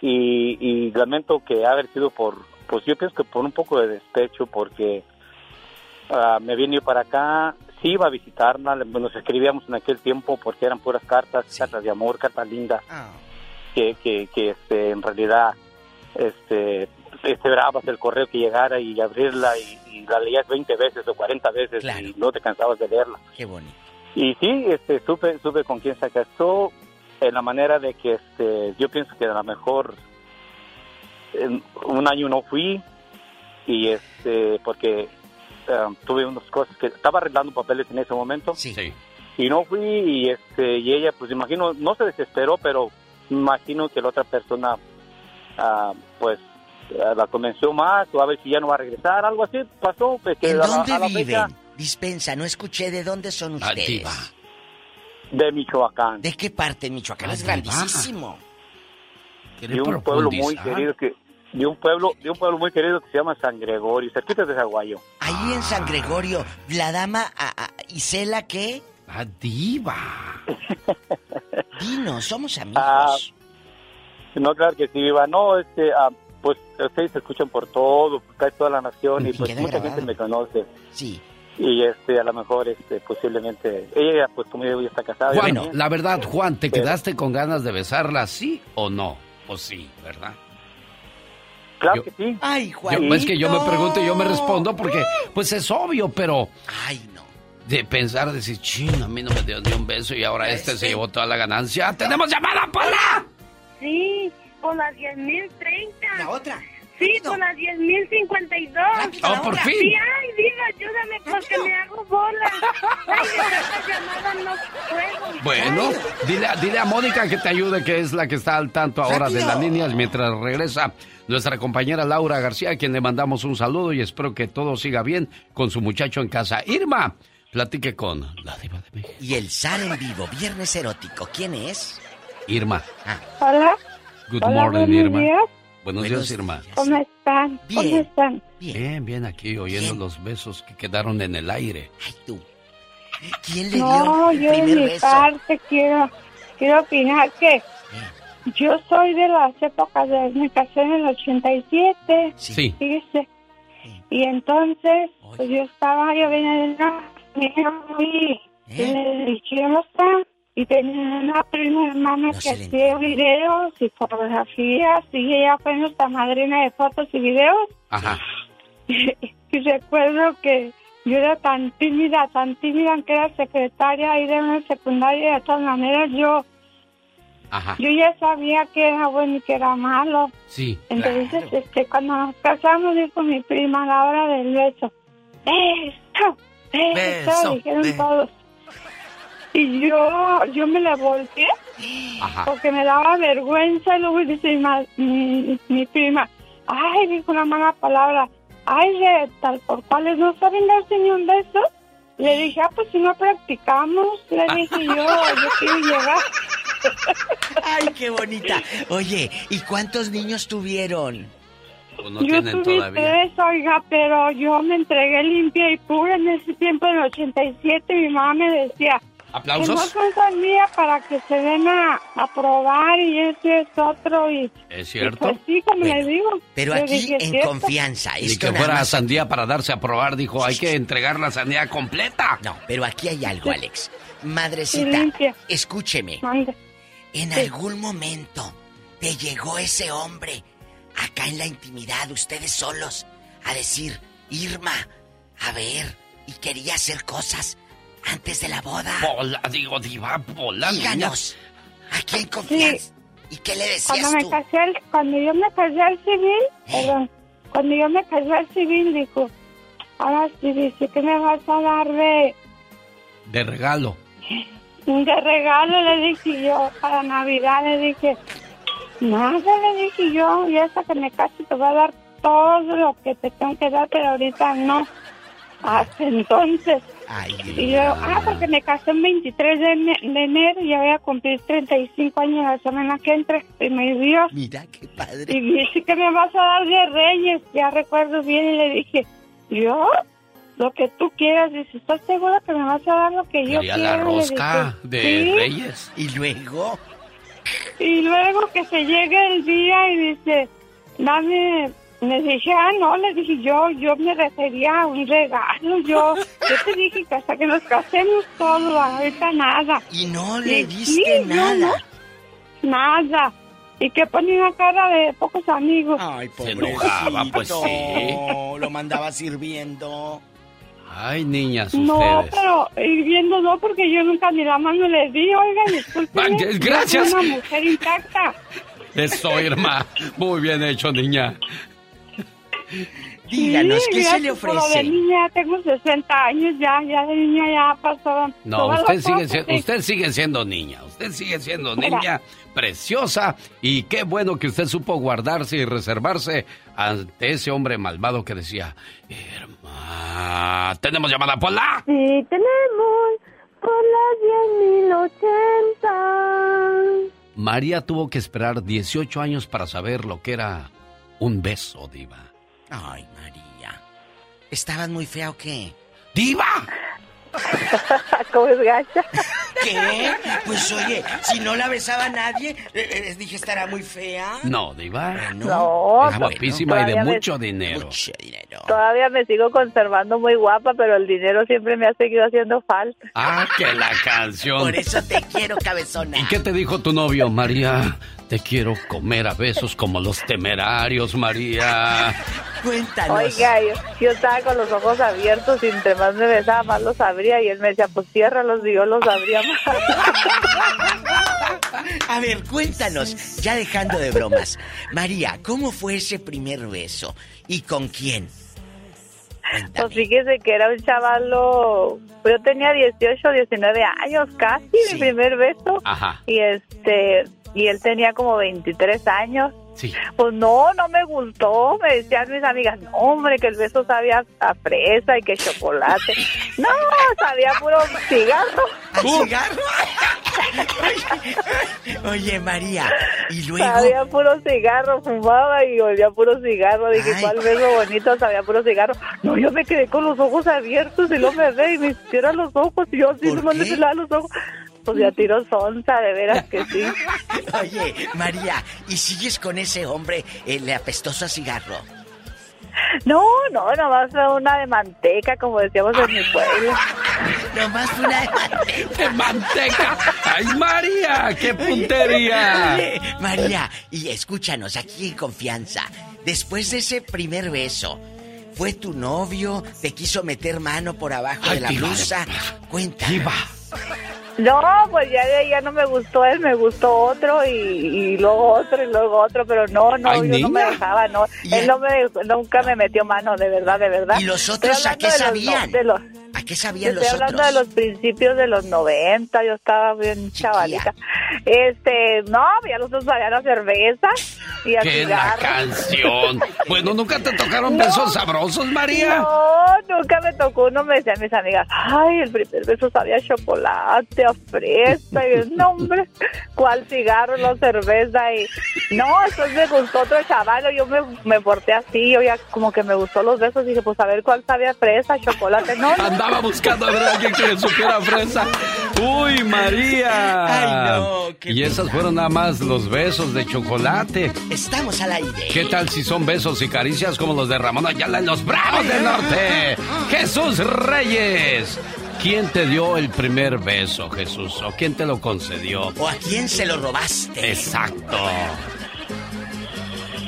y, y lamento que haber sido por, pues yo pienso que por un poco de despecho, porque ah, me vine para acá, sí iba a visitarla, nos escribíamos en aquel tiempo porque eran puras cartas, cartas de amor, cartas lindas, que, que, que este, en realidad este, esperabas el correo que llegara y abrirla y, y la leías 20 veces o 40 veces y no te cansabas de leerla. Qué bonito. Y sí, este, supe, supe con quién se casó, en la manera de que este, yo pienso que a lo mejor en un año no fui y este, porque um, tuve unas cosas que estaba arreglando papeles en ese momento y no fui y este y ella pues imagino no se desesperó pero imagino que la otra persona ah, pues ah, la convenció más o a ver si ya no va a regresar algo así pasó pues, que ¿En a la- dónde la viven? fecha- Dispensa, no escuché de dónde son ustedes. de Michoacán ¿De qué parte de Michoacán? es grandísimo. de un pueblo muy querido que de un pueblo de un pueblo muy querido que se llama San Gregorio cerquita de Zaguayo Ahí en San Gregorio, la dama a, a- Isela, ¿qué? La diva. (laughs) Dinos, somos amigos. Ah, no claro que sí viva no este ah, pues ustedes se escuchan por todo por casi toda la nación y pues mucha grabado. gente me conoce sí y este a lo mejor este posiblemente ella pues como digo ya está casada ya- la verdad, Juan, ¿te Pero- quedaste con ganas de besarla, sí o no? O sí, ¿verdad? Claro Yo- que sí Ay, Yo- Juan. es que yo me pregunto y yo me respondo porque, pues es obvio, pero. Ay, no. De pensar, decir, ching, a mí no me dio ni un beso y ahora este se llevó toda la ganancia. ¡Tenemos llamada, Pola! Sí, con las 10.030. La otra. Sí, con las 10.052. Oh, por fin. Sí, ay, diva, ayúdame porque me hago bola. Ay, de esta llamada no puedo. Bueno, dile, a- dile a Mónica que te ayude, que es la que está al tanto ahora de las líneas mientras regresa nuestra compañera Laura García, a quien le mandamos un saludo y espero que todo siga bien con su muchacho en casa. Irma, platique con la diva de México. Y el zar en vivo, viernes erótico, ¿quién es? Irma. Hola. Good Hola, morning, buenos Irma. días. Buenos, días, Irma. ¿Cómo están? ¿Cómo Bien. están? Bien, bien, aquí oyendo los besos que quedaron en el aire. Ay, tú. ¿Quién le dio No, el yo de primer mi beso? parte quiero, quiero opinar que yo soy de las épocas de me casé en el 87. Sí. Fíjese. Y entonces, pues yo estaba, yo venía de una niña muy ¿Eh? religiosa y tenía una prima hermana que hacía videos y fotografías y ella fue nuestra madrina de fotos y videos. Ajá. (laughs) y recuerdo que yo era tan tímida, tan tímida que era secretaria ahí de una secundaria y de todas maneras yo, Ajá. yo ya sabía que era bueno y que era malo. Sí. Entonces, este, cuando nos casamos, dijo mi prima a la hora del beso, beso, beso, Beso, dijeron be- todos. Y yo, yo me la volteé Ajá. porque me daba vergüenza y luego dice mi, mi prima, ay, dijo una mala palabra, ay, de tal por cuales no saben darse ni un beso. Le dije, ah, pues si no practicamos, le dije yo, yo quiero llegar. Ay, qué bonita. Oye, ¿y cuántos niños tuvieron? Pues no yo tuve todavía. tres, oiga, pero yo me entregué limpia y pura en ese tiempo, en el 87, mi mamá me decía, ¿Aplausos? que no son sandía para que se den a, a probar y ese es otro y... ¿Es y cierto? pues sí, como le digo. Pero aquí dije, en "Cierto". confianza. Esto que fuera más- sandía para darse a probar, dijo, hay que entregar la sandía completa. No, pero aquí hay algo, Alex. Y Madrecita, escúcheme. Mande. En algún momento te llegó ese hombre acá en la intimidad, ustedes solos, a decir, Irma, a ver, y quería hacer cosas Antes de la boda. Pola, digo, diva, niña. Díganos. Aquí en confianza. ¿Y qué le decías Cuando me tú? casé, al- cuando yo me casé al civil, perdón, cuando yo me casé al civil, dijo, ahora sí, dice, ¿qué me vas a dar de, De regalo. (laughs) de regalo? Le dije yo, para Navidad, le dije, nada, le dije yo, y hasta que me case te voy a dar todo lo que te tengo que dar, pero ahorita no. Hasta entonces. y yo, ah, porque me casé el 23 de, ene- de enero y ya voy a cumplir 35 años la semana que entra. Y me dio. Mira qué padre. Y me dice que me vas a dar de reyes. Ya recuerdo bien y le dije, ¿yo? Lo que tú quieras. Dice, ¿estás segura que me vas a dar lo que yo quiero? la Le rosca de "Sí". Reyes. Y luego. Y luego que se llegue el día y dice, dame, me dije, ah, no, le dije yo, yo me refería a un regalo, yo, (laughs) yo te dije que hasta que nos casemos todo, ahorita nada. Y no le Y diste sí, nada. no, nada. Y que ponía una cara de pocos amigos. Ay, Se enojaba, pues sí. Lo mandaba sirviendo. Ay, niñas, No, ustedes. pero hirviendo no, porque yo nunca ni la mano le di, oiga, disculpe. Ah, gracias. Una mujer intacta. Eso, Irma. Muy bien hecho, niña. Díganos, Sí, ¿qué se le ofrece? de niña tengo 60 años ya, ya de niña ya pasó. No, usted sigue, cosas, siendo, sí. usted sigue siendo niña. Usted sigue siendo Mira. niña preciosa. Y qué bueno que usted supo guardarse y reservarse ante ese hombre malvado que decía, Irma. ¿Tenemos llamada, Pola? Sí, tenemos por las 10.080. María tuvo que esperar 18 años para saber lo que era un beso, diva. Ay, María. ¿Estabas muy fea o qué? ¡Diva! ¿Cómo es gacha? ¿Qué? Pues oye, si no la besaba nadie, eh, les dije estará muy fea. No, diva. No, Es guapísima y de todavía me- mucho dinero. Todavía me sigo conservando muy guapa, pero el dinero siempre me ha seguido haciendo falta. Ah, que la canción. Por eso te quiero, cabezona. ¿Y qué te dijo tu novio, María? Te quiero comer a besos como los temerarios, María. Cuéntanos. Oiga, yo, yo estaba con los ojos abiertos y entre más me besaba, más los abría. Y él me decía, pues ciérralos y yo los abría más. A ver, cuéntanos, ya dejando de bromas. María, ¿cómo fue ese primer beso? ¿Y con quién? Pues fíjese que era un chavalo, yo tenía 18, 19 años casi, mi primer beso. Ajá. Y este, y él tenía como 23 años. Sí. Pues no, no me gustó. Me decían mis amigas, no, hombre, que el beso sabía a fresa y que chocolate. (laughs) No, sabía puro cigarro. ¿A (laughs) cigarro? (laughs) Oye, María, y luego... Sabía puro cigarro, fumaba y olía puro cigarro. Dije, ¿cuál beso bonito? Sabía puro cigarro. No, yo me quedé con los ojos abiertos y no me ve y me cierran los ojos y yo así nomás le los ojos. Pues ya tiro sonza, de veras que sí. (laughs) Oye, María, ¿y sigues con ese hombre, el apestoso a cigarro? No, no, nomás fue una de manteca, como decíamos en mi pueblo. (laughs) Nomás fue una de manteca. ¡De manteca! ¡Ay, María! ¡Qué puntería! Oye, María, y escúchanos aquí en confianza. Después de ese primer beso, ¿fue tu novio? ¿Te quiso meter mano por abajo Ay, de la diva. blusa? Cuéntanos. No, pues ya de ya no me gustó él, me gustó otro y, y luego otro y luego otro, pero no, no, Ay, yo no me dejaba, no. Él no me, nunca me metió mano, de verdad, de verdad. ¿Y los otros a qué de los no- sabían? de los- ¿A qué sabían Estoy los hablando otros? de los principios de los 90, yo estaba bien chavalita. Este, no, ya los otros sabían a cerveza y a ¡Qué la canción! Bueno, ¿nunca te tocaron No. besos sabrosos, María? No, nunca me tocó uno, me decían mis amigas, ay, el primer beso sabía a chocolate, a fresa, y yo, no, hombre, ¿cuál cigarro, no cerveza? Y no, después me gustó otro chaval, yo me, me porté así, yo ya como que me gustó los besos, dije, pues a ver cuál sabía a fresa, chocolate, no, no. Andaba buscando a ver a alguien que le supiera fresa. ¡Uy, María! Ay, no, Y esas fueron nada más los besos de chocolate. Estamos al aire. ¿Qué tal si son besos y caricias como los de Ramón Ayala en Los Bravos del Norte? Jesús Reyes. ¿Quién te dio el primer beso, Jesús? ¿O quién te lo concedió? ¿O a quién se lo robaste? Exacto.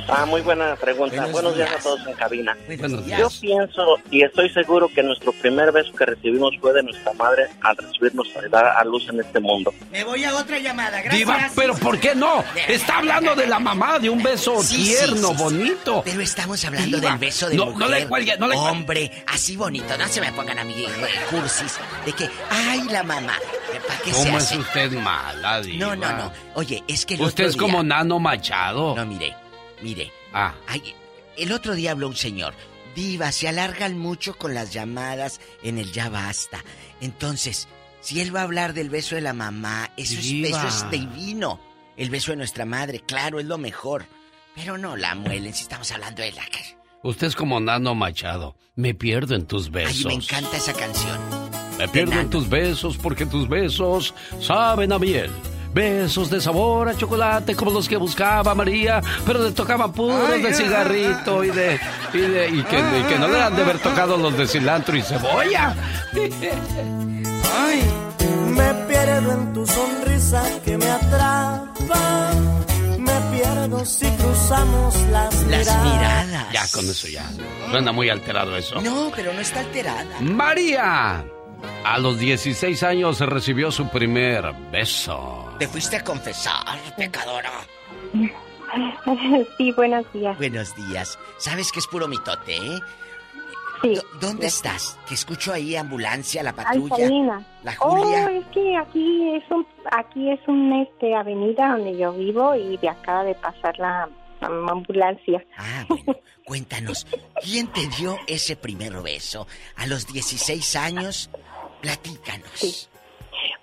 Ah, muy buena pregunta. Buenos, días. a todos en cabina. Buenos Yo pienso y estoy seguro que nuestro primer beso que recibimos fue de nuestra madre al recibirnos a dar a luz en este mundo. Me voy a otra llamada, gracias. Diva, pero ¿por qué no? Está hablando de la mamá, de un beso Sí, tierno, sí, sí. bonito. Pero estamos hablando Diva, del beso de no, mujer. No le cuelgue, no le cuelgue. Hombre, así bonito. No se me pongan a mí cursis. De que, ay, la mamá. ¿Para qué se ¿Cómo es usted mala, Diva? No, no, no. Oye, es que el Usted otro es como Nano Machado. No, mire, mire. Ah. Ay, el otro día habló un señor. Diva, se alargan mucho con las llamadas en el ya basta. Entonces, si él va a hablar del beso de la mamá, eso, es, eso es divino. El beso de nuestra madre, claro, es lo mejor. Pero no la muelen si estamos hablando de la... Usted es como Nano Machado. Me pierdo en tus Ay, besos. me encanta esa canción. Me pierdo en tus besos porque tus besos saben a miel. Besos de sabor a chocolate como los que buscaba María, pero le tocaban puros Ay, de cigarrito y de y de y que, y que no le han de haber tocado los de cilantro y cebolla. Ay, me pierdo en tu sonrisa que me atrapa. Me pierdo si cruzamos las, miradas. Ya con eso ya. Suena muy alterado eso. No, pero no está alterada. María. A los 16 años recibió su primer beso. Te fuiste a confesar, pecadora. (laughs) Sí, buenos días. Buenos días. Sabes que es puro mitote, ¿eh? Sí. ¿Dónde estás? Que escucho ahí ambulancia, la Ay, patrulla. Salina. La Oh, Julia. es que aquí es un, aquí es una este, avenida donde yo vivo y de acaba de pasar la am- ambulancia. Ah, (laughs) bueno, cuéntanos, ¿quién te dio ese primer beso? A los 16 años, platícanos.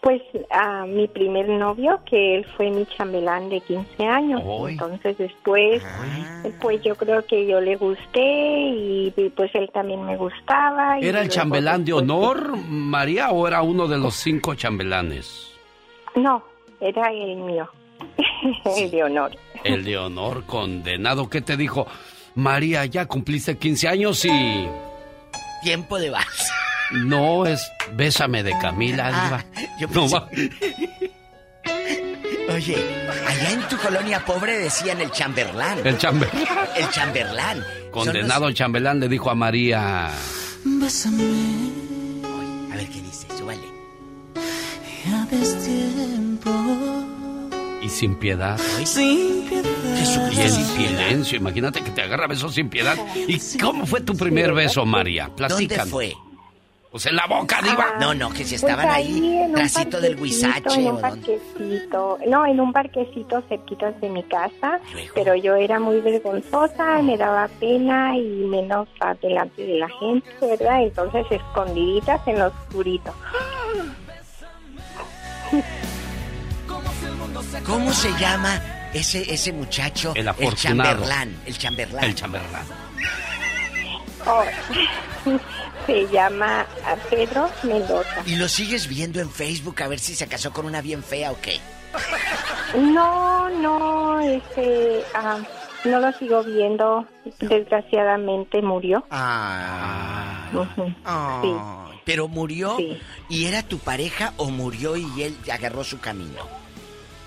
Pues a mi primer novio, que él fue mi chambelán de 15 años. Ay. Entonces después, Ah. pues yo creo que yo le gusté y, y, pues él también me gustaba. y ¿Era el chambelán de honor, María, o era uno de los cinco chambelanes? No, era el mío, (laughs) el de honor. El de honor condenado. ¿Qué te dijo? María, ya cumpliste 15 años y... Tiempo de vals. No, es Bésame de Camila, Ah, Diva. yo No pensé- va- (laughs) Oye, allá en tu colonia pobre decían el chamberlán. El chamberlán. El chamberlán. Condenado chambelán le dijo a María... Bésame, A ver qué dice, súbale. ya tiempo. Y sin piedad. Sin piedad. Y en silencio. Imagínate que te agarra besos sin piedad. ¿Y cómo fue tu primer beso, María? Platícanos. ¿Dónde fue? Pues en la boca, Diva. No, no, que si Pues estaban ahí, en un tracito del huizache En un parquecito, no, en un parquecito cerquita de mi casa, pero yo era muy vergonzosa, me daba pena y menos ah, delante de la gente, ¿verdad? Entonces escondiditas en lo oscurito. ¿Cómo se llama ese, ese muchacho? El El afortunado. chamberlán. El chamberlán. El chamberlán. Oh, (laughs) se llama Pedro Mendoza. ¿Y lo sigues viendo en Facebook a ver si se casó con una bien fea o qué? No, no, este, ah, no lo sigo viendo, desgraciadamente murió. Ah. ¿Pero murió y era tu pareja o murió y él agarró su camino?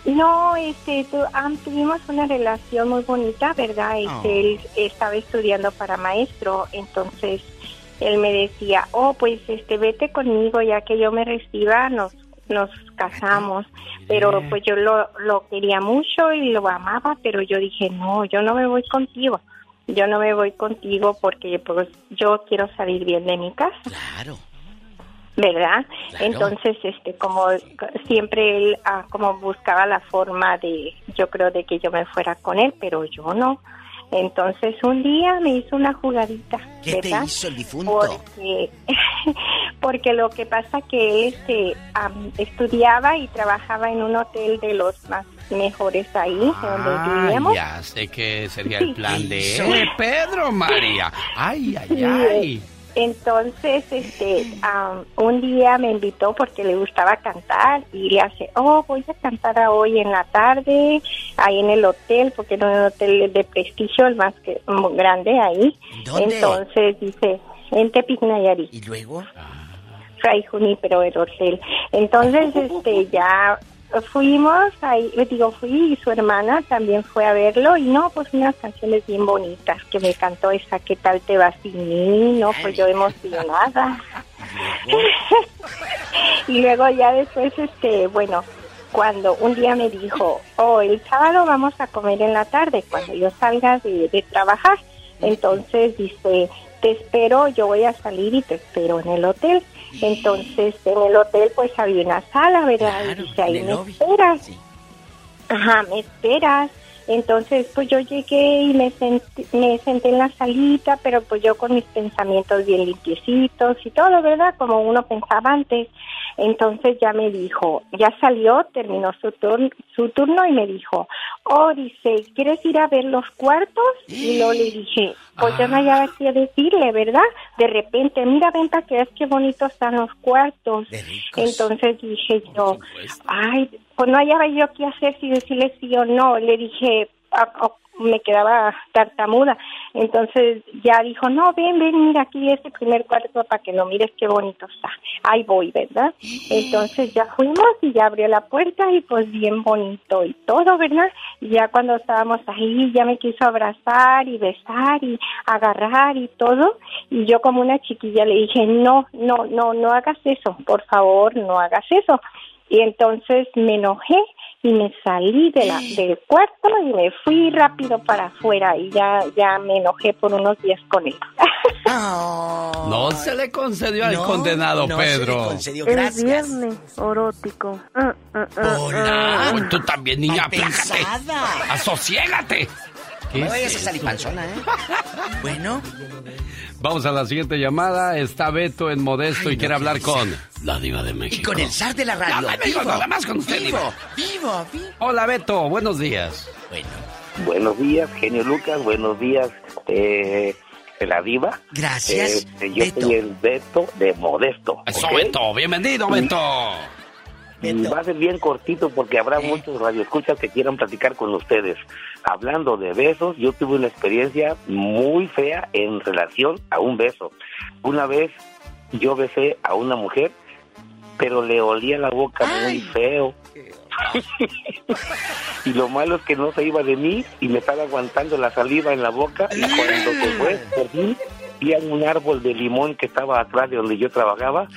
No, este, tu- ah, tuvimos una relación muy bonita, ¿verdad? Este, Oh. Él estaba estudiando para maestro, entonces él me decía, oh, pues, este, vete conmigo, ya que yo me reciba, nos, nos casamos. Pero pues yo lo, lo quería mucho y lo amaba, pero yo dije, no, yo no me voy contigo. Yo no me voy contigo porque pues yo quiero salir bien de mi casa. Claro. ¿Verdad? Entonces, este, como siempre él, ah, como buscaba la forma de, yo creo de que yo me fuera con él, pero yo no. Entonces un día me hizo una jugadita, ¿Qué te ¿verdad? hizo el difunto? Porque, (laughs) porque lo que pasa que él, este, am, estudiaba y trabajaba en un hotel de los más mejores ahí, donde Ah, vivíamos. ya sé que sería el plan de él. Pedro, María. Ay, ay, Sí, ay. Entonces, este, am, un día me invitó porque le gustaba cantar y le hace, oh, voy a cantar a hoy en la tarde, ahí en el hotel, porque era un hotel de prestigio, el más que, grande ahí. ¿Dónde? Entonces dice, en Tepic Nayarit. ¿Y luego? Fray Junípero el hotel. Entonces, (laughs) este, ya fuimos, ahí, digo, fui y su hermana también fue a verlo y no, pues unas canciones bien bonitas que me cantó esa, ¿qué tal te va sin mí? No, pues yo emocionada. (laughs) y luego ya después, este, bueno, cuando un día me dijo, oh, el sábado vamos a comer en la tarde, cuando yo salga de trabajar. Entonces dice, te espero, yo voy a salir y te espero en el hotel. Entonces en el hotel pues había una sala, ¿verdad? y dice, ahí me esperas. Ajá, me esperas. Entonces, pues yo llegué y me senté, me senté en la salita, pero pues yo con mis pensamientos bien limpiecitos y todo, ¿verdad? Como uno pensaba antes. Entonces ya me dijo, ya salió, terminó su, turno su turno y me dijo, oh, dice, ¿quieres ir a ver los cuartos? Y luego le dije, pues yo no hallaba qué decirle, ¿verdad? De repente, mira, ven para que veas qué bonitos están los cuartos. Entonces dije yo, ay, pues no hallaba yo qué hacer si decirle sí o no. Le dije, ah, ah, me quedaba tartamuda. Entonces ya dijo, no, ven, ven, mira aquí este primer cuarto para que lo mires qué bonito está. Ahí voy, ¿verdad? Entonces ya fuimos y ya abrió la puerta y pues bien bonito y todo, ¿verdad? Y ya cuando estábamos ahí ya me quiso abrazar y besar y agarrar y todo. Y yo como una chiquilla le dije, no, no, no, no hagas eso, por favor, no hagas eso. Y entonces me enojé y me salí de la, (gasps) del cuarto y me fui rápido para afuera y ya, ya me enojé por unos días con él. (laughs) No se le concedió al condenado Pedro. El viernes orótico. Ah, ah, ah, Hola. ah. Uy, tú también, niña, aplácate. Asosiégate. No me vayas a salir panzona, ¿eh? (laughs) Bueno. Vamos a la siguiente llamada. Está Beto en Modesto y quiere hablar con la diva de México. Y con el zar de la radio. No, Vivo, nada más con usted, vivo, vivo, vivo. Hola, Beto. Buenos días. Bueno. Buenos días, genio Lucas. Buenos días, eh, la diva. Gracias, Eh, yo Beto. soy el Beto de Modesto. Eso. Beto. Bienvenido, Beto. Y va a ser bien cortito porque habrá muchos radioescuchas que quieran platicar con ustedes. Hablando de besos, yo tuve una experiencia muy fea en relación a un beso. Una vez yo besé a una mujer, pero le olía la boca muy feo. (laughs) y lo malo es que no se iba de mí y me estaba aguantando la saliva en la boca y cuando se fue, por fin, a un árbol de limón que estaba atrás de donde yo trabajaba,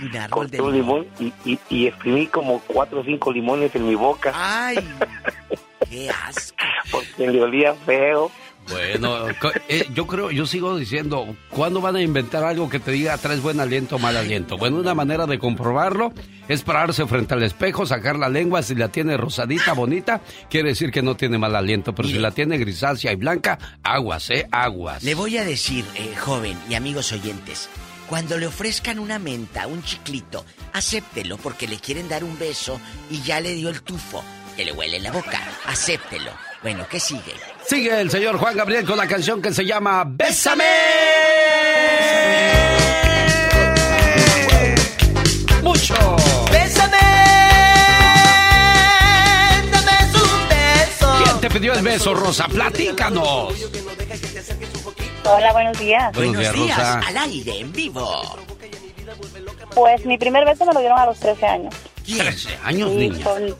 un limón y, y, y exprimí como cuatro o cinco limones en mi boca. ¡Ay! (laughs) ¡Qué asco! Porque le olía feo. Bueno, eh, yo creo, yo sigo diciendo, ¿cuándo van a inventar algo que te diga traes buen aliento o mal aliento? Bueno, una manera de comprobarlo es pararse frente al espejo, sacar la lengua, si la tiene rosadita, bonita, quiere decir que no tiene mal aliento, pero si la tiene grisácea y blanca, aguas, ¿eh? Aguas. Le voy a decir, eh, joven y amigos oyentes, cuando le ofrezcan una menta, un chiclito, acéptelo porque le quieren dar un beso y ya le dio el tufo, que le huele en la boca. Acéptelo. Bueno, ¿qué sigue? Sigue el señor Juan Gabriel con la canción que se llama Bésame. Mucho. Bésame, dame un beso. ¿Quién te pidió el beso, Rosa? Platícanos. Hola, buenos días. Buenos días, Rosa. al aire, en vivo. Pues mi primer beso me lo dieron a los 13 años. 13 años, Sí, niña. con-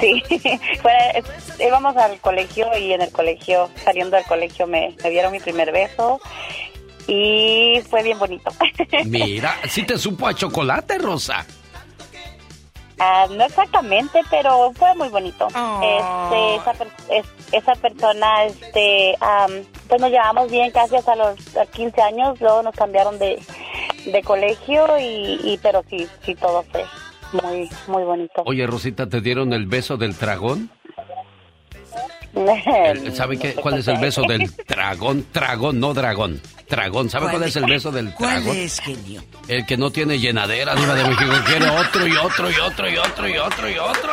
Sí, (laughs) fue- íbamos al colegio y en el colegio, saliendo del colegio, me, me dieron mi primer beso y fue bien bonito. (laughs) Mira, sí te supo a chocolate, Rosa. Ah, no exactamente, pero fue muy bonito. Este, esa, per- es- esa persona, este, am, pues nos llevamos bien casi hasta los a 15 años, luego nos cambiaron de, de colegio y, y pero sí, sí todo fue muy, muy bonito. Oye, Rosita, ¿te dieron el beso del dragón? El- ¿Sabe qué, cuál es el beso del dragón? Dragón, no dragón. Dragón. ¿Sabe cuál es el beso del ¿Cuál dragón? es, genio? El que no tiene llenadera, Diva de México, quiere otro y otro y otro y otro y otro y otro.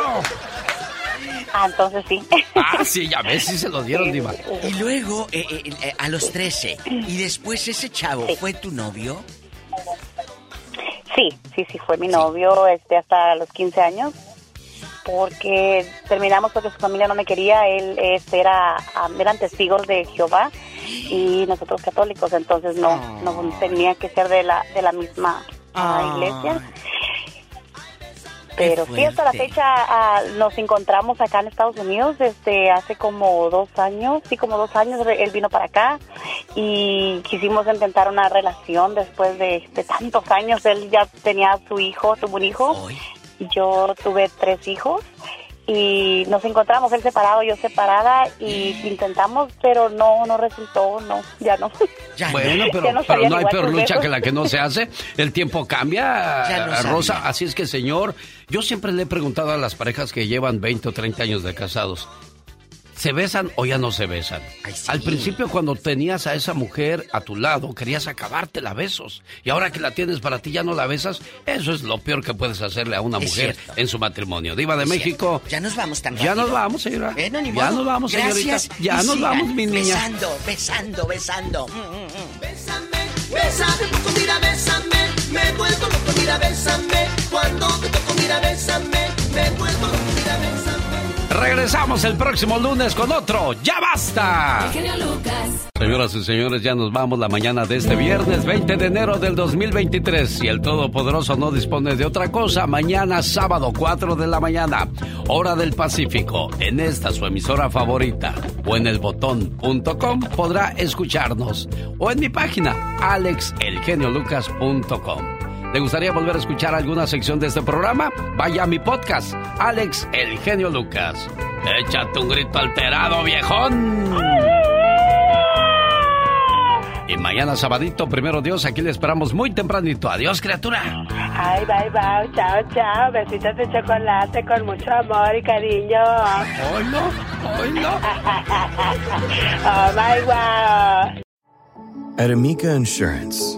Ah, entonces sí. Ah, sí, ya ves, sí se lo dieron, Diva. Y luego, eh, eh, eh, a los 13, y después ese chavo, ¿fue tu novio? Sí, sí, sí, fue mi novio este, hasta los 15 años. Porque terminamos porque su familia no me quería. Él este, era, eran testigos de Jehová y nosotros católicos, entonces no, no tenía que ser de la, de la misma ah, iglesia. Pero sí, hasta la fecha ah, nos encontramos acá en Estados Unidos desde hace como dos años, sí, como dos años él vino para acá y quisimos intentar una relación después de, de tantos años. Él ya tenía su hijo, tuvo un hijo, yo tuve tres hijos y nos encontramos, él separado, yo separada y intentamos, pero no, no resultó, no, ya no. Bueno, Ya pero, no pero no hay peor lucha que la que no se hace. El tiempo cambia, Ya Rosa. sabía. Así es que, señor, yo siempre le he preguntado a las parejas que llevan 20 o 30 años de casados, ¿se besan o ya no se besan? Al principio, cuando tenías a esa mujer a tu lado, querías acabártela a besos. Y ahora que la tienes para ti, ya no la besas. Eso es lo peor que puedes hacerle a una Es mujer cierto. en su matrimonio. Diva de Es México. Ya nos vamos tan Ya nos vamos, señora. Bueno, ni ya modo. nos vamos, señorita. Gracias. Ya Y nos sigan vamos, mi niña. Besando, besando, besando. Mm, mm, mm. Bésame, loco, mira, bésame, me vuelvo loco, mira, bésame, cuando te toco, mira, bésame, me vuelvo loco, mira, bésame. Regresamos el próximo lunes con otro. ¡Ya basta! El genio Lucas. Señoras y señores, ya nos vamos la mañana de este viernes 20 de enero del 2023. Si el Todopoderoso no dispone de otra cosa, mañana sábado 4 de la mañana, hora del Pacífico, en esta su emisora favorita o en elbotón.com podrá escucharnos o en mi página alexelgeniolucas.com. ¿Le gustaría volver a escuchar alguna sección de este programa? Vaya a mi podcast, Alex El Genio Lucas. Échate un grito alterado, viejón. Y mañana sabadito, primero Dios, aquí le esperamos muy tempranito. Adiós, criatura. Ay, bye, bye, chao, chao. Besitos de chocolate con mucho amor y cariño. Oilo, oilo. (laughs) oh, my wow. At Amica Insurance,